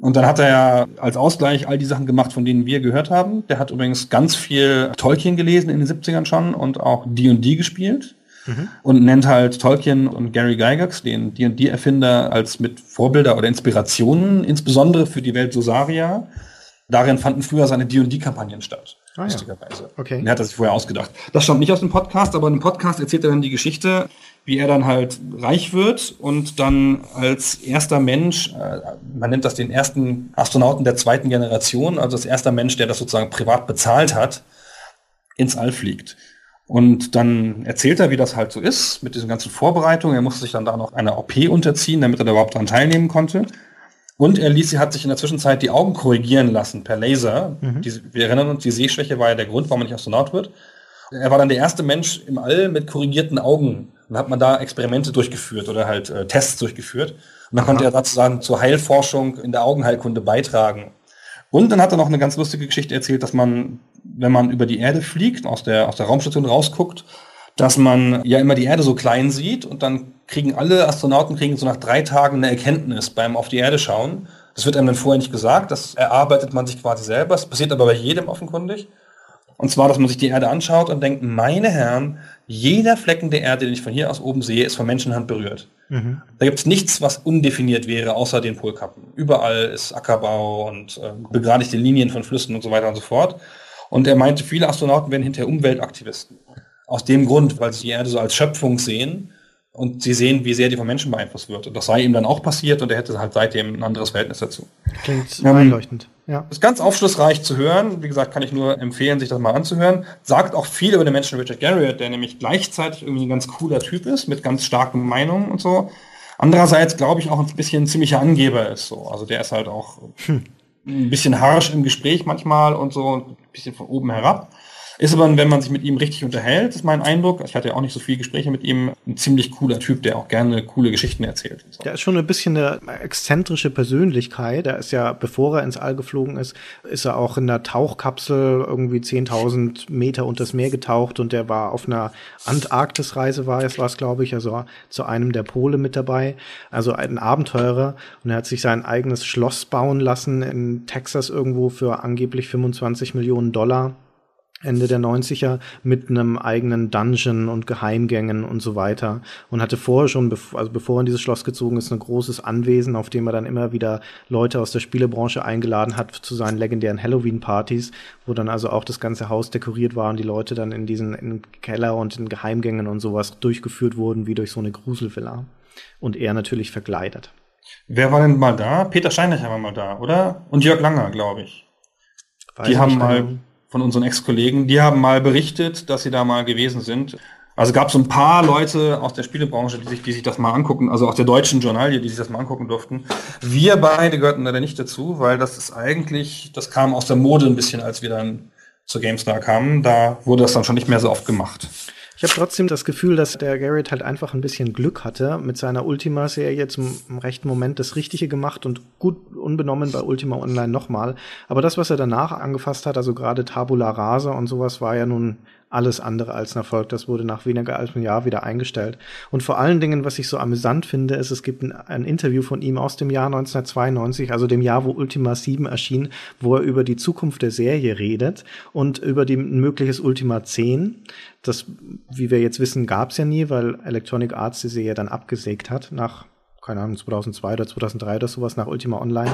Und dann hat er ja als Ausgleich all die Sachen gemacht, von denen wir gehört haben. Der hat übrigens ganz viel Tolkien gelesen in den 70ern schon und auch D&D gespielt. Mhm. Und nennt halt Tolkien und Gary Gygax, den D&D-Erfinder, als mit Vorbilder oder Inspirationen, insbesondere für die Welt Sosaria. Darin fanden früher seine D&D-Kampagnen statt. Ah, lustigerweise. Ja. Okay. Den hat er sich vorher ausgedacht. Das stammt nicht aus dem Podcast, aber in dem Podcast erzählt er dann die Geschichte, wie er dann halt reich wird und dann als erster Mensch, äh, man nennt das den ersten Astronauten der zweiten Generation, also als erster Mensch, der das sozusagen privat bezahlt hat, ins All fliegt. Und dann erzählt er, wie das halt so ist mit diesen ganzen Vorbereitungen. Er musste sich dann da noch einer OP unterziehen, damit er da überhaupt daran teilnehmen konnte. Und er ließ, hat sich in der Zwischenzeit die Augen korrigieren lassen per Laser. Mhm. Die, wir erinnern uns, die Sehschwäche war ja der Grund, warum man nicht Astronaut wird. Er war dann der erste Mensch im All mit korrigierten Augen. Und hat man da Experimente durchgeführt oder halt äh, Tests durchgeführt. Und dann Aha. konnte er sozusagen zur Heilforschung in der Augenheilkunde beitragen. Und dann hat er noch eine ganz lustige Geschichte erzählt, dass man, wenn man über die Erde fliegt, aus der, aus der Raumstation rausguckt, dass man ja immer die Erde so klein sieht und dann kriegen alle Astronauten kriegen so nach drei Tagen eine Erkenntnis beim auf die Erde schauen. Das wird einem dann vorher nicht gesagt, das erarbeitet man sich quasi selber. Das passiert aber bei jedem offenkundig. Und zwar, dass man sich die Erde anschaut und denkt, meine Herren, jeder Flecken der Erde, den ich von hier aus oben sehe, ist von Menschenhand berührt. Mhm. Da gibt es nichts, was undefiniert wäre, außer den Polkappen. Überall ist Ackerbau und äh, begradigte Linien von Flüssen und so weiter und so fort. Und er meinte, viele Astronauten werden hinterher Umweltaktivisten. Aus dem Grund, weil sie die Erde so als Schöpfung sehen und sie sehen, wie sehr die von Menschen beeinflusst wird. Und das sei ihm dann auch passiert und er hätte halt seitdem ein anderes Verhältnis dazu. Klingt ähm, einleuchtend. Ja. Ist ganz aufschlussreich zu hören. Wie gesagt, kann ich nur empfehlen, sich das mal anzuhören. Sagt auch viel über den Menschen Richard Garriott, der nämlich gleichzeitig irgendwie ein ganz cooler Typ ist, mit ganz starken Meinungen und so. Andererseits glaube ich auch ein bisschen ein ziemlicher Angeber ist so. Also der ist halt auch hm. ein bisschen harsch im Gespräch manchmal und so, ein bisschen von oben herab. Ist aber, wenn man sich mit ihm richtig unterhält, ist mein Eindruck, ich hatte ja auch nicht so viele Gespräche mit ihm, ein ziemlich cooler Typ, der auch gerne coole Geschichten erzählt. So. Der ist schon ein bisschen eine exzentrische Persönlichkeit. Er ist ja, bevor er ins All geflogen ist, ist er auch in der Tauchkapsel irgendwie 10.000 Meter unters Meer getaucht und der war auf einer Antarktisreise war es, war es glaube ich, also zu einem der Pole mit dabei. Also ein Abenteurer und er hat sich sein eigenes Schloss bauen lassen in Texas irgendwo für angeblich 25 Millionen Dollar Ende der 90er mit einem eigenen Dungeon und Geheimgängen und so weiter und hatte vorher schon, also bevor er in dieses Schloss gezogen ist, ein großes Anwesen, auf dem er dann immer wieder Leute aus der Spielebranche eingeladen hat zu seinen legendären Halloween-Partys, wo dann also auch das ganze Haus dekoriert war und die Leute dann in diesen in Keller und in Geheimgängen und sowas durchgeführt wurden, wie durch so eine Gruselvilla. Und er natürlich verkleidet. Wer war denn mal da? Peter Steinrecher war mal da, oder? Und Jörg Langer, glaube ich. Weiß die haben mal genau von unseren Ex-Kollegen, die haben mal berichtet, dass sie da mal gewesen sind. Also gab es so ein paar Leute aus der Spielebranche, die sich, die sich das mal angucken, also aus der deutschen Journalie, die sich das mal angucken durften. Wir beide gehörten da nicht dazu, weil das ist eigentlich, das kam aus der Mode ein bisschen, als wir dann zur GameStar kamen. Da wurde das dann schon nicht mehr so oft gemacht. Ich habe trotzdem das Gefühl, dass der Garrett halt einfach ein bisschen Glück hatte mit seiner Ultima-Serie zum rechten Moment das Richtige gemacht und gut unbenommen bei Ultima Online nochmal. Aber das, was er danach angefasst hat, also gerade Tabula Rasa und sowas, war ja nun alles andere als ein Erfolg. Das wurde nach weniger als einem Jahr wieder eingestellt. Und vor allen Dingen, was ich so amüsant finde, ist, es gibt ein, ein, Interview von ihm aus dem Jahr 1992, also dem Jahr, wo Ultima 7 erschien, wo er über die Zukunft der Serie redet und über die, ein mögliches Ultima 10. Das, wie wir jetzt wissen, gab es ja nie, weil Electronic Arts die Serie dann abgesägt hat nach keine Ahnung, 2002 oder 2003 oder sowas nach Ultima Online.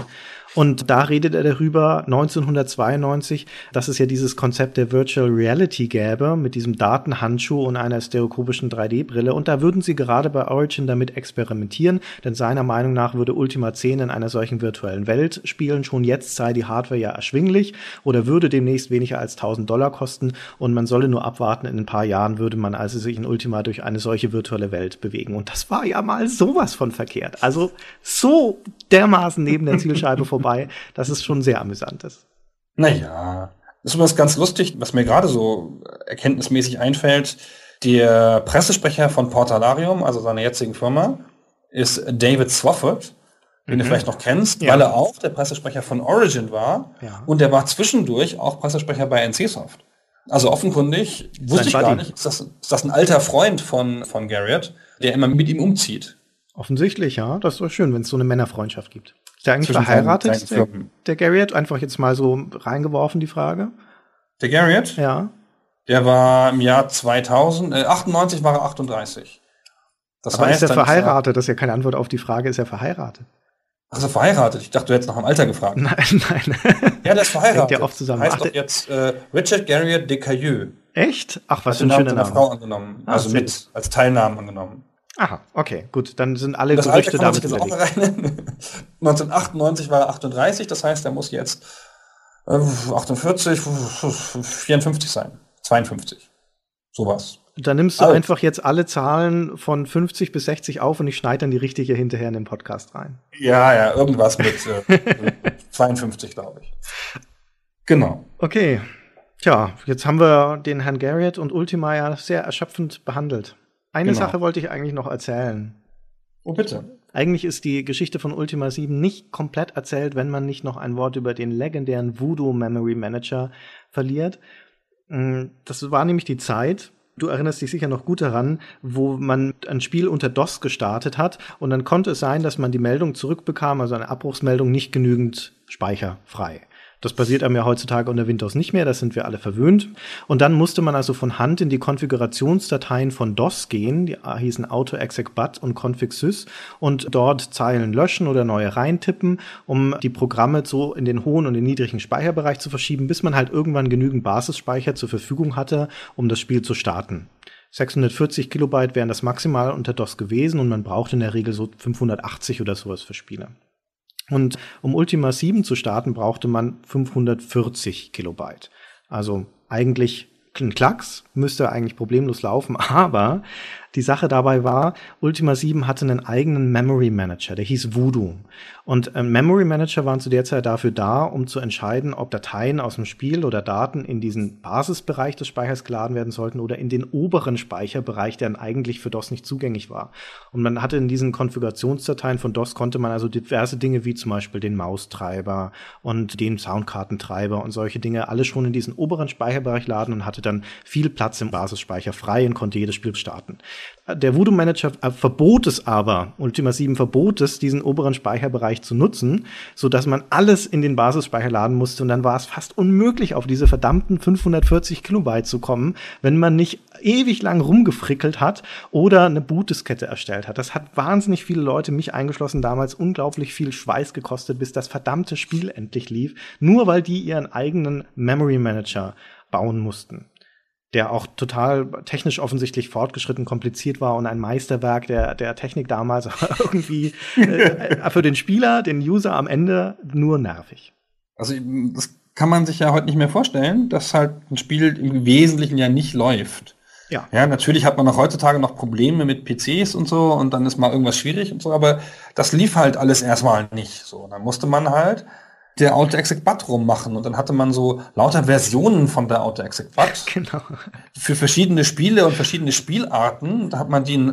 Und da redet er darüber, 1992, dass es ja dieses Konzept der Virtual Reality gäbe, mit diesem Datenhandschuh und einer stereokopischen 3D-Brille. Und da würden sie gerade bei Origin damit experimentieren, denn seiner Meinung nach würde Ultima 10 in einer solchen virtuellen Welt spielen. Schon jetzt sei die Hardware ja erschwinglich oder würde demnächst weniger als 1000 Dollar kosten und man solle nur abwarten, in ein paar Jahren würde man also sich in Ultima durch eine solche virtuelle Welt bewegen. Und das war ja mal sowas von verkehrt. Also so dermaßen neben der Zielscheibe vorbei dass es schon sehr amüsant ist. Naja, das ist übrigens ganz lustig, was mir gerade so erkenntnismäßig einfällt. Der Pressesprecher von Portalarium, also seiner jetzigen Firma, ist David Swafford, den mhm. du vielleicht noch kennst, ja. weil er auch der Pressesprecher von Origin war ja. und der war zwischendurch auch Pressesprecher bei NCSoft. Also offenkundig, wusste ich gar nicht, ist das, ist das ein alter Freund von, von Garrett, der immer mit ihm umzieht. Offensichtlich, ja. Das ist doch schön, wenn es so eine Männerfreundschaft gibt. Ist der eigentlich verheiratet, seinen, seinen der, der Garriott? Einfach jetzt mal so reingeworfen, die Frage. Der Garriott? Ja. Der war im Jahr 2000, äh, 98 war er 38. Das Aber heißt, ist er verheiratet? Das ist ja keine Antwort auf die Frage, ist er verheiratet? Also verheiratet? Ich dachte, du hättest nach dem Alter gefragt. Nein, nein. Ja, der ist verheiratet. Hängt ja oft zusammen. Heißt Ach, doch jetzt äh, Richard Garriott de Cailleux. Echt? Ach, was für ein schöner Name. Frau angenommen. Ah, also mit, als Teilnamen angenommen. Aha, okay, gut. Dann sind alle das Gerüchte damit rein. 1998 war er 38, das heißt, er muss jetzt äh, 48, 54 sein. 52. Sowas. Dann nimmst du also. einfach jetzt alle Zahlen von 50 bis 60 auf und ich schneide dann die richtige hinterher in den Podcast rein. Ja, ja, irgendwas mit äh, 52, glaube ich. Genau. Okay. Tja, jetzt haben wir den Herrn Garrett und Ultima ja sehr erschöpfend behandelt. Eine genau. Sache wollte ich eigentlich noch erzählen. Oh, bitte. Eigentlich ist die Geschichte von Ultima 7 nicht komplett erzählt, wenn man nicht noch ein Wort über den legendären Voodoo Memory Manager verliert. Mm, das war nämlich die Zeit, Du erinnerst dich sicher noch gut daran, wo man ein Spiel unter DOS gestartet hat und dann konnte es sein, dass man die Meldung zurückbekam, also eine Abbruchsmeldung, nicht genügend speicherfrei. Das passiert einem ja heutzutage unter Windows nicht mehr, das sind wir alle verwöhnt. Und dann musste man also von Hand in die Konfigurationsdateien von DOS gehen, die hießen AutoExecBut und ConfigSys und dort Zeilen löschen oder neue reintippen, um die Programme so in den hohen und den niedrigen Speicherbereich zu verschieben, bis man halt irgendwann genügend Basisspeicher zur Verfügung hatte, um das Spiel zu starten. 640 Kilobyte wären das maximal unter DOS gewesen und man braucht in der Regel so 580 oder sowas für Spiele. Und um Ultima 7 zu starten, brauchte man 540 Kilobyte. Also eigentlich ein Klacks, müsste eigentlich problemlos laufen, aber die Sache dabei war, Ultima 7 hatte einen eigenen Memory Manager, der hieß Voodoo. Und äh, Memory Manager waren zu der Zeit dafür da, um zu entscheiden, ob Dateien aus dem Spiel oder Daten in diesen Basisbereich des Speichers geladen werden sollten oder in den oberen Speicherbereich, der eigentlich für DOS nicht zugänglich war. Und man hatte in diesen Konfigurationsdateien von DOS konnte man also diverse Dinge wie zum Beispiel den Maustreiber und den Soundkartentreiber und solche Dinge alle schon in diesen oberen Speicherbereich laden und hatte dann viel Platz im Basisspeicher frei und konnte jedes Spiel starten. Der Voodoo Manager äh, verbot es aber, Ultima 7 verbot es, diesen oberen Speicherbereich zu nutzen, so dass man alles in den Basisspeicher laden musste und dann war es fast unmöglich, auf diese verdammten 540 Kilobyte zu kommen, wenn man nicht ewig lang rumgefrickelt hat oder eine Bootdiskette erstellt hat. Das hat wahnsinnig viele Leute, mich eingeschlossen, damals unglaublich viel Schweiß gekostet, bis das verdammte Spiel endlich lief, nur weil die ihren eigenen Memory Manager bauen mussten der auch total technisch offensichtlich fortgeschritten, kompliziert war und ein Meisterwerk der, der Technik damals, irgendwie äh, für den Spieler, den User am Ende nur nervig. Also das kann man sich ja heute nicht mehr vorstellen, dass halt ein Spiel im Wesentlichen ja nicht läuft. Ja. ja, natürlich hat man auch heutzutage noch Probleme mit PCs und so und dann ist mal irgendwas schwierig und so, aber das lief halt alles erstmal nicht so. Dann musste man halt der Auto-Exec-Bat rummachen und dann hatte man so lauter Versionen von der Auto-Exec-Bat. Genau. Für verschiedene Spiele und verschiedene Spielarten, da hat man die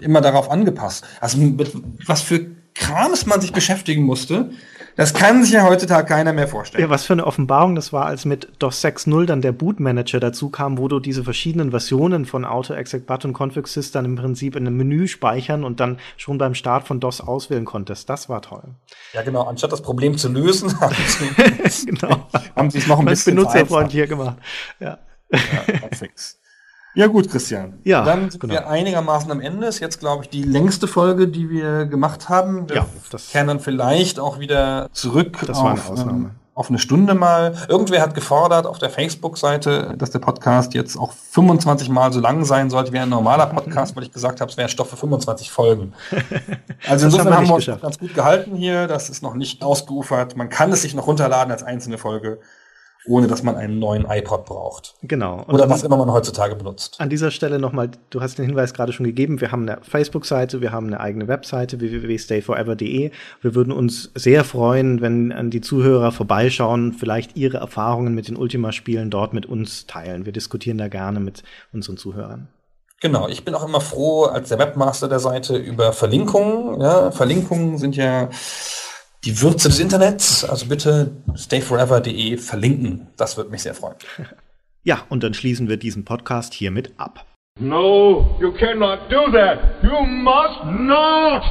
immer darauf angepasst. Also mit was für Krams man sich beschäftigen musste, das kann sich ja heutzutage keiner mehr vorstellen. Ja, was für eine Offenbarung das war, als mit DOS 6.0 dann der Bootmanager dazu kam, wo du diese verschiedenen Versionen von AutoExec.bat und ConfigSys dann im Prinzip in einem Menü speichern und dann schon beim Start von DOS auswählen konntest. Das war toll. Ja, genau. Anstatt das Problem zu lösen, haben sie, genau. haben sie es noch ein bisschen benutzerfreundlicher gemacht. Ja. ja fix. Ja gut, Christian. Ja, Dann sind genau. wir einigermaßen am Ende. Ist jetzt, glaube ich, die längste Folge, die wir gemacht haben. Wir ja, das kehren dann vielleicht auch wieder zurück das auf, war eine Ausnahme. Ähm, auf eine Stunde mal. Irgendwer hat gefordert auf der Facebook-Seite, dass der Podcast jetzt auch 25 Mal so lang sein sollte wie ein normaler Podcast, weil ich gesagt habe, es wäre Stoff für 25 Folgen. Also insofern haben wir, haben wir uns ganz gut gehalten hier. Das ist noch nicht ausgeufert. Man kann es sich noch runterladen als einzelne Folge ohne dass man einen neuen iPod braucht. Genau. Und Oder was immer man heutzutage benutzt. An dieser Stelle nochmal, du hast den Hinweis gerade schon gegeben, wir haben eine Facebook-Seite, wir haben eine eigene Webseite, www.stayforever.de. Wir würden uns sehr freuen, wenn die Zuhörer vorbeischauen, vielleicht ihre Erfahrungen mit den Ultima-Spielen dort mit uns teilen. Wir diskutieren da gerne mit unseren Zuhörern. Genau, ich bin auch immer froh als der Webmaster der Seite über Verlinkungen. Ja, Verlinkungen sind ja die Würze des Internets. Also bitte stayforever.de verlinken. Das würde mich sehr freuen. Ja, und dann schließen wir diesen Podcast hiermit ab. No, you cannot do that. You must not.